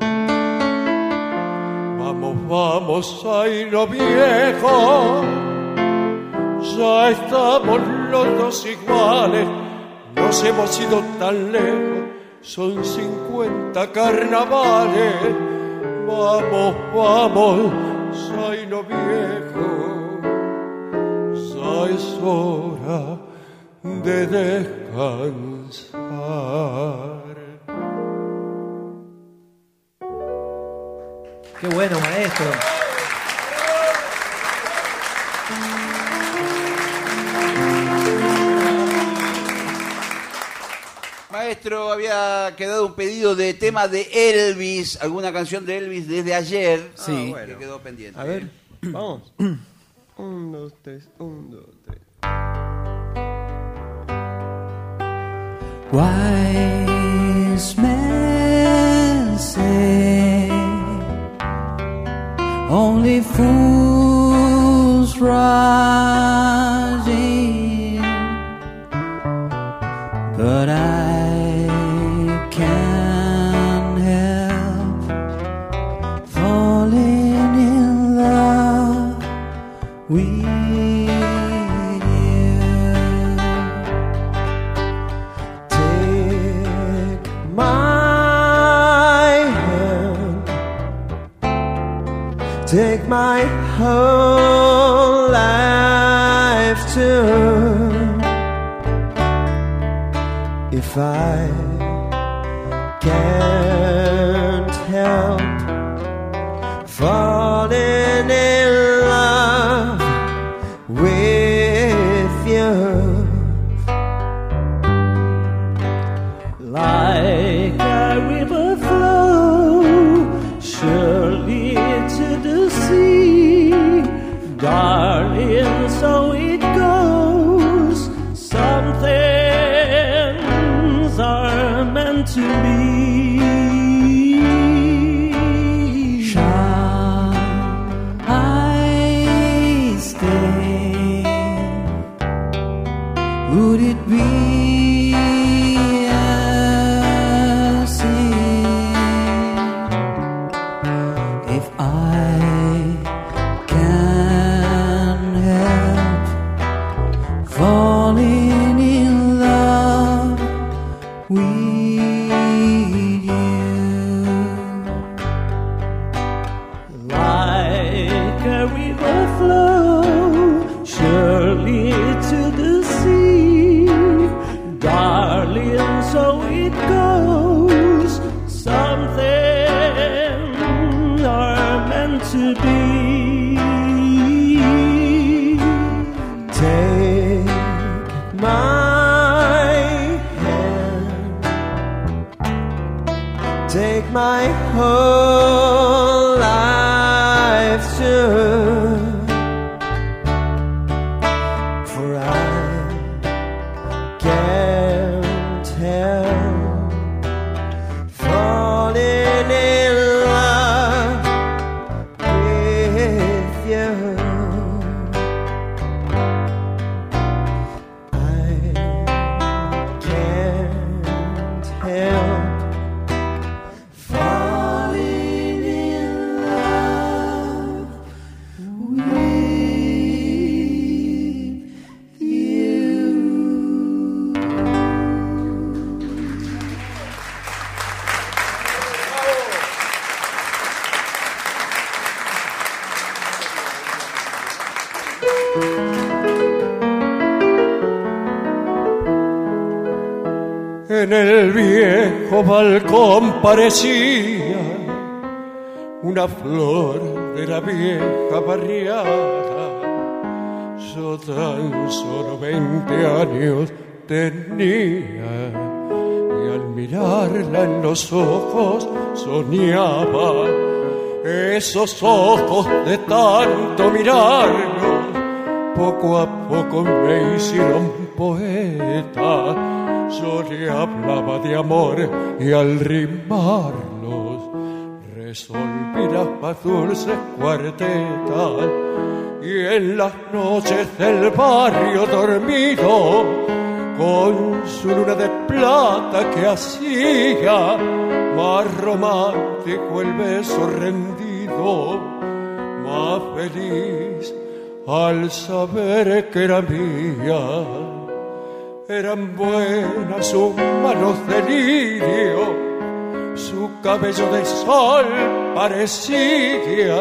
[SPEAKER 14] Vamos, vamos, ay lo viejo, ya estamos los dos iguales, nos hemos ido tan lejos, son cincuenta carnavales. Vamos, vamos, ay lo viejo, ya es hora de descansar.
[SPEAKER 11] Qué bueno, maestro.
[SPEAKER 5] Maestro, había quedado un pedido de tema de Elvis, alguna canción de Elvis desde ayer.
[SPEAKER 11] Sí.
[SPEAKER 5] Ah,
[SPEAKER 11] bueno.
[SPEAKER 5] Que quedó pendiente.
[SPEAKER 11] A ver, vamos. Un, dos, tres, un, dos, tres.
[SPEAKER 15] Wise men say only fools rush in, but I
[SPEAKER 14] my whole life too. If I parecía una flor de la vieja barriada. Yo tan solo 20 años tenía y al mirarla en los ojos soñaba esos ojos de tanto mirarlos poco a poco me hicieron poeta. Yo le hablaba de amor y al rimarlos resolví las más dulces cuartetas. Y en las noches del barrio dormido, con su luna de plata que hacía más romántico el beso rendido, más feliz al saber que era mía. Eran buenas sus manos de lirio, su cabello de sol parecía,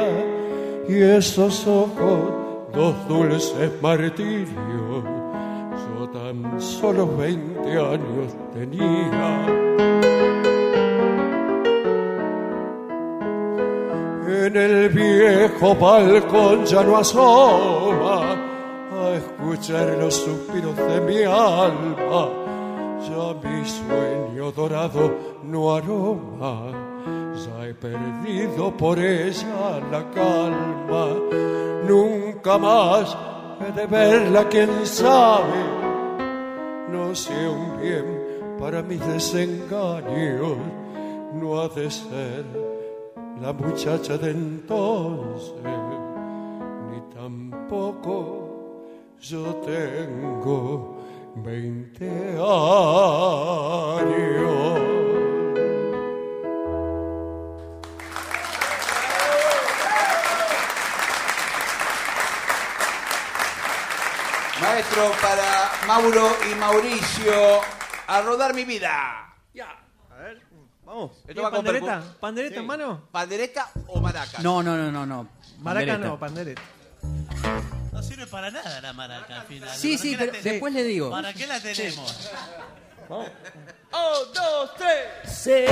[SPEAKER 14] y esos ojos dos dulces martirios. Yo tan solo 20 años tenía. En el viejo balcón ya no asoma escuchar los suspiros de mi alma. Ya mi sueño dorado no aroma, ya he perdido por ella la calma. Nunca más he de verla, quién sabe. No sé un bien para mis desengaños, no ha de ser la muchacha de entonces, ni tampoco yo tengo 20 años.
[SPEAKER 5] Maestro, para Mauro y Mauricio, a rodar mi vida.
[SPEAKER 16] Vamos.
[SPEAKER 5] Esto va con
[SPEAKER 16] pandereta?
[SPEAKER 5] percu-
[SPEAKER 16] ¿Pandereta
[SPEAKER 5] Sí.
[SPEAKER 16] en mano?
[SPEAKER 5] ¿Pandereta o maraca?
[SPEAKER 17] No, no, no, no, no.
[SPEAKER 16] Maraca
[SPEAKER 17] Pandereta.
[SPEAKER 16] no, pandereta.
[SPEAKER 4] No sirve para nada la maraca al final.
[SPEAKER 17] Sí,
[SPEAKER 4] ¿Para
[SPEAKER 17] sí, pero después le digo.
[SPEAKER 4] ¿Para qué la tenemos?
[SPEAKER 16] ¡Oh, dos, tres!
[SPEAKER 12] Se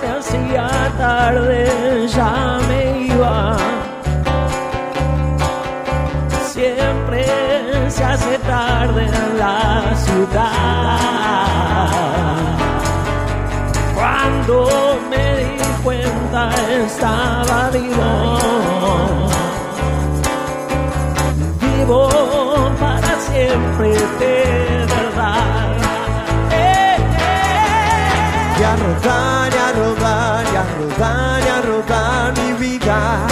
[SPEAKER 12] me hacía tarde, ya me iba. Siempre se hace tarde en la ciudad. Cuando me di cuenta estaba vivo. Para siempre de verdad. Eh, eh.
[SPEAKER 11] Y a rodar, y a rodar, a rodar, mi vida.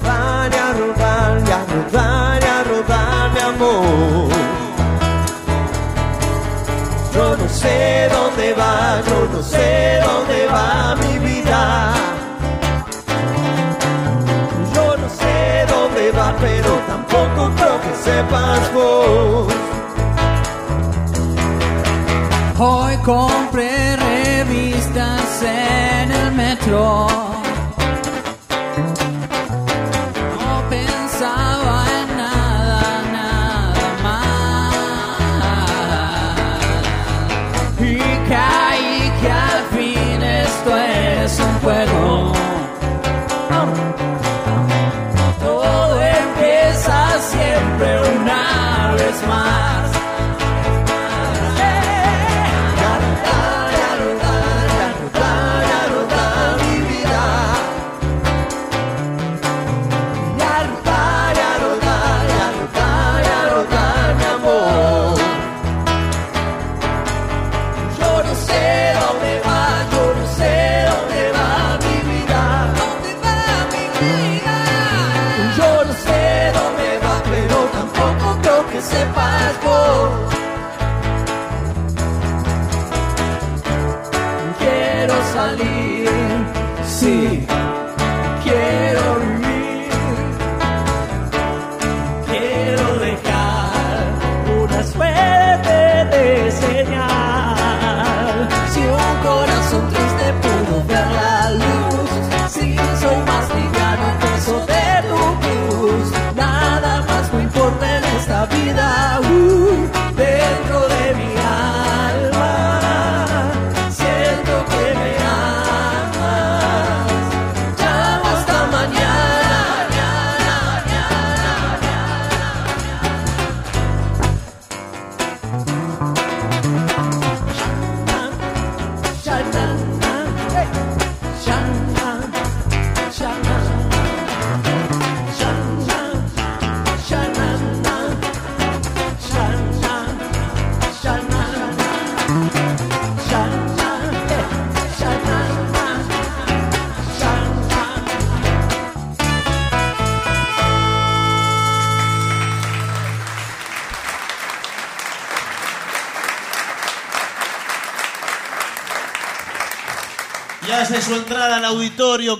[SPEAKER 11] Rodar, a rodar, a mi amor. Yo no sé dónde va, yo no sé dónde va mi vida. Tampoco creo que sepas vos.
[SPEAKER 13] Hoy compré revistas en el metro.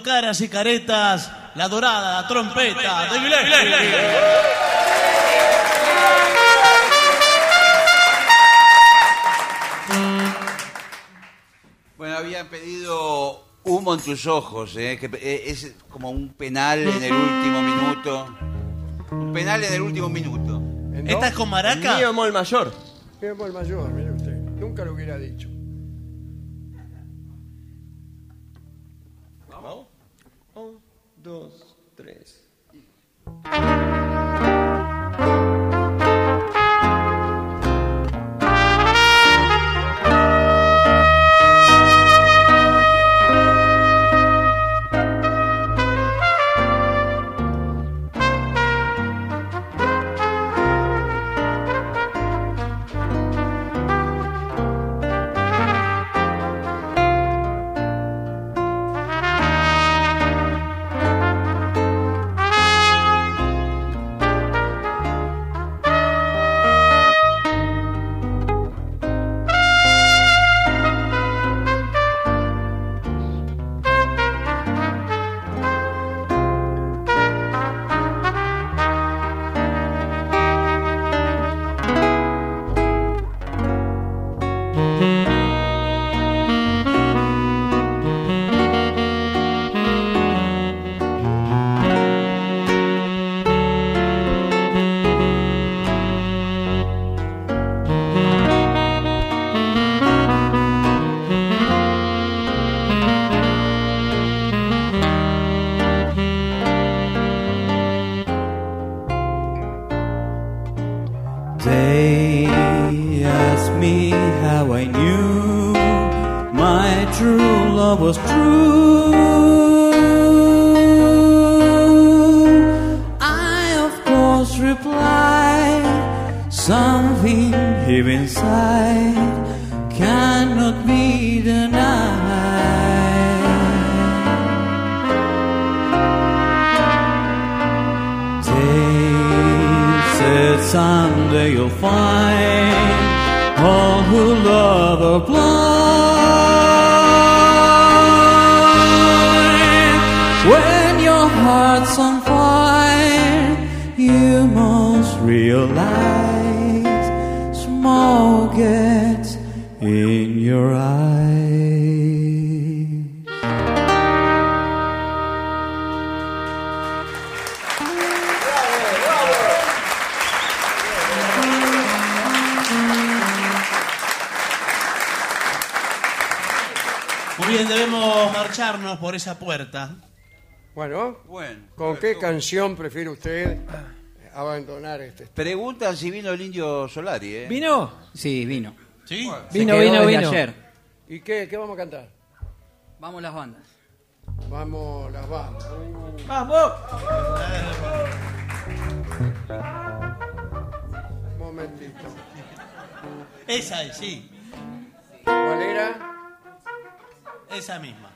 [SPEAKER 4] Caras y caretas, la dorada trompeta de Gillespie.
[SPEAKER 5] Bueno, habían pedido humo en tus ojos, ¿eh? que eh, es como un penal en el último minuto. Un penal en el último minuto.
[SPEAKER 4] ¿Esta es con maraca?
[SPEAKER 13] Mío mol mayor.
[SPEAKER 3] Mi amor mayor, mire usted. Nunca lo hubiera dicho.
[SPEAKER 13] Un, dos, tres.
[SPEAKER 4] Puerta.
[SPEAKER 3] Bueno,
[SPEAKER 5] Bueno.
[SPEAKER 3] ¿con qué canción prefiere usted abandonar este?
[SPEAKER 5] Preguntan si vino el indio Solari, ¿eh?
[SPEAKER 13] ¿Vino?
[SPEAKER 17] Sí, vino.
[SPEAKER 4] ¿Sí?
[SPEAKER 17] Se
[SPEAKER 13] Vino,
[SPEAKER 17] quedó
[SPEAKER 13] vino,
[SPEAKER 17] desde
[SPEAKER 13] vino.
[SPEAKER 17] ayer.
[SPEAKER 3] ¿Y qué, qué vamos a cantar?
[SPEAKER 17] Vamos las bandas.
[SPEAKER 3] Vamos, las bandas.
[SPEAKER 13] ¡Vamos!
[SPEAKER 3] Un momentito.
[SPEAKER 4] Esa es, sí. Esa misma.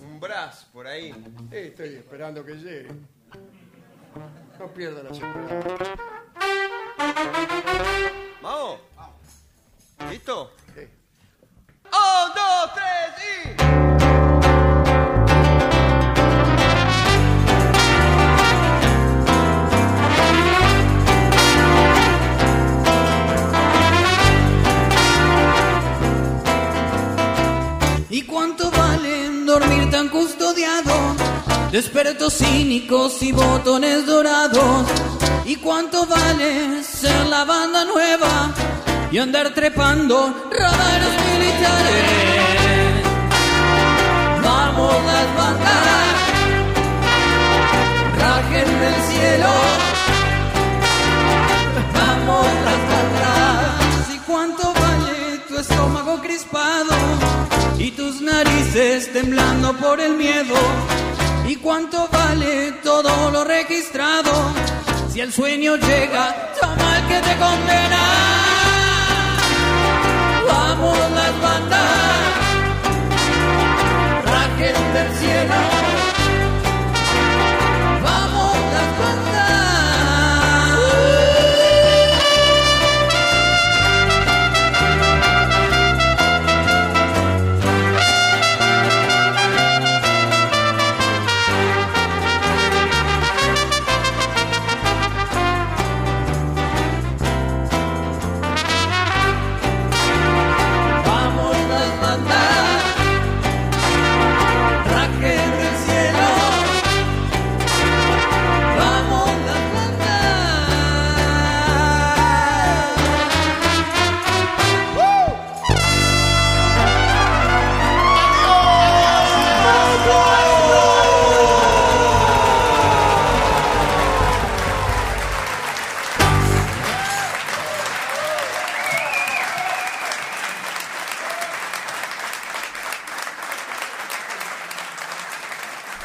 [SPEAKER 13] Un brazo por ahí.
[SPEAKER 3] Estoy esperando que llegue. No pierda las esperanzas.
[SPEAKER 13] ¿Vamos? ¿Listo?
[SPEAKER 3] Sí.
[SPEAKER 13] Un, dos, tres y... tan custodiado? Despertos cínicos y botones dorados. ¿Y cuánto vale ser la banda nueva y andar trepando radares militares? Vamos las bandas, rajen del cielo. Crispado y tus narices temblando por el miedo? ¿Y cuánto vale todo lo registrado? Si el sueño llega, toma el que te condena. Vamos las bandas, rajen del cielo.